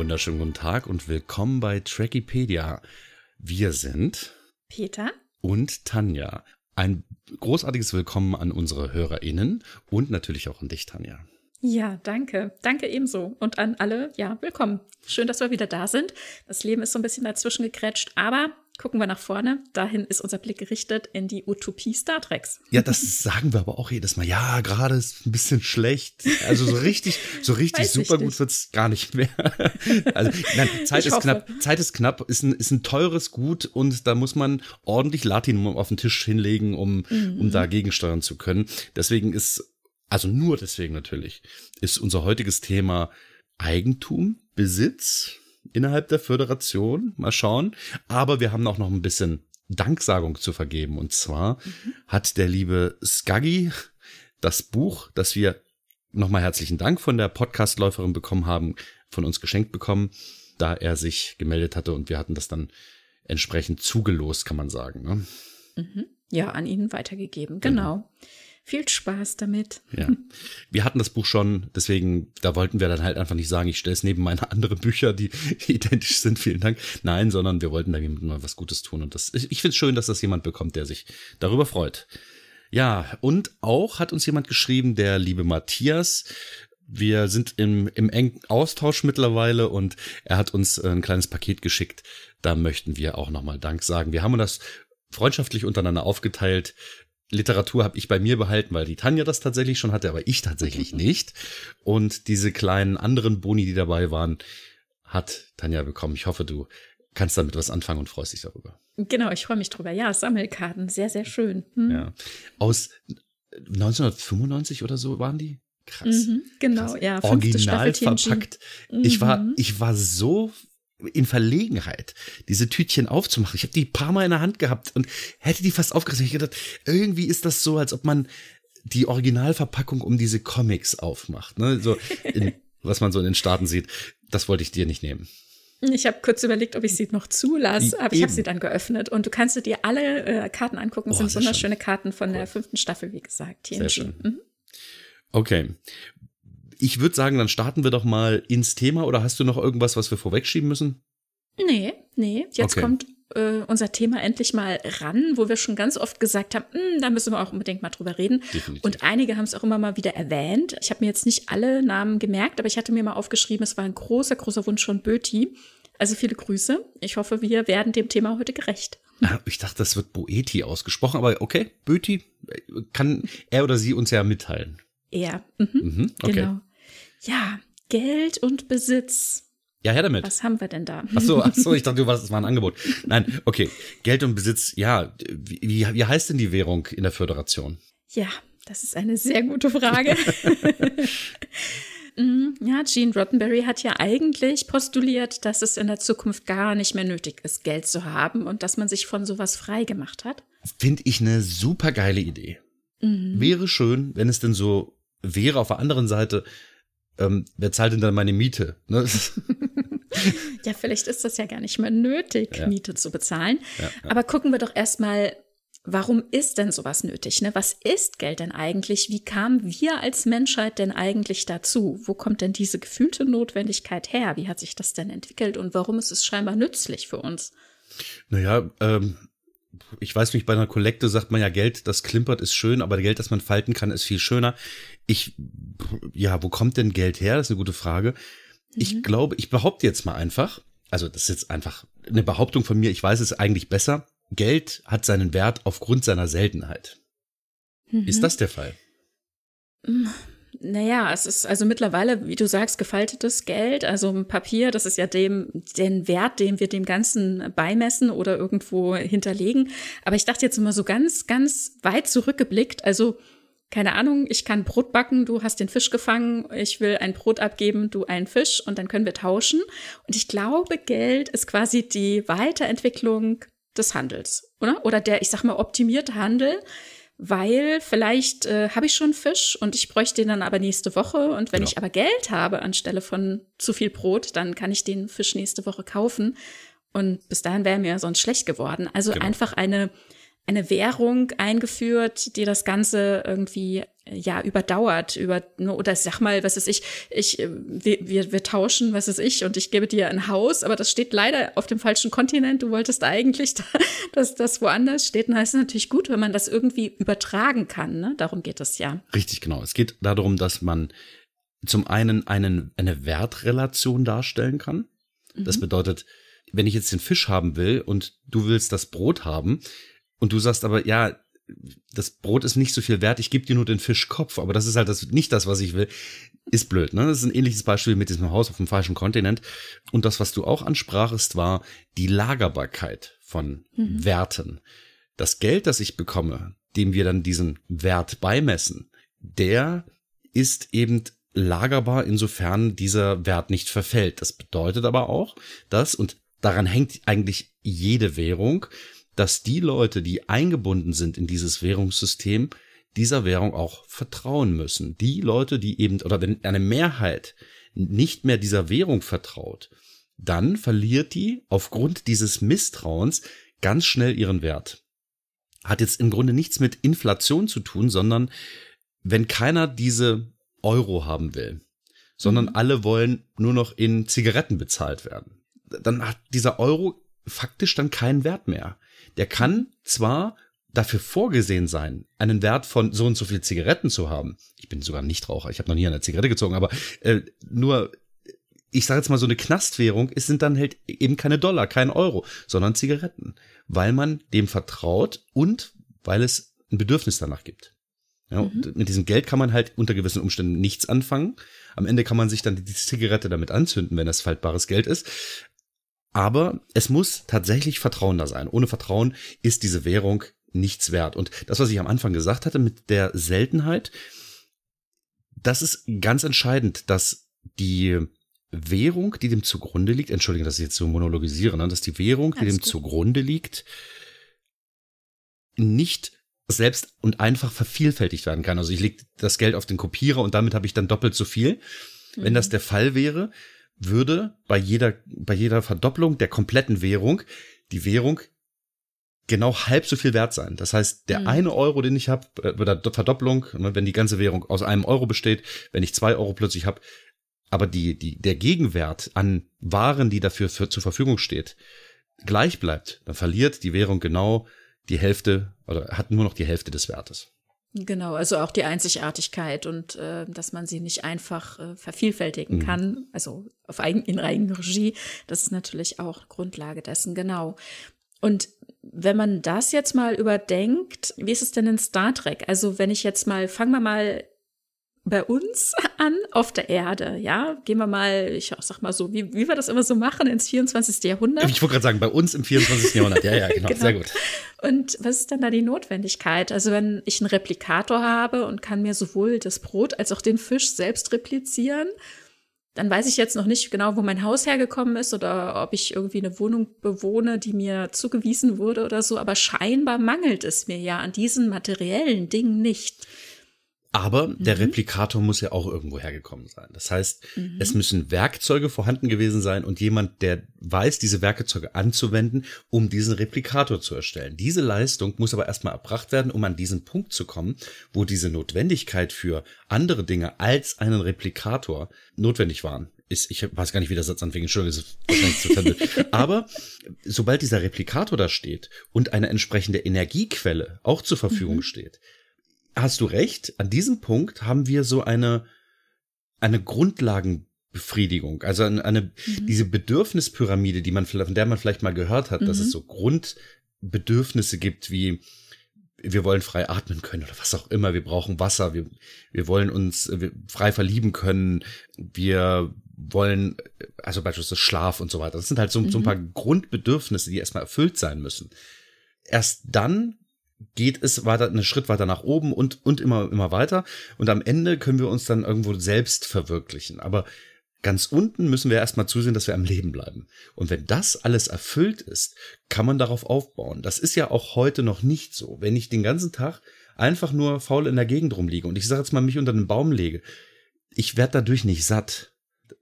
wunderschönen guten Tag und willkommen bei Trackipedia. Wir sind Peter und Tanja. Ein großartiges Willkommen an unsere HörerInnen und natürlich auch an dich, Tanja. Ja, danke. Danke ebenso. Und an alle, ja, willkommen. Schön, dass wir wieder da sind. Das Leben ist so ein bisschen dazwischen gekretscht, aber gucken wir nach vorne. Dahin ist unser Blick gerichtet in die Utopie Star Treks. Ja, das sagen wir aber auch jedes Mal. Ja, gerade ist ein bisschen schlecht. Also so richtig, so richtig super gut wird's gar nicht mehr. Also nein, Zeit ich ist hoffe. knapp. Zeit ist knapp. Ist ein, ist ein teures Gut und da muss man ordentlich Latinum auf den Tisch hinlegen, um, mhm. um da gegensteuern zu können. Deswegen ist also nur deswegen natürlich, ist unser heutiges Thema Eigentum, Besitz innerhalb der Föderation. Mal schauen. Aber wir haben auch noch ein bisschen Danksagung zu vergeben. Und zwar mhm. hat der liebe Skaggy das Buch, das wir nochmal herzlichen Dank von der Podcastläuferin bekommen haben, von uns geschenkt bekommen, da er sich gemeldet hatte und wir hatten das dann entsprechend zugelost, kann man sagen. Ne? Mhm. Ja, an ihn weitergegeben, genau. genau. Viel Spaß damit. Ja. Wir hatten das Buch schon, deswegen, da wollten wir dann halt einfach nicht sagen, ich stelle es neben meine anderen Bücher, die identisch sind, vielen Dank. Nein, sondern wir wollten da mal was Gutes tun. Und das, ich finde es schön, dass das jemand bekommt, der sich darüber freut. Ja, und auch hat uns jemand geschrieben, der liebe Matthias. Wir sind im, im engen Austausch mittlerweile und er hat uns ein kleines Paket geschickt. Da möchten wir auch nochmal Dank sagen. Wir haben das freundschaftlich untereinander aufgeteilt. Literatur habe ich bei mir behalten, weil die Tanja das tatsächlich schon hatte, aber ich tatsächlich nicht. Und diese kleinen anderen Boni, die dabei waren, hat Tanja bekommen. Ich hoffe, du kannst damit was anfangen und freust dich darüber. Genau, ich freue mich drüber. Ja, Sammelkarten, sehr, sehr schön. Hm. Ja. Aus 1995 oder so waren die? Krass. Mhm, genau, Krass. ja. Original verpackt. Mhm. Ich war, mhm. ich war so in Verlegenheit, diese Tütchen aufzumachen. Ich habe die paar Mal in der Hand gehabt und hätte die fast aufgerissen. Ich gedacht, irgendwie ist das so, als ob man die Originalverpackung um diese Comics aufmacht. Ne? So, in, was man so in den Staaten sieht. Das wollte ich dir nicht nehmen. Ich habe kurz überlegt, ob ich sie noch zulasse, aber ich habe sie dann geöffnet. Und du kannst dir alle äh, Karten angucken. Das oh, sind wunderschöne Karten von cool. der fünften Staffel, wie gesagt. TNG. Sehr schön. Mhm. Okay ich würde sagen, dann starten wir doch mal ins Thema oder hast du noch irgendwas, was wir vorwegschieben müssen? Nee, nee. Jetzt okay. kommt äh, unser Thema endlich mal ran, wo wir schon ganz oft gesagt haben, hm, da müssen wir auch unbedingt mal drüber reden. Definitiv. Und einige haben es auch immer mal wieder erwähnt. Ich habe mir jetzt nicht alle Namen gemerkt, aber ich hatte mir mal aufgeschrieben, es war ein großer, großer Wunsch von Böti. Also viele Grüße. Ich hoffe, wir werden dem Thema heute gerecht. Ah, ich dachte, das wird Boeti ausgesprochen, aber okay, Böti kann er oder sie uns ja mitteilen. Er. Mhm, mhm, okay. Genau. Ja, Geld und Besitz. Ja, her damit. Was haben wir denn da? Ach so, ach so, ich dachte, du warst, das war ein Angebot. Nein, okay. Geld und Besitz, ja. Wie, wie heißt denn die Währung in der Föderation? Ja, das ist eine sehr gute Frage. Mm, ja, Gene Rottenberry hat ja eigentlich postuliert, dass es in der Zukunft gar nicht mehr nötig ist, Geld zu haben und dass man sich von sowas frei gemacht hat. Finde ich eine super geile Idee. Mhm. Wäre schön, wenn es denn so wäre. Auf der anderen Seite, ähm, wer zahlt denn dann meine Miete? Ne? ja, vielleicht ist das ja gar nicht mehr nötig, ja. Miete zu bezahlen. Ja. Aber gucken wir doch erstmal, warum ist denn sowas nötig? Ne? Was ist Geld denn eigentlich? Wie kamen wir als Menschheit denn eigentlich dazu? Wo kommt denn diese gefühlte Notwendigkeit her? Wie hat sich das denn entwickelt und warum ist es scheinbar nützlich für uns? Naja, ähm, ich weiß nicht, bei einer Kollekte sagt man ja, Geld, das klimpert, ist schön, aber Geld, das man falten kann, ist viel schöner. Ich, ja, wo kommt denn Geld her? Das ist eine gute Frage. Mhm. Ich glaube, ich behaupte jetzt mal einfach, also das ist jetzt einfach eine Behauptung von mir, ich weiß es eigentlich besser. Geld hat seinen Wert aufgrund seiner Seltenheit. Mhm. Ist das der Fall? Naja, es ist also mittlerweile, wie du sagst, gefaltetes Geld, also Papier, das ist ja dem, den Wert, den wir dem Ganzen beimessen oder irgendwo hinterlegen. Aber ich dachte jetzt immer so ganz, ganz weit zurückgeblickt, also keine Ahnung, ich kann Brot backen, du hast den Fisch gefangen, ich will ein Brot abgeben, du einen Fisch und dann können wir tauschen. Und ich glaube, Geld ist quasi die Weiterentwicklung des Handels, oder? Oder der, ich sag mal, optimierte Handel, weil vielleicht äh, habe ich schon Fisch und ich bräuchte den dann aber nächste Woche. Und wenn genau. ich aber Geld habe anstelle von zu viel Brot, dann kann ich den Fisch nächste Woche kaufen. Und bis dahin wäre mir sonst schlecht geworden. Also genau. einfach eine eine Währung eingeführt, die das Ganze irgendwie ja überdauert über oder sag mal was ist ich ich wir, wir, wir tauschen was ist ich und ich gebe dir ein Haus aber das steht leider auf dem falschen Kontinent. Du wolltest eigentlich da, dass das woanders steht. Und heißt natürlich gut wenn man das irgendwie übertragen kann ne? Darum geht es ja. Richtig genau. Es geht darum dass man zum einen einen eine Wertrelation darstellen kann. Das mhm. bedeutet wenn ich jetzt den Fisch haben will und du willst das Brot haben und du sagst aber ja das Brot ist nicht so viel wert, ich gebe dir nur den Fischkopf, aber das ist halt das, nicht das, was ich will. Ist blöd, ne? Das ist ein ähnliches Beispiel mit diesem Haus auf dem falschen Kontinent. Und das, was du auch ansprachest, war die Lagerbarkeit von mhm. Werten. Das Geld, das ich bekomme, dem wir dann diesen Wert beimessen, der ist eben lagerbar, insofern dieser Wert nicht verfällt. Das bedeutet aber auch, dass, und daran hängt eigentlich jede Währung, dass die Leute, die eingebunden sind in dieses Währungssystem, dieser Währung auch vertrauen müssen. Die Leute, die eben, oder wenn eine Mehrheit nicht mehr dieser Währung vertraut, dann verliert die aufgrund dieses Misstrauens ganz schnell ihren Wert. Hat jetzt im Grunde nichts mit Inflation zu tun, sondern wenn keiner diese Euro haben will, sondern mhm. alle wollen nur noch in Zigaretten bezahlt werden, dann hat dieser Euro faktisch dann keinen Wert mehr der kann zwar dafür vorgesehen sein, einen Wert von so und so viel Zigaretten zu haben. Ich bin sogar Nichtraucher, ich habe noch nie eine Zigarette gezogen, aber äh, nur ich sage jetzt mal so eine Knastwährung, es sind dann halt eben keine Dollar, kein Euro, sondern Zigaretten, weil man dem vertraut und weil es ein Bedürfnis danach gibt. Ja, mhm. Mit diesem Geld kann man halt unter gewissen Umständen nichts anfangen. Am Ende kann man sich dann die Zigarette damit anzünden, wenn das faltbares Geld ist. Aber es muss tatsächlich Vertrauen da sein. Ohne Vertrauen ist diese Währung nichts wert. Und das, was ich am Anfang gesagt hatte mit der Seltenheit, das ist ganz entscheidend, dass die Währung, die dem zugrunde liegt, entschuldige, dass ich jetzt so monologisiere, ne, dass die Währung, die dem gut. zugrunde liegt, nicht selbst und einfach vervielfältigt werden kann. Also ich lege das Geld auf den Kopierer und damit habe ich dann doppelt so viel. Mhm. Wenn das mhm. der Fall wäre, würde bei jeder, bei jeder Verdopplung der kompletten Währung die Währung genau halb so viel wert sein. Das heißt, der mhm. eine Euro, den ich habe, äh, bei der Verdopplung, ne, wenn die ganze Währung aus einem Euro besteht, wenn ich zwei Euro plötzlich habe, aber die, die, der Gegenwert an Waren, die dafür für, zur Verfügung steht, gleich bleibt, dann verliert die Währung genau die Hälfte oder hat nur noch die Hälfte des Wertes. Genau, also auch die Einzigartigkeit und äh, dass man sie nicht einfach äh, vervielfältigen mhm. kann, also auf eigen, in eigener Regie, das ist natürlich auch Grundlage dessen, genau. Und wenn man das jetzt mal überdenkt, wie ist es denn in Star Trek? Also wenn ich jetzt mal, fangen wir mal bei uns an auf der Erde, ja? Gehen wir mal, ich sag mal so, wie, wie wir das immer so machen ins 24. Jahrhundert. Ich wollte gerade sagen, bei uns im 24. Jahrhundert, ja, ja, genau, genau, sehr gut. Und was ist denn da die Notwendigkeit? Also wenn ich einen Replikator habe und kann mir sowohl das Brot als auch den Fisch selbst replizieren, dann weiß ich jetzt noch nicht genau, wo mein Haus hergekommen ist oder ob ich irgendwie eine Wohnung bewohne, die mir zugewiesen wurde oder so, aber scheinbar mangelt es mir ja an diesen materiellen Dingen nicht. Aber mhm. der Replikator muss ja auch irgendwo hergekommen sein. Das heißt, mhm. es müssen Werkzeuge vorhanden gewesen sein und jemand, der weiß, diese Werkzeuge anzuwenden, um diesen Replikator zu erstellen. Diese Leistung muss aber erstmal erbracht werden, um an diesen Punkt zu kommen, wo diese Notwendigkeit für andere Dinge als einen Replikator notwendig waren. Ist, ich weiß gar nicht, wie der Satz anfing, Entschuldigung, ist wahrscheinlich zu tendel. Aber sobald dieser Replikator da steht und eine entsprechende Energiequelle auch zur Verfügung mhm. steht, hast du recht. An diesem Punkt haben wir so eine, eine Grundlagenbefriedigung. Also eine, eine mhm. diese Bedürfnispyramide, die man, von der man vielleicht mal gehört hat, mhm. dass es so Grundbedürfnisse gibt wie, wir wollen frei atmen können oder was auch immer. Wir brauchen Wasser. Wir, wir wollen uns frei verlieben können. Wir wollen, also beispielsweise Schlaf und so weiter. Das sind halt so, mhm. so ein mhm. paar Grundbedürfnisse, die erstmal erfüllt sein müssen. Erst dann geht es weiter, einen Schritt weiter nach oben und, und immer, immer weiter. Und am Ende können wir uns dann irgendwo selbst verwirklichen. Aber ganz unten müssen wir erstmal zusehen, dass wir am Leben bleiben. Und wenn das alles erfüllt ist, kann man darauf aufbauen. Das ist ja auch heute noch nicht so. Wenn ich den ganzen Tag einfach nur faul in der Gegend rumliege und ich sage jetzt mal mich unter den Baum lege, ich werde dadurch nicht satt.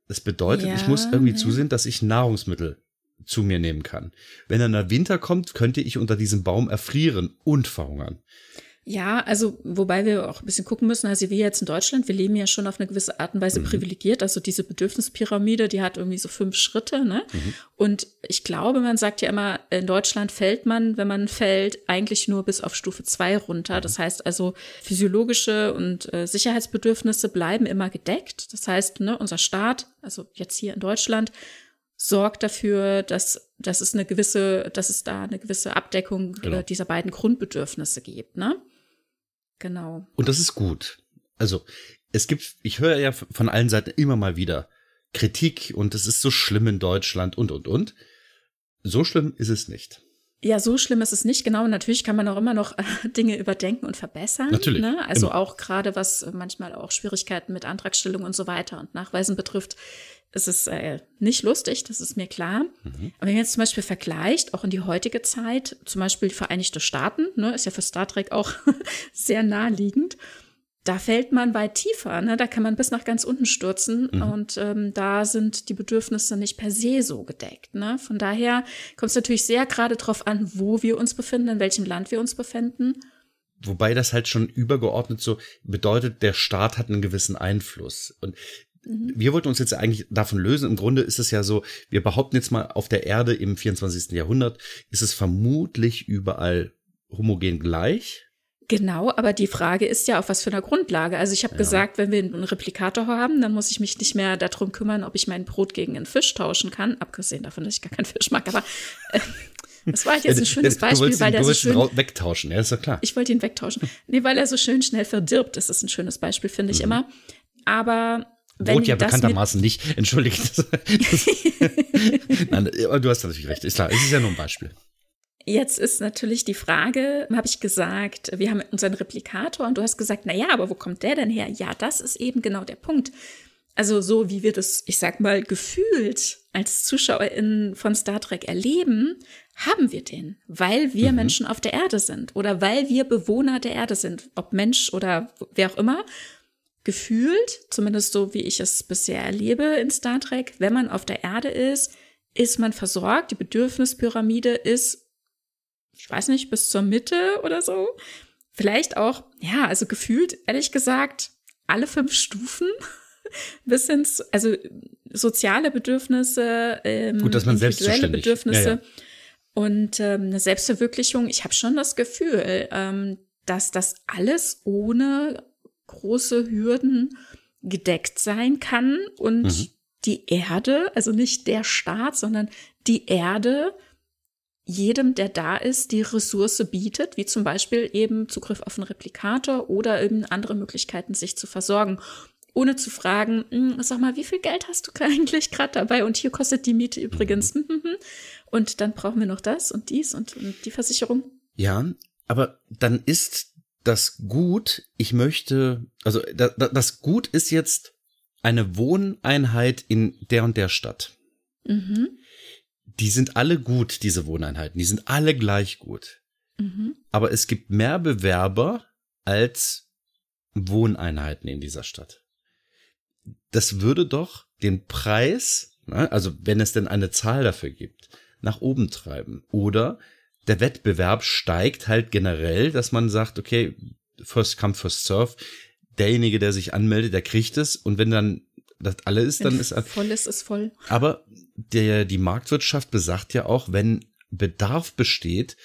Das bedeutet, ja, ich muss irgendwie ja. zusehen, dass ich Nahrungsmittel zu mir nehmen kann. Wenn dann der Winter kommt, könnte ich unter diesem Baum erfrieren und verhungern. Ja, also wobei wir auch ein bisschen gucken müssen, also wir jetzt in Deutschland, wir leben ja schon auf eine gewisse Art und Weise mhm. privilegiert. Also diese Bedürfnispyramide, die hat irgendwie so fünf Schritte, ne? Mhm. Und ich glaube, man sagt ja immer, in Deutschland fällt man, wenn man fällt, eigentlich nur bis auf Stufe zwei runter. Mhm. Das heißt also, physiologische und äh, Sicherheitsbedürfnisse bleiben immer gedeckt. Das heißt, ne, unser Staat, also jetzt hier in Deutschland, sorgt dafür, dass, dass es eine gewisse, dass es da eine gewisse Abdeckung äh, genau. dieser beiden Grundbedürfnisse gibt, ne? Genau. Und das ist gut. Also, es gibt, ich höre ja von allen Seiten immer mal wieder Kritik und es ist so schlimm in Deutschland und, und, und. So schlimm ist es nicht. Ja, so schlimm ist es nicht. Genau, natürlich kann man auch immer noch äh, Dinge überdenken und verbessern. Natürlich. Ne? Also immer. auch gerade was manchmal auch Schwierigkeiten mit Antragstellung und so weiter und Nachweisen betrifft, ist es äh, nicht lustig, das ist mir klar. Mhm. Aber wenn man jetzt zum Beispiel vergleicht, auch in die heutige Zeit, zum Beispiel die Vereinigte Staaten, ne, ist ja für Star Trek auch sehr naheliegend, da fällt man weit tiefer, ne? da kann man bis nach ganz unten stürzen mhm. und ähm, da sind die Bedürfnisse nicht per se so gedeckt. Ne? Von daher kommt es natürlich sehr gerade darauf an, wo wir uns befinden, in welchem Land wir uns befinden. Wobei das halt schon übergeordnet so bedeutet, der Staat hat einen gewissen Einfluss. Und Mhm. Wir wollten uns jetzt eigentlich davon lösen. Im Grunde ist es ja so, wir behaupten jetzt mal, auf der Erde im 24. Jahrhundert ist es vermutlich überall homogen gleich. Genau, aber die Frage ist ja, auf was für einer Grundlage. Also ich habe ja. gesagt, wenn wir einen Replikator haben, dann muss ich mich nicht mehr darum kümmern, ob ich mein Brot gegen einen Fisch tauschen kann. Abgesehen davon, dass ich gar keinen Fisch mag. Aber äh, das war jetzt ein schönes Beispiel, weil der so schön wegtauschen. Ja, ist ja klar. Ich wollte ihn wegtauschen. Nee, weil er so schön schnell verdirbt. Das ist ein schönes Beispiel, finde ich mhm. immer. Aber Brot ja bekanntermaßen nicht. Entschuldigt. Nein, du hast natürlich recht. Ist klar, es ist ja nur ein Beispiel. Jetzt ist natürlich die Frage, habe ich gesagt, wir haben unseren Replikator und du hast gesagt, na ja, aber wo kommt der denn her? Ja, das ist eben genau der Punkt. Also so wie wir das, ich sag mal, gefühlt als ZuschauerInnen von Star Trek erleben, haben wir den, weil wir mhm. Menschen auf der Erde sind oder weil wir Bewohner der Erde sind, ob Mensch oder wer auch immer gefühlt, zumindest so wie ich es bisher erlebe in Star Trek, wenn man auf der Erde ist, ist man versorgt. Die Bedürfnispyramide ist, ich weiß nicht, bis zur Mitte oder so. Vielleicht auch, ja, also gefühlt, ehrlich gesagt, alle fünf Stufen bis ins, also soziale Bedürfnisse, ähm, Gut, dass man individuelle Bedürfnisse ja, ja. und ähm, eine Selbstverwirklichung. Ich habe schon das Gefühl, ähm, dass das alles ohne große Hürden gedeckt sein kann und mhm. die Erde, also nicht der Staat, sondern die Erde jedem, der da ist, die Ressource bietet, wie zum Beispiel eben Zugriff auf einen Replikator oder eben andere Möglichkeiten, sich zu versorgen, ohne zu fragen, hm, sag mal, wie viel Geld hast du eigentlich gerade dabei? Und hier kostet die Miete übrigens. Mhm. Hm, hm, und dann brauchen wir noch das und dies und, und die Versicherung. Ja, aber dann ist das Gut, ich möchte, also da, da, das Gut ist jetzt eine Wohneinheit in der und der Stadt. Mhm. Die sind alle gut, diese Wohneinheiten. Die sind alle gleich gut. Mhm. Aber es gibt mehr Bewerber als Wohneinheiten in dieser Stadt. Das würde doch den Preis, ne, also wenn es denn eine Zahl dafür gibt, nach oben treiben. Oder der Wettbewerb steigt halt generell, dass man sagt, okay, first come, first serve. Derjenige, der sich anmeldet, der kriegt es. Und wenn dann das alle ist, dann wenn ist voll ist ist voll. Aber der die Marktwirtschaft besagt ja auch, wenn Bedarf besteht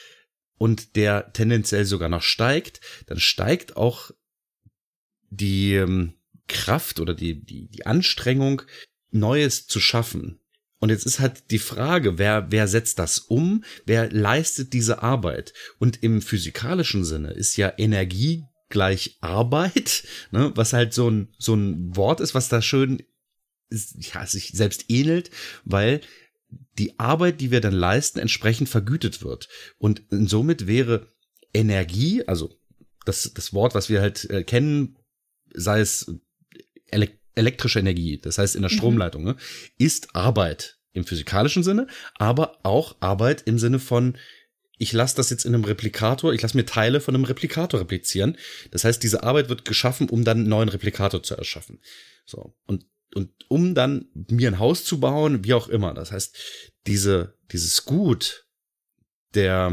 und der tendenziell sogar noch steigt, dann steigt auch die ähm, Kraft oder die die die Anstrengung Neues zu schaffen. Und jetzt ist halt die Frage, wer, wer setzt das um? Wer leistet diese Arbeit? Und im physikalischen Sinne ist ja Energie gleich Arbeit, ne? was halt so ein, so ein Wort ist, was da schön ja, sich selbst ähnelt, weil die Arbeit, die wir dann leisten, entsprechend vergütet wird. Und somit wäre Energie, also das, das Wort, was wir halt äh, kennen, sei es Elekt elektrische Energie, das heißt in der mhm. Stromleitung, ne, ist Arbeit im physikalischen Sinne, aber auch Arbeit im Sinne von, ich lasse das jetzt in einem Replikator, ich lasse mir Teile von einem Replikator replizieren. Das heißt, diese Arbeit wird geschaffen, um dann einen neuen Replikator zu erschaffen. So. Und, und um dann mir ein Haus zu bauen, wie auch immer. Das heißt, diese, dieses Gut der,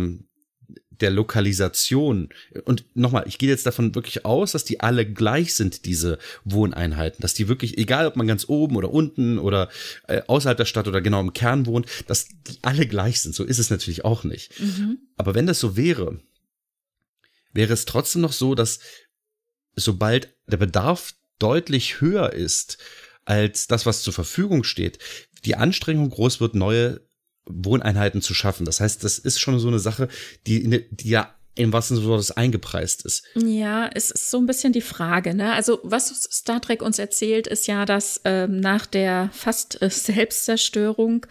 der Lokalisation. Und nochmal, ich gehe jetzt davon wirklich aus, dass die alle gleich sind, diese Wohneinheiten. Dass die wirklich, egal ob man ganz oben oder unten oder äh, außerhalb der Stadt oder genau im Kern wohnt, dass die alle gleich sind. So ist es natürlich auch nicht. Mhm. Aber wenn das so wäre, wäre es trotzdem noch so, dass sobald der Bedarf deutlich höher ist als das, was zur Verfügung steht, die Anstrengung groß wird, neue Wohneinheiten zu schaffen. Das heißt, das ist schon so eine Sache, die, die ja im wahrsten Sinne des eingepreist ist. Ja, es ist so ein bisschen die Frage. Ne? Also was Star Trek uns erzählt, ist ja, dass ähm, nach der fast äh, Selbstzerstörung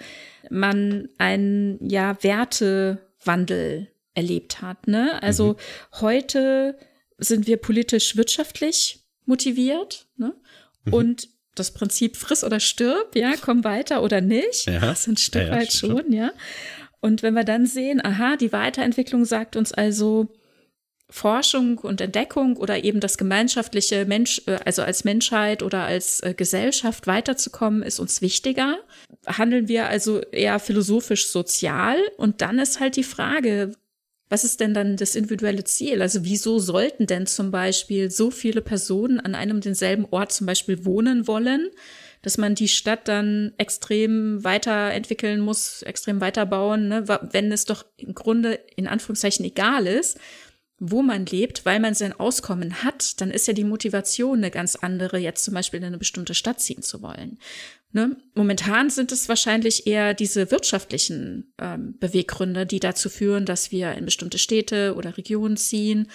man einen ja Wertewandel erlebt hat. Ne? Also mhm. heute sind wir politisch wirtschaftlich motiviert ne? Mhm. Das Prinzip friss oder stirb, ja, komm weiter oder nicht. Ja. Das ist ein Stück ja, ja, weit schon, schon, ja. Und wenn wir dann sehen, aha, die Weiterentwicklung sagt uns also, Forschung und Entdeckung oder eben das gemeinschaftliche Mensch, äh, also als Menschheit oder als äh, Gesellschaft weiterzukommen, ist uns wichtiger. Handeln wir also eher philosophisch sozial und dann ist halt die Frage, was ist denn dann das individuelle Ziel? Also wieso sollten denn zum Beispiel so viele Personen an einem denselben Ort zum Beispiel wohnen wollen, dass man die Stadt dann extrem weiterentwickeln muss, extrem weiterbauen, ne? wenn es doch im Grunde in Anführungszeichen egal ist, wo man lebt, weil man sein Auskommen hat, dann ist ja die Motivation eine ganz andere, jetzt zum Beispiel in eine bestimmte Stadt ziehen zu wollen. Ne? Momentan sind es wahrscheinlich eher diese wirtschaftlichen ähm, Beweggründe, die dazu führen, dass wir in bestimmte Städte oder Regionen ziehen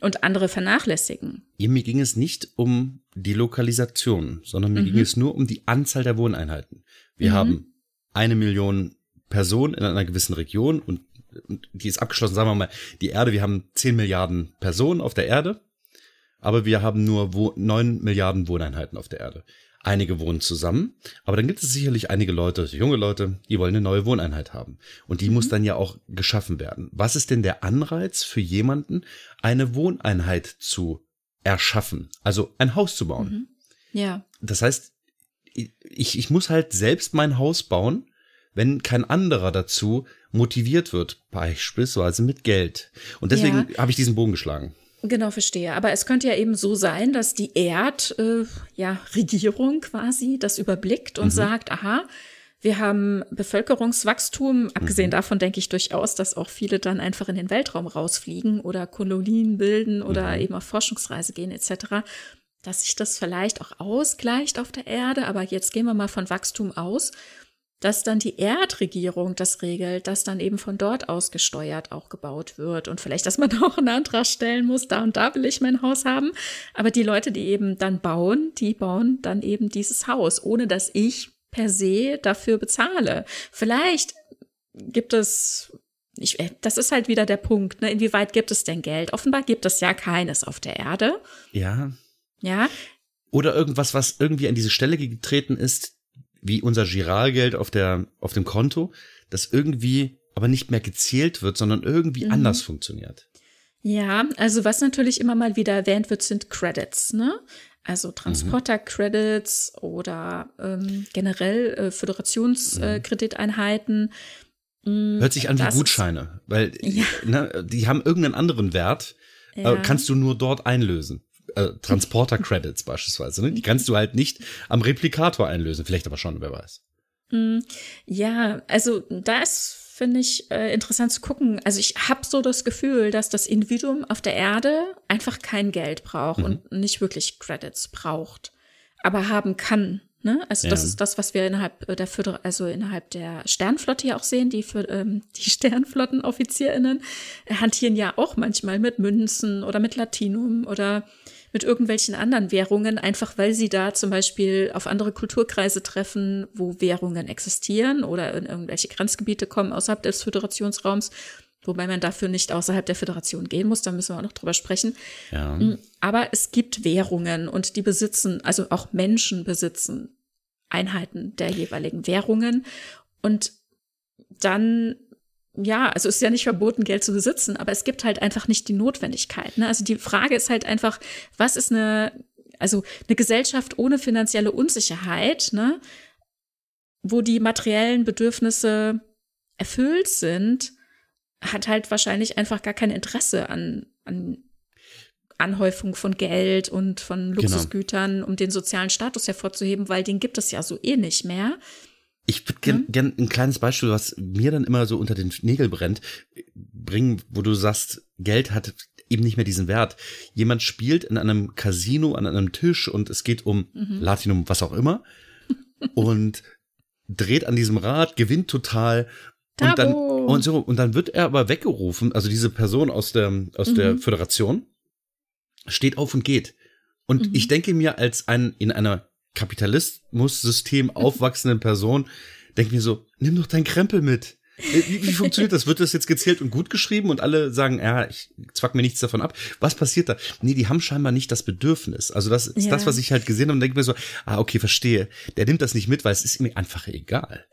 und andere vernachlässigen. Ja, mir ging es nicht um die Lokalisation, sondern mir mhm. ging es nur um die Anzahl der Wohneinheiten. Wir mhm. haben eine Million Personen in einer gewissen Region und, und die ist abgeschlossen, sagen wir mal, die Erde, wir haben zehn Milliarden Personen auf der Erde, aber wir haben nur neun Milliarden Wohneinheiten auf der Erde. Einige wohnen zusammen, aber dann gibt es sicherlich einige Leute, junge Leute, die wollen eine neue Wohneinheit haben. Und die mhm. muss dann ja auch geschaffen werden. Was ist denn der Anreiz für jemanden, eine Wohneinheit zu erschaffen? Also ein Haus zu bauen. Mhm. Ja. Das heißt, ich, ich muss halt selbst mein Haus bauen, wenn kein anderer dazu motiviert wird, beispielsweise mit Geld. Und deswegen ja. habe ich diesen Bogen geschlagen. Genau, verstehe. Aber es könnte ja eben so sein, dass die Erd, äh, ja, Regierung quasi das überblickt und mhm. sagt, aha, wir haben Bevölkerungswachstum. Abgesehen mhm. davon denke ich durchaus, dass auch viele dann einfach in den Weltraum rausfliegen oder Kolonien bilden oder mhm. eben auf Forschungsreise gehen etc. Dass sich das vielleicht auch ausgleicht auf der Erde. Aber jetzt gehen wir mal von Wachstum aus dass dann die Erdregierung das regelt, dass dann eben von dort aus gesteuert auch gebaut wird und vielleicht, dass man auch einen Antrag stellen muss, da und da will ich mein Haus haben. Aber die Leute, die eben dann bauen, die bauen dann eben dieses Haus, ohne dass ich per se dafür bezahle. Vielleicht gibt es ich, äh, das ist halt wieder der Punkt, ne? Inwieweit gibt es denn Geld? Offenbar gibt es ja keines auf der Erde. Ja. Ja. Oder irgendwas, was irgendwie an diese Stelle getreten ist, wie unser Giralgeld auf der, auf dem Konto, das irgendwie aber nicht mehr gezählt wird, sondern irgendwie mhm. anders funktioniert. Ja, also was natürlich immer mal wieder erwähnt wird, sind Credits, ne? Also Transporter-Credits mhm. oder ähm, generell äh, Föderationskrediteinheiten. Äh, Hört sich an wie Gutscheine, weil ja. ne, die haben irgendeinen anderen Wert, ja. äh, kannst du nur dort einlösen äh, Transporter-Credits beispielsweise. Ne? Die kannst du halt nicht am Replikator einlösen. Vielleicht aber schon, wer weiß. Mm, ja, also da ist, finde ich, äh, interessant zu gucken. Also ich habe so das Gefühl, dass das Individuum auf der Erde einfach kein Geld braucht mhm. und nicht wirklich Credits braucht, aber haben kann. Ne? Also ja. das ist das, was wir innerhalb der Föder also innerhalb der Sternflotte ja auch sehen. Die, für, ähm, die SternflottenoffizierInnen hantieren ja auch manchmal mit Münzen oder mit Latinum oder mit irgendwelchen anderen Währungen, einfach weil sie da zum Beispiel auf andere Kulturkreise treffen, wo Währungen existieren oder in irgendwelche Grenzgebiete kommen außerhalb des Föderationsraums. Wobei man dafür nicht außerhalb der Föderation gehen muss, da müssen wir auch noch drüber sprechen. Ja. Mm, aber es gibt Währungen und die besitzen, also auch Menschen besitzen Einheiten der jeweiligen Währungen. Und dann ja, also es ist ja nicht verboten, Geld zu besitzen, aber es gibt halt einfach nicht die Notwendigkeit. Ne? Also die Frage ist halt einfach, was ist eine, also eine Gesellschaft ohne finanzielle Unsicherheit, ne? wo die materiellen Bedürfnisse erfüllt sind, hat halt wahrscheinlich einfach gar kein Interesse an, an Anhäufung von Geld und von genau. Luxusgütern, genau. um den sozialen Status hervorzuheben, weil den gibt es ja so eh nicht mehr. Ich würde gerne hm? gern ein kleines Beispiel, was mir dann immer so unter den Nägel brennt, bringen, wo du sagst, Geld hat eben nicht mehr diesen Wert. Jemand spielt in einem Casino an einem Tisch und es geht um mhm. Latinum, was auch immer, und dreht an diesem Rad, gewinnt total und dann und so und dann wird er aber weggerufen, also diese Person aus der aus mhm. der Föderation steht auf und geht. Und mhm. ich denke mir als ein in einer Kapitalismus-System aufwachsenden Person, denke mir so, nimm doch dein Krempel mit. Wie, wie funktioniert das? Wird das jetzt gezählt und gut geschrieben und alle sagen, ja, ich zwack mir nichts davon ab? Was passiert da? Nee, die haben scheinbar nicht das Bedürfnis. Also das ist ja. das, was ich halt gesehen habe und denke mir so, ah, okay, verstehe. Der nimmt das nicht mit, weil es ist mir einfach egal.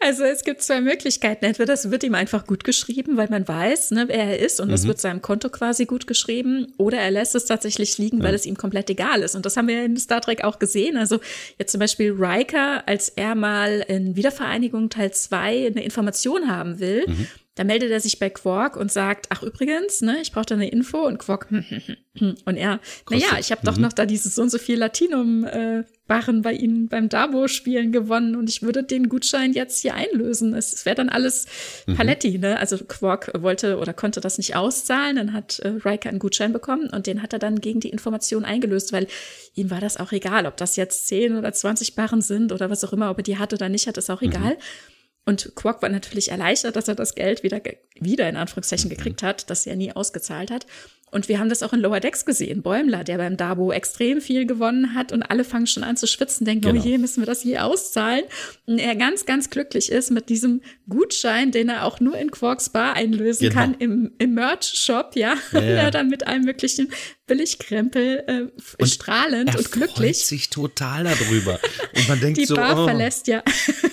Also es gibt zwei Möglichkeiten. Entweder das wird ihm einfach gut geschrieben, weil man weiß, ne, wer er ist und es mhm. wird seinem Konto quasi gut geschrieben. Oder er lässt es tatsächlich liegen, ja. weil es ihm komplett egal ist. Und das haben wir in Star Trek auch gesehen. Also jetzt zum Beispiel Riker, als er mal in Wiedervereinigung Teil 2 eine Information haben will, mhm. Da meldet er sich bei Quark und sagt, ach übrigens, ne, ich brauche da eine Info und Quark und er, na ja, ich habe doch mhm. noch da dieses so und so viel Latinum äh, Barren bei ihnen beim Dabo spielen gewonnen und ich würde den Gutschein jetzt hier einlösen. Es wäre dann alles mhm. Paletti, ne? Also Quark wollte oder konnte das nicht auszahlen, dann hat äh, Riker einen Gutschein bekommen und den hat er dann gegen die Information eingelöst, weil ihm war das auch egal, ob das jetzt 10 oder 20 Barren sind oder was auch immer, ob er die hat oder nicht hat, ist auch mhm. Und Quark war natürlich erleichtert, dass er das Geld wieder, wieder in Anführungszeichen mhm. gekriegt hat, das er nie ausgezahlt hat. Und wir haben das auch in Lower Decks gesehen. Bäumler, der beim Dabo extrem viel gewonnen hat und alle fangen schon an zu schwitzen, denken, oh genau. oh je, müssen wir das je auszahlen? Und er ganz, ganz glücklich ist mit diesem Gutschein, den er auch nur in Quarks Bar einlösen genau. kann im, im Merch-Shop, ja. ja, ja. er dann mit allem möglichen Billigkrempel äh, und strahlend er und glücklich. Freut sich total darüber. Und man denkt die so, Bar oh. verlässt, ja.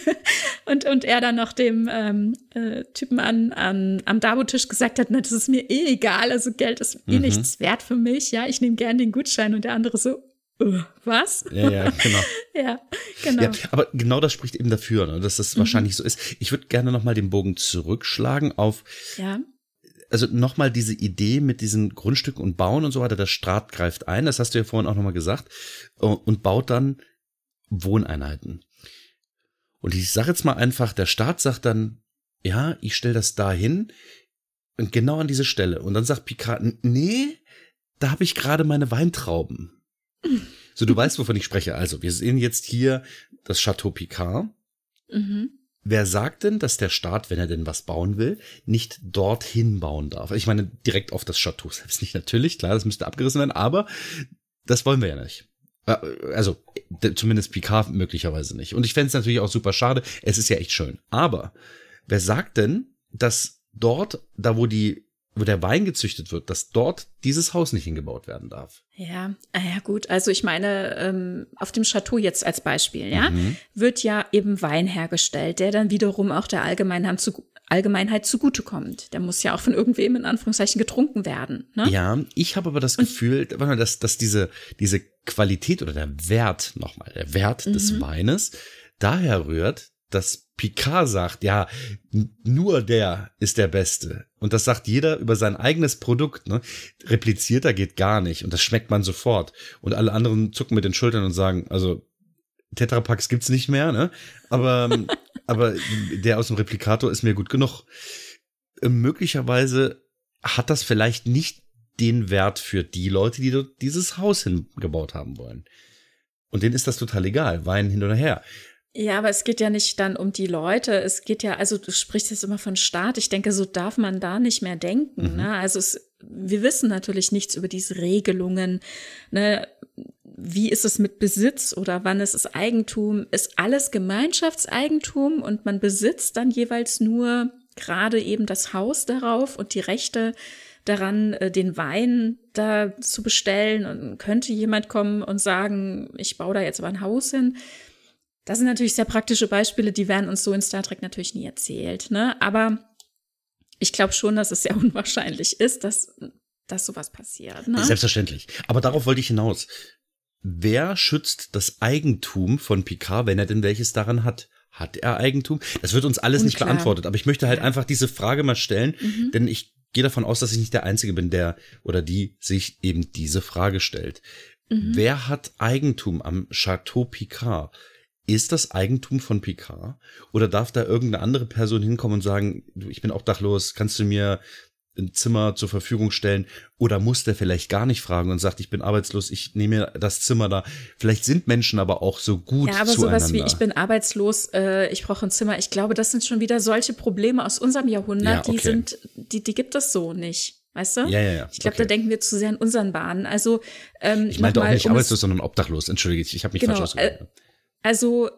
und, und er dann noch dem ähm, äh, Typen an, an, am Dabo-Tisch gesagt hat, na, das ist mir eh egal, also Geld ist eh mhm. nichts wert für mich, ja, ich nehme gern den Gutschein und der andere so, uh, was? Ja, ja, genau. ja, genau. Ja, aber genau das spricht eben dafür, ne, dass das mhm. wahrscheinlich so ist. Ich würde gerne noch mal den Bogen zurückschlagen auf ja also nochmal diese Idee mit diesen Grundstücken und Bauen und so weiter, der Staat greift ein, das hast du ja vorhin auch nochmal gesagt, und baut dann Wohneinheiten. Und ich sage jetzt mal einfach, der Staat sagt dann, ja, ich stelle das da hin und genau an diese Stelle. Und dann sagt Picard, nee, da habe ich gerade meine Weintrauben. So, du weißt, wovon ich spreche. Also, wir sehen jetzt hier das Chateau Picard. Mhm. Wer sagt denn, dass der Staat, wenn er denn was bauen will, nicht dorthin bauen darf? Ich meine, direkt auf das Chateau selbst nicht natürlich, klar, das müsste abgerissen werden, aber das wollen wir ja nicht. Äh, also, zumindest Picard möglicherweise nicht. Und ich fände es natürlich auch super schade. Es ist ja echt schön. Aber wer sagt denn, dass dort, da wo die wo der Wein gezüchtet wird, dass dort dieses Haus nicht hingebaut werden darf. Ja, ah ja gut. Also ich meine, ähm, auf dem Chateau jetzt als Beispiel, ja, mhm. wird ja eben Wein hergestellt, der dann wiederum auch der Allgemeinheit, zu, Allgemeinheit zugutekommt. Der muss ja auch von irgendwem in Anführungszeichen getrunken werden. Ne? Ja, ich habe aber das Und, Gefühl, dass, dass diese, diese Qualität oder der Wert, nochmal, der Wert mhm. des Weines daher rührt, dass Picard sagt, ja, nur der ist der Beste. Und das sagt jeder über sein eigenes Produkt. Ne? Replizierter geht gar nicht. Und das schmeckt man sofort. Und alle anderen zucken mit den Schultern und sagen, also Tetrapacks gibt's nicht mehr, ne? Aber, aber der aus dem Replikator ist mir gut genug. Möglicherweise hat das vielleicht nicht den Wert für die Leute, die dort dieses Haus hingebaut haben wollen. Und denen ist das total egal, Wein hin oder her. Ja, aber es geht ja nicht dann um die Leute. Es geht ja, also du sprichst jetzt immer von Staat. Ich denke, so darf man da nicht mehr denken. Mhm. Ne? Also es, wir wissen natürlich nichts über diese Regelungen. Ne? Wie ist es mit Besitz oder wann ist es Eigentum? Ist alles Gemeinschaftseigentum und man besitzt dann jeweils nur gerade eben das Haus darauf und die Rechte daran, äh, den Wein da zu bestellen. Und könnte jemand kommen und sagen, ich baue da jetzt aber ein Haus hin das sind natürlich sehr praktische Beispiele, die werden uns so in Star Trek natürlich nie erzählt. Ne? Aber ich glaube schon, dass es sehr unwahrscheinlich ist, dass, dass sowas passiert. Ne? Selbstverständlich. Aber darauf wollte ich hinaus. Wer schützt das Eigentum von Picard, wenn er denn welches daran hat? Hat er Eigentum? Das wird uns alles Unklar. nicht beantwortet, aber ich möchte halt einfach diese Frage mal stellen, mhm. denn ich gehe davon aus, dass ich nicht der Einzige bin, der oder die sich eben diese Frage stellt. Mhm. Wer hat Eigentum am Chateau Picard? Ist das Eigentum von Picard? Oder darf da irgendeine andere Person hinkommen und sagen, ich bin obdachlos, kannst du mir ein Zimmer zur Verfügung stellen oder muss der vielleicht gar nicht fragen und sagt, ich bin arbeitslos, ich nehme mir das Zimmer da. Vielleicht sind Menschen aber auch so gut Ja, aber zueinander. sowas wie ich bin arbeitslos, äh, ich brauche ein Zimmer. Ich glaube, das sind schon wieder solche Probleme aus unserem Jahrhundert, ja, okay. die sind, die, die gibt es so nicht. Weißt du? Ja, ja, ja. Ich glaube, okay. da denken wir zu sehr an unseren Bahnen. Also ähm, ich meinte auch nicht um arbeitslos, sondern obdachlos. Entschuldige, ich habe mich genau, falsch ausgedrückt. Äh, also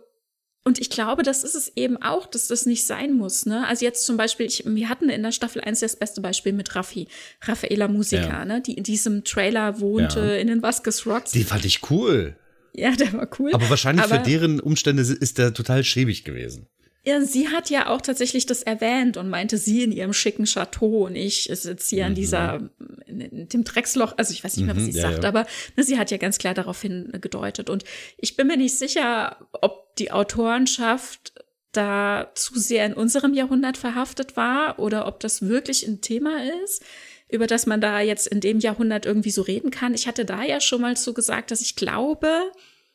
und ich glaube, das ist es eben auch, dass das nicht sein muss. Ne? Also jetzt zum Beispiel, ich, wir hatten in der Staffel 1 das beste Beispiel mit Raffi, Raffaela Musiker, ja. ne? die in diesem Trailer wohnte, ja. in den Vasquez Rocks. Die fand ich cool. Ja, der war cool. Aber wahrscheinlich Aber, für deren Umstände ist der total schäbig gewesen. Ja, sie hat ja auch tatsächlich das erwähnt und meinte, sie in ihrem schicken Chateau und ich sitze hier mhm. an dieser, in dem Drecksloch, also ich weiß nicht mehr, was mhm, sie ja, sagt, ja. aber ne, sie hat ja ganz klar darauf gedeutet. Und ich bin mir nicht sicher, ob die Autorenschaft da zu sehr in unserem Jahrhundert verhaftet war oder ob das wirklich ein Thema ist, über das man da jetzt in dem Jahrhundert irgendwie so reden kann. Ich hatte da ja schon mal so gesagt, dass ich glaube,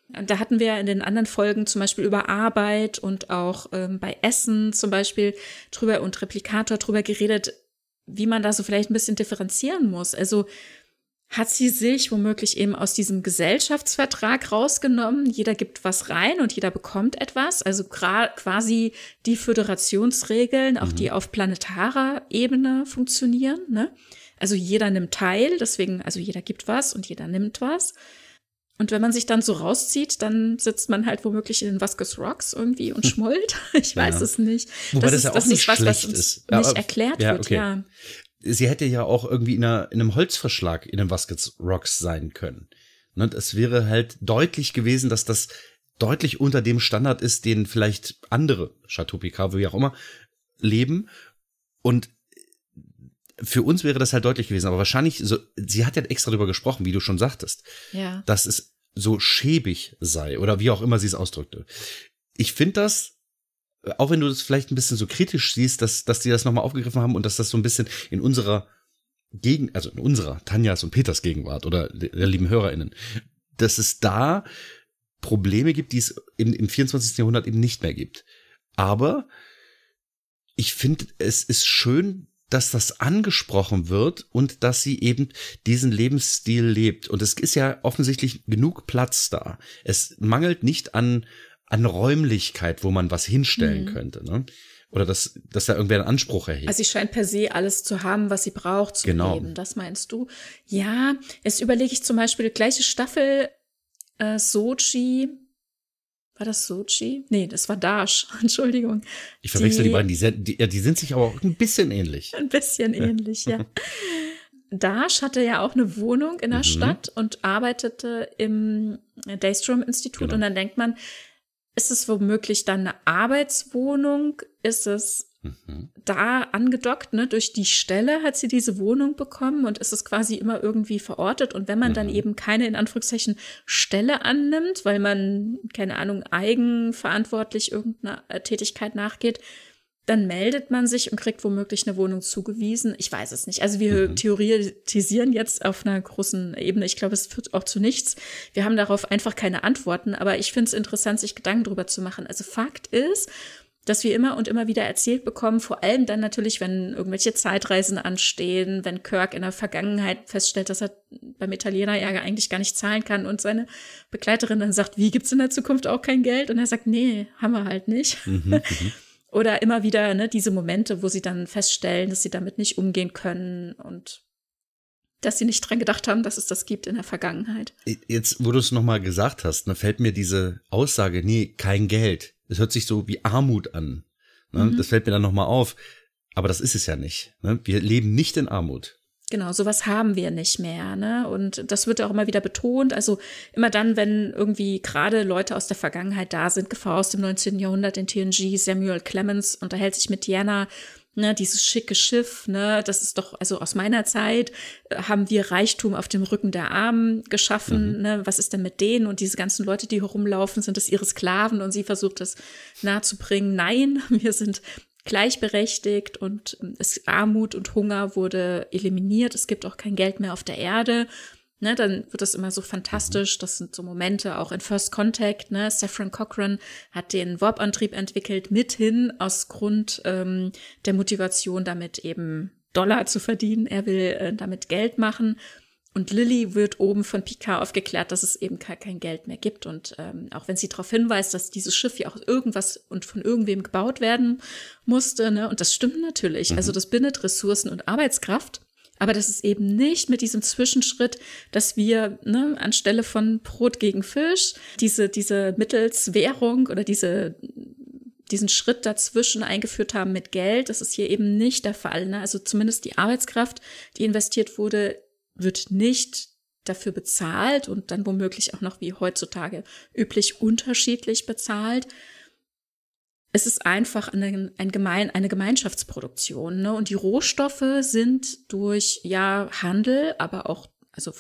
da hatten wir in den anderen Folgen zum Beispiel über Arbeit und auch ähm, bei Essen zum Beispiel drüber und Replikator drüber geredet, wie man da so vielleicht ein bisschen differenzieren muss. Also hat sie sich womöglich eben aus diesem Gesellschaftsvertrag rausgenommen. Jeder gibt was rein und jeder bekommt etwas. Also quasi die Föderationsregeln, auch mhm. die auf planetarer Ebene funktionieren. Ne? Also jeder nimmt teil, deswegen, also jeder gibt was und jeder nimmt was. Und wenn man sich dann so rauszieht, dann sitzt man halt womöglich in den Vasquez Rocks irgendwie und schmollt. Ich weiß ja. es nicht. Wobei das, das ist, ja auch das nicht was, was uns ist. nicht erklärt ja, wird, okay. ja. Sie hätte ja auch irgendwie in, einer, in einem Holzverschlag in den Vasquez Rocks sein können. Und es wäre halt deutlich gewesen, dass das deutlich unter dem Standard ist, den vielleicht andere Chateau Picard, wie auch immer, leben. Und für uns wäre das halt deutlich gewesen, aber wahrscheinlich, so, sie hat ja extra darüber gesprochen, wie du schon sagtest, ja. dass es so schäbig sei oder wie auch immer sie es ausdrückte. Ich finde das, auch wenn du das vielleicht ein bisschen so kritisch siehst, dass, dass die das nochmal aufgegriffen haben und dass das so ein bisschen in unserer Gegen, also in unserer, Tanjas und Peters Gegenwart oder der lieben HörerInnen, dass es da Probleme gibt, die es im, im 24. Jahrhundert eben nicht mehr gibt. Aber ich finde, es ist schön, dass das angesprochen wird und dass sie eben diesen Lebensstil lebt. Und es ist ja offensichtlich genug Platz da. Es mangelt nicht an, an Räumlichkeit, wo man was hinstellen mhm. könnte. Ne? Oder dass, dass da irgendwer einen Anspruch erhebt. Also sie scheint per se alles zu haben, was sie braucht zum genau. Leben. Das meinst du? Ja, jetzt überlege ich zum Beispiel, gleiche Staffel äh, Sochi, war das Sochi? Nee, das war Dash. Entschuldigung. Ich verwechsel die, die beiden. Die, sind, die, die sind sich aber auch ein bisschen ähnlich. Ein bisschen ähnlich, ja. Dash hatte ja auch eine Wohnung in der mhm. Stadt und arbeitete im Daystrom Institut. Genau. Und dann denkt man, ist es womöglich dann eine Arbeitswohnung? Ist es Mhm. da angedockt, ne, durch die Stelle hat sie diese Wohnung bekommen und ist es quasi immer irgendwie verortet. Und wenn man mhm. dann eben keine, in Anführungszeichen, Stelle annimmt, weil man, keine Ahnung, eigenverantwortlich irgendeiner Tätigkeit nachgeht, dann meldet man sich und kriegt womöglich eine Wohnung zugewiesen. Ich weiß es nicht. Also wir mhm. theoretisieren jetzt auf einer großen Ebene. Ich glaube, es führt auch zu nichts. Wir haben darauf einfach keine Antworten, aber ich finde es interessant, sich Gedanken drüber zu machen. Also Fakt ist, dass wir immer und immer wieder erzählt bekommen, vor allem dann natürlich, wenn irgendwelche Zeitreisen anstehen, wenn Kirk in der Vergangenheit feststellt, dass er beim Italiener ja eigentlich gar nicht zahlen kann und seine Begleiterin dann sagt, wie gibt's in der Zukunft auch kein Geld? Und er sagt, nee, haben wir halt nicht. Mhm, mhm. Oder immer wieder ne, diese Momente, wo sie dann feststellen, dass sie damit nicht umgehen können und dass sie nicht dran gedacht haben, dass es das gibt in der Vergangenheit. Jetzt, wo du es nochmal gesagt hast, ne, fällt mir diese Aussage, nee, kein Geld es hört sich so wie Armut an. Ne? Mhm. Das fällt mir dann nochmal auf. Aber das ist es ja nicht. Ne? Wir leben nicht in Armut. Genau, sowas haben wir nicht mehr, ne? Und das wird auch immer wieder betont. Also immer dann, wenn irgendwie gerade Leute aus der Vergangenheit da sind, Gefahr aus dem 19. Jahrhundert in TNG, Samuel Clemens unterhält sich mit Diana ne, dieses schicke Schiff, ne, das ist doch, also aus meiner Zeit äh, haben wir Reichtum auf dem Rücken der Armen geschaffen, mhm. ne, was ist denn mit denen und diese ganzen Leute, die herumlaufen, sind das ihre Sklaven und sie versucht das nahezubringen. Nein, wir sind gleichberechtigt und ähm, es, Armut und Hunger wurde eliminiert, es gibt auch kein Geld mehr auf der Erde Ne, dann wird das immer so fantastisch. Das sind so Momente auch in First Contact. Ne, Saffron Cochran hat den Warp-Antrieb entwickelt, mithin aus Grund ähm, der Motivation, damit eben Dollar zu verdienen. Er will äh, damit Geld machen. Und Lilly wird oben von Picard aufgeklärt, dass es eben kein Geld mehr gibt. Und ähm, auch wenn sie darauf hinweist, dass dieses Schiff ja auch irgendwas und von irgendwem gebaut werden musste, ne? und das stimmt natürlich. Mhm. Also das bindet Ressourcen und Arbeitskraft. Aber das ist eben nicht mit diesem Zwischenschritt, dass wir ne, anstelle von Brot gegen Fisch diese, diese Mittelswährung oder diese, diesen Schritt dazwischen eingeführt haben mit Geld. Das ist hier eben nicht der Fall. Ne? Also zumindest die Arbeitskraft, die investiert wurde, wird nicht dafür bezahlt und dann womöglich auch noch wie heutzutage üblich unterschiedlich bezahlt, es ist einfach eine, ein Gemein, eine Gemeinschaftsproduktion. Ne? Und die Rohstoffe sind durch ja Handel, aber auch also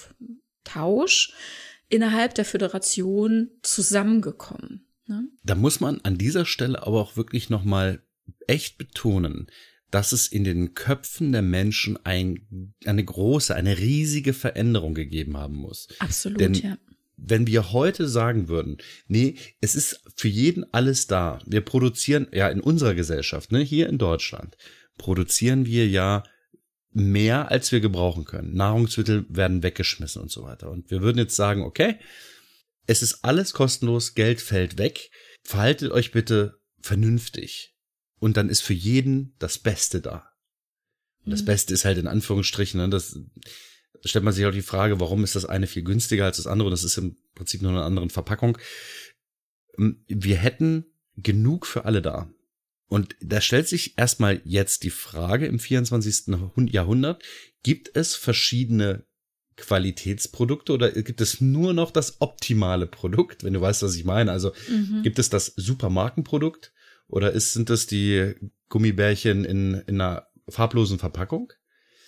Tausch innerhalb der Föderation zusammengekommen. Ne? Da muss man an dieser Stelle aber auch wirklich noch mal echt betonen, dass es in den Köpfen der Menschen ein, eine große, eine riesige Veränderung gegeben haben muss. Absolut, Denn ja wenn wir heute sagen würden, nee, es ist für jeden alles da. Wir produzieren ja in unserer Gesellschaft, ne, hier in Deutschland, produzieren wir ja mehr, als wir gebrauchen können. Nahrungsmittel werden weggeschmissen und so weiter. Und wir würden jetzt sagen, okay, es ist alles kostenlos, Geld fällt weg. Verhaltet euch bitte vernünftig. Und dann ist für jeden das Beste da. Und das mhm. Beste ist halt in Anführungsstrichen, ne, das stellt man sich auch die Frage, warum ist das eine viel günstiger als das andere? Das ist im Prinzip nur eine andere Verpackung. Ähm, wir hätten genug für alle da. Und da stellt sich erstmal jetzt die Frage im 24. Jahrhundert, gibt es verschiedene Qualitätsprodukte oder gibt es nur noch das optimale Produkt, wenn du weißt, was ich meine? Also mhm. gibt es das Supermarkenprodukt oder ist, sind das die Gummibärchen in, in einer farblosen Verpackung?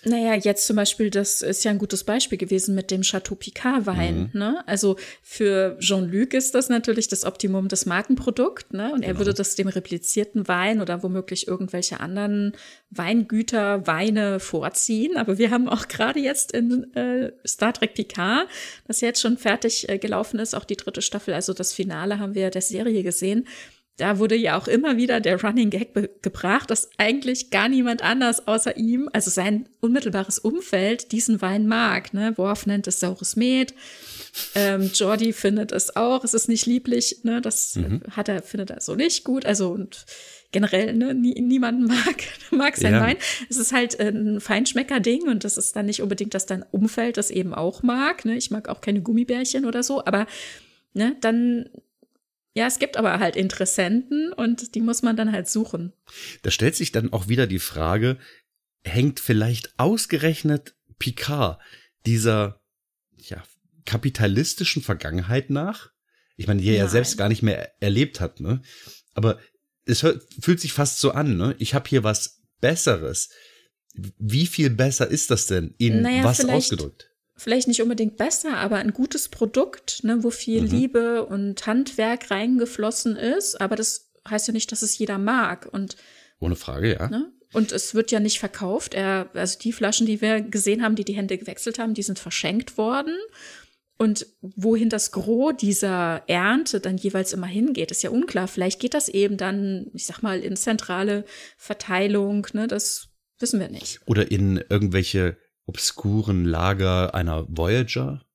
Naja, jetzt zum Beispiel, das ist ja ein gutes Beispiel gewesen mit dem Chateau Picard Wein. Mhm. Ne? Also für Jean-Luc ist das natürlich das Optimum des Markenprodukt. Ne? Und genau. er würde das dem replizierten Wein oder womöglich irgendwelche anderen Weingüter, Weine vorziehen. Aber wir haben auch gerade jetzt in äh, Star Trek Picard, das jetzt schon fertig äh, gelaufen ist, auch die dritte Staffel, also das Finale haben wir der Serie gesehen da wurde ja auch immer wieder der Running Gag gebracht, dass eigentlich gar niemand anders außer ihm, also sein unmittelbares Umfeld, diesen Wein mag. Ne? Worf nennt es saures Met. Ähm, Jordi findet es auch, es ist nicht lieblich, ne? Das mhm. hat er, findet er so nicht gut. Also und generell, ne, nie, niemand mag, mag sein ja. Wein. Es ist halt ein Feinschmecker-Ding und das ist dann nicht unbedingt, dass dein Umfeld das eben auch mag. Ne? Ich mag auch keine Gummibärchen oder so, aber ne, dann ja, es gibt aber halt Interessenten und die muss man dann halt suchen. Da stellt sich dann auch wieder die Frage, hängt vielleicht ausgerechnet Picard dieser ja, kapitalistischen Vergangenheit nach? Ich meine, die er ja selbst gar nicht mehr erlebt hat, ne? Aber es fühlt sich fast so an, ne? Ich habe hier was Besseres. Wie viel besser ist das denn in naja, was ausgedrückt? Vielleicht nicht unbedingt besser, aber ein gutes Produkt, ne, wo viel mhm. Liebe und Handwerk reingeflossen ist. Aber das heißt ja nicht, dass es jeder mag. Und ohne Frage, ja. Ne? Und es wird ja nicht verkauft. Er, also die Flaschen, die wir gesehen haben, die die Hände gewechselt haben, die sind verschenkt worden. Und wohin das Gros dieser Ernte dann jeweils immer hingeht, ist ja unklar. Vielleicht geht das eben dann, ich sag mal, in zentrale Verteilung, ne, das wissen wir nicht. Oder in irgendwelche obskuren Lager einer Voyager,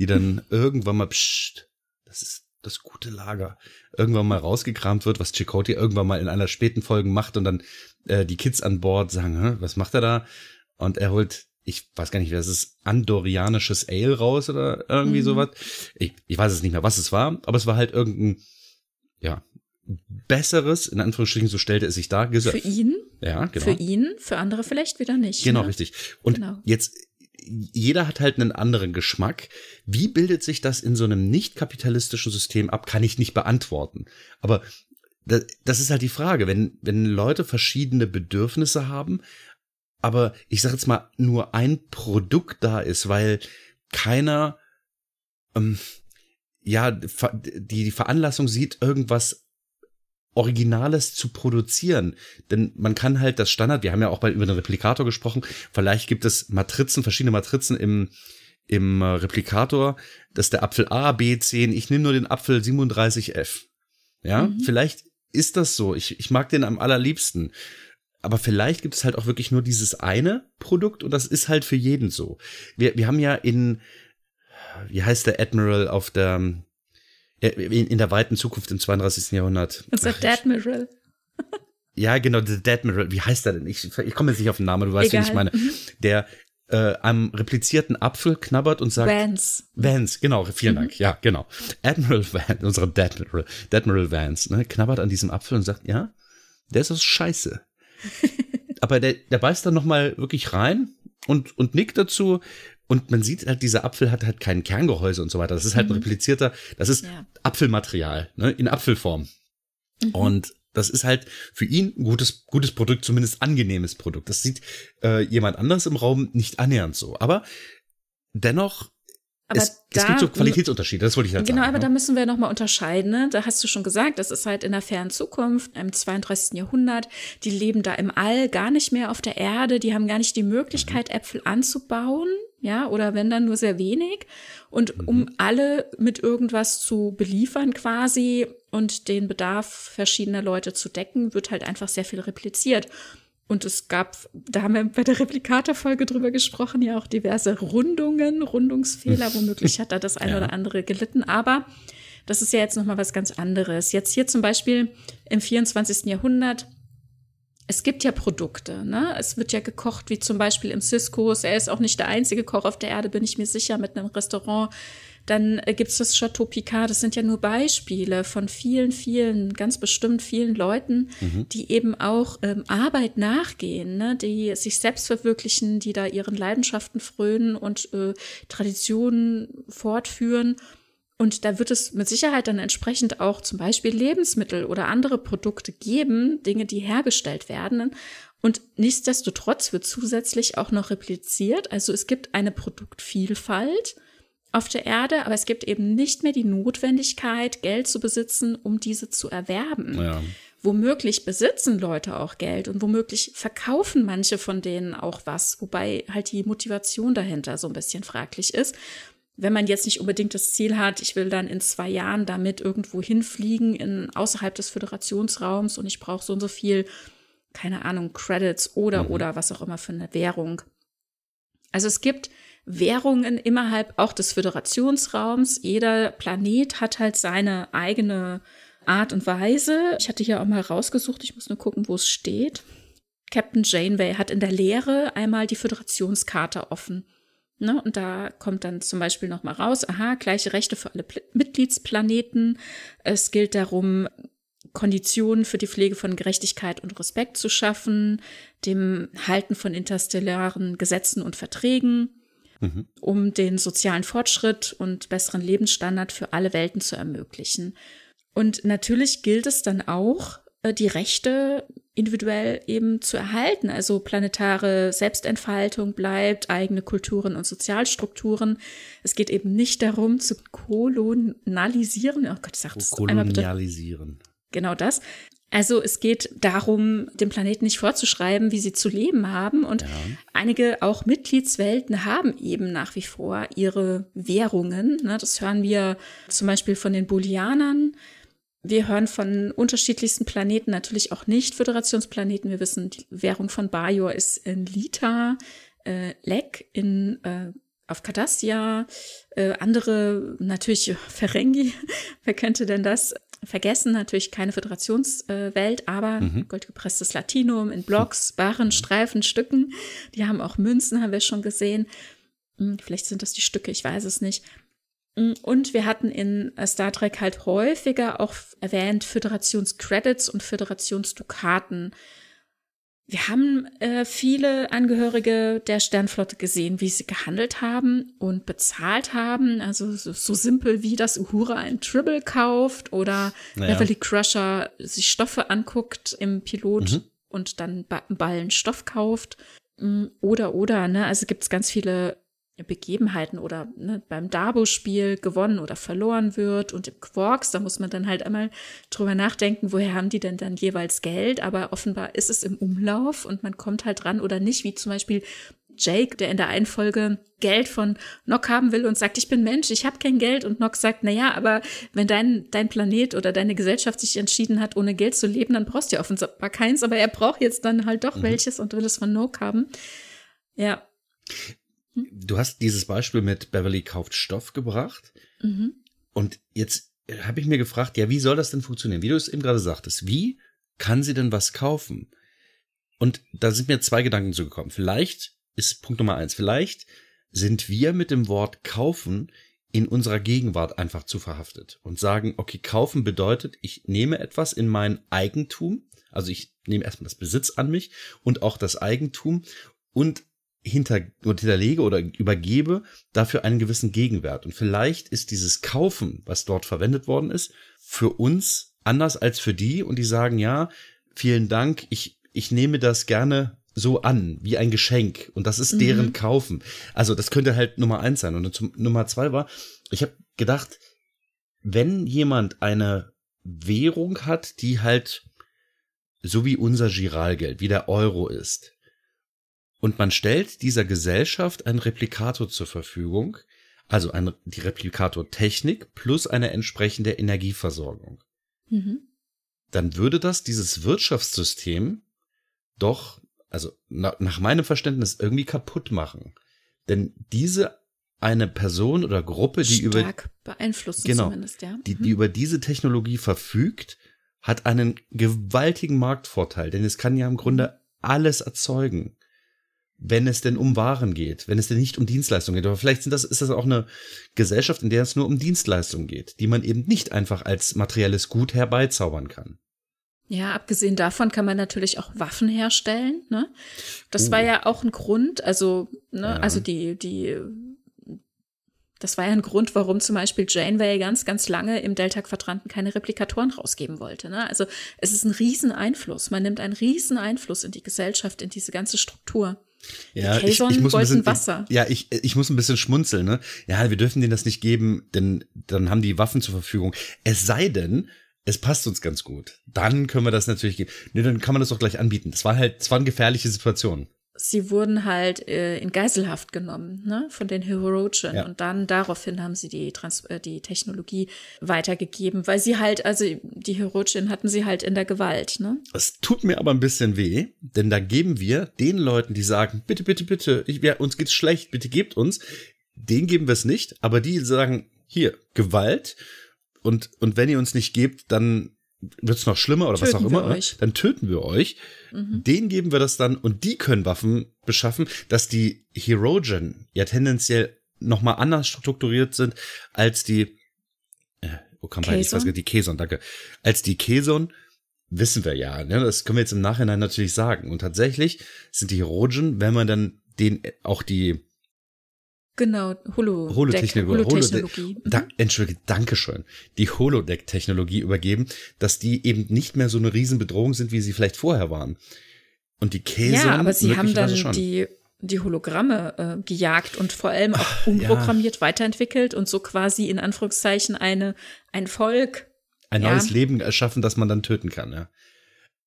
die dann irgendwann mal, pssst, das ist das gute Lager, irgendwann mal rausgekramt wird, was Chakotay irgendwann mal in einer späten Folge macht und dann äh, die Kids an Bord sagen, was macht er da? Und er holt, ich weiß gar nicht, es ist, andorianisches Ale raus oder irgendwie mhm. sowas. Ich, ich weiß es nicht mehr, was es war, aber es war halt irgendein, ja, besseres, in Anführungsstrichen, so stellte es sich da, Gesöff. Für ihn? Ja, genau. Für ihn, für andere vielleicht wieder nicht. Genau, ne? richtig. Und genau. jetzt, jeder hat halt einen anderen Geschmack. Wie bildet sich das in so einem nicht kapitalistischen System ab, kann ich nicht beantworten. Aber das ist halt die Frage, wenn, wenn Leute verschiedene Bedürfnisse haben, aber ich sage jetzt mal, nur ein Produkt da ist, weil keiner ähm, ja die, die Veranlassung sieht, irgendwas Originales zu produzieren. Denn man kann halt das Standard, wir haben ja auch bei über den Replikator gesprochen, vielleicht gibt es Matrizen, verschiedene Matrizen im, im äh, Replikator, dass der Apfel A, B, 10, ich nehme nur den Apfel 37F. Ja, mhm. vielleicht ist das so. Ich, ich mag den am allerliebsten. Aber vielleicht gibt es halt auch wirklich nur dieses eine Produkt und das ist halt für jeden so. Wir, wir haben ja in, wie heißt der Admiral auf der, in, in der weiten Zukunft im 32. Jahrhundert? Das ist der Admiral. Ja, genau, der Admiral. Wie heißt der denn? Ich, ich komme jetzt nicht auf den Namen, du weißt, Egal. wie ich meine. Mhm. Der äh, am replizierten Apfel knabbert und sagt. Vance. Vance, genau, vielen mhm. Dank. Ja, genau. Admiral Vance, unsere Admiral, Admiral Vance, ne, knabbert an diesem Apfel und sagt, ja, der ist das scheiße. Aber der, der beißt dann nochmal wirklich rein und, und nickt dazu. Und man sieht halt, dieser Apfel hat halt kein Kerngehäuse und so weiter. Das ist halt ein mhm. replizierter, das ist ja. Apfelmaterial, ne, in Apfelform. Mhm. Und das ist halt für ihn ein gutes, gutes Produkt, zumindest angenehmes Produkt. Das sieht äh, jemand anders im Raum nicht annähernd so. Aber dennoch aber es, da, es gibt so Qualitätsunterschiede, das wollte ich halt genau, sagen. Genau, aber ne? da müssen wir nochmal unterscheiden. Ne? Da hast du schon gesagt, das ist halt in der fernen Zukunft, im 32. Jahrhundert. Die leben da im All, gar nicht mehr auf der Erde. Die haben gar nicht die Möglichkeit, mhm. Äpfel anzubauen. Ja, oder wenn dann nur sehr wenig. Und mhm. um alle mit irgendwas zu beliefern quasi und den Bedarf verschiedener Leute zu decken, wird halt einfach sehr viel repliziert. Und es gab, da haben wir bei der Replikator-Folge drüber gesprochen, ja auch diverse Rundungen, Rundungsfehler. Womöglich hat da das eine ja. oder andere gelitten. Aber das ist ja jetzt nochmal was ganz anderes. Jetzt hier zum Beispiel im 24. Jahrhundert. Es gibt ja Produkte, ne? Es wird ja gekocht, wie zum Beispiel im Ciscos. Er ist auch nicht der einzige Koch auf der Erde, bin ich mir sicher, mit einem Restaurant dann äh, gibt's das Chateau Picard. Das sind ja nur Beispiele von vielen, vielen, ganz bestimmt vielen Leuten, mhm. die eben auch ähm, Arbeit nachgehen, ne? die sich selbst verwirklichen, die da ihren Leidenschaften frönen und äh, Traditionen fortführen. Und da wird es mit Sicherheit dann entsprechend auch zum Beispiel Lebensmittel oder andere Produkte geben, Dinge, die hergestellt werden. Und nichtsdestotrotz wird zusätzlich auch noch repliziert. Also es gibt eine Produktvielfalt auf der Erde, aber es gibt eben nicht mehr die Notwendigkeit, Geld zu besitzen, um diese zu erwerben. Ja. Womöglich besitzen Leute auch Geld und womöglich verkaufen manche von denen auch was, wobei halt die Motivation dahinter so ein bisschen fraglich ist. Wenn man jetzt nicht unbedingt das Ziel hat, ich will dann in zwei Jahren damit irgendwo hinfliegen, in außerhalb des Föderationsraums und ich brauche so und so viel, keine Ahnung, Credits oder mhm. oder was auch immer für eine Währung. Also es gibt Währungen innerhalb auch des Föderationsraums. Jeder Planet hat halt seine eigene Art und Weise. Ich hatte hier auch mal rausgesucht, ich muss nur gucken, wo es steht. Captain Janeway hat in der Lehre einmal die Föderationskarte offen. Ne? Und da kommt dann zum Beispiel noch mal raus, aha, gleiche Rechte für alle Pl Mitgliedsplaneten. Es gilt darum, Konditionen für die Pflege von Gerechtigkeit und Respekt zu schaffen, dem Halten von interstellaren Gesetzen und Verträgen mhm. um den sozialen Fortschritt und besseren Lebensstandard für alle Welten zu ermöglichen. Und natürlich gilt es dann auch, äh, die Rechte individuell eben zu erhalten. Also planetare Selbstentfaltung bleibt, eigene Kulturen und Sozialstrukturen. Es geht eben nicht darum zu kolonialisieren. Oh Gott, sag das einmal bitte. Kolonialisieren. Genau das. Also es geht darum, dem Planeten nicht vorzuschreiben, wie sie zu leben haben. Und ja. einige auch Mitgliedswelten haben eben nach wie vor ihre Währungen. Ne, das hören wir zum Beispiel von den Booleanern. Wir hören von unterschiedlichsten Planeten, natürlich auch nicht Föderationsplaneten. Wir wissen, die Währung von Bajor ist in Lita, äh, Lek in äh, auf Cardassia, äh, andere natürlich Ferengi, wer könnte denn das? Vergessen, natürlich keine Föderationswelt, aber mhm. goldgepresstes Latinum in Blocks, Barren, Streifen, Stücken. Die haben auch Münzen, haben wir schon gesehen. Hm, vielleicht sind das die Stücke, ich weiß es nicht. Hm, und wir hatten in Star Trek halt häufiger auch erwähnt Föderationscredits und Föderationsdukaten. Wir haben äh, viele Angehörige der Sternflotte gesehen, wie sie gehandelt haben und bezahlt haben. Also so, so simpel wie, dass Uhura ein Tribble kauft oder naja. Beverly Crusher sich Stoffe anguckt im Pilot mhm. und dann Ballen Stoff kauft. Mm, oder, oder, ne? Also gibt es ganz viele Begebenheiten oder ne, beim Dabo-Spiel gewonnen oder verloren wird und im Quarks, da muss man dann halt einmal drüber nachdenken, woher haben die denn dann jeweils Geld, aber offenbar ist es im Umlauf und man kommt halt dran oder nicht, wie zum Beispiel Jake, der in der einen Folge Geld von Nock haben will und sagt, ich bin Mensch, ich habe kein Geld und Nock sagt, na ja, aber wenn dein dein Planet oder deine Gesellschaft sich entschieden hat, ohne Geld zu leben, dann brauchst du ja offenbar keins, aber er braucht jetzt dann halt doch mhm. welches und will es von Nock haben. Ja. Du hast dieses Beispiel mit Beverly kauft Stoff gebracht. Mhm. Und jetzt habe ich mir gefragt, ja, wie soll das denn funktionieren? Wie du es eben gerade sagtest, wie kann sie denn was kaufen? Und da sind mir zwei Gedanken zugekommen. Vielleicht ist Punkt Nummer eins, vielleicht sind wir mit dem Wort kaufen in unserer Gegenwart einfach zu verhaftet und sagen, okay, kaufen bedeutet, ich nehme etwas in mein Eigentum, also ich nehme erstmal das Besitz an mich und auch das Eigentum und hinter, hinterlege oder übergebe dafür einen gewissen Gegenwert. Und vielleicht ist dieses Kaufen, was dort verwendet worden ist, für uns anders als für die und die sagen, ja, vielen Dank, ich, ich nehme das gerne so an, wie ein Geschenk. Und das ist mhm. deren Kaufen. Also das könnte halt Nummer eins sein. Und zum, Nummer zwei war, ich habe gedacht, wenn jemand eine Währung hat, die halt so wie unser Giralgeld, wie der Euro ist, und man stellt dieser Gesellschaft einen Replikator zur Verfügung, also ein, die Replikatortechnik plus eine entsprechende Energieversorgung. Mhm. Dann würde das dieses Wirtschaftssystem doch, also na, nach meinem Verständnis, irgendwie kaputt machen. Denn diese eine Person oder Gruppe, die Stark über beeinflussen genau, zumindest, ja. die, die mhm. über diese Technologie verfügt, hat einen gewaltigen Marktvorteil, denn es kann ja im Grunde alles erzeugen wenn es denn um Waren geht, wenn es denn nicht um Dienstleistungen geht. Aber vielleicht sind das, ist das auch eine Gesellschaft, in der es nur um Dienstleistungen geht, die man eben nicht einfach als materielles Gut herbeizaubern kann. Ja, abgesehen davon kann man natürlich auch Waffen herstellen. Ne? Das uh. war ja auch ein Grund, also, ne, ja. also die, die, das war ja ein Grund, warum zum Beispiel Janeway ganz, ganz lange im Delta-Quadranten keine Replikatoren rausgeben wollte. Ne? Also es ist ein Rieseneinfluss. Man nimmt einen Rieseneinfluss in die Gesellschaft, in diese ganze Struktur. Ja, ich, ich muss ein bisschen, Wasser. Ja, ich, ich muss ein bisschen schmunzeln, ne? Ja, wir dürfen denen das nicht geben, denn dann haben die Waffen zur Verfügung. Es sei denn, es passt uns ganz gut. Dann können wir das natürlich geben. Ne, dann kann man das doch gleich anbieten. Das war halt, es war eine gefährliche Situation sie wurden halt äh, in Geiselhaft genommen ne, von den Herogen ja. und dann daraufhin haben sie die, Trans äh, die Technologie weitergegeben, weil sie halt, also die Herogen hatten sie halt in der Gewalt. Ne? Es tut mir aber ein bisschen weh, denn da geben wir den Leuten, die sagen, bitte, bitte, bitte, ich, ja, uns geht's schlecht, bitte gebt uns, denen geben wir es nicht, aber die sagen, hier, Gewalt und, und wenn ihr uns nicht gebt, dann wird es noch schlimmer oder töten was auch immer, ne? dann töten wir euch. Mhm. Denen geben wir das dann und die können Waffen beschaffen, dass die Herogen ja tendenziell noch mal anders strukturiert sind als die äh, wo kann man ich weiß die Keson, danke. Als die Keson wissen wir ja, ne? das können wir jetzt im Nachhinein natürlich sagen und tatsächlich sind die Herogen, wenn man dann den auch die Genau, Holo Holotechnologie. Holotechnologie. Mhm. Da, Entschuldige, Dankeschön. Die Holodeck-Technologie übergeben, dass die eben nicht mehr so eine Riesenbedrohung sind, wie sie vielleicht vorher waren. Und die Käse. Ja, aber sie haben dann schon. die die Hologramme äh, gejagt und vor allem auch umprogrammiert ja. weiterentwickelt und so quasi in Anführungszeichen eine ein Volk ein ja, neues Leben erschaffen, das man dann töten kann, ja.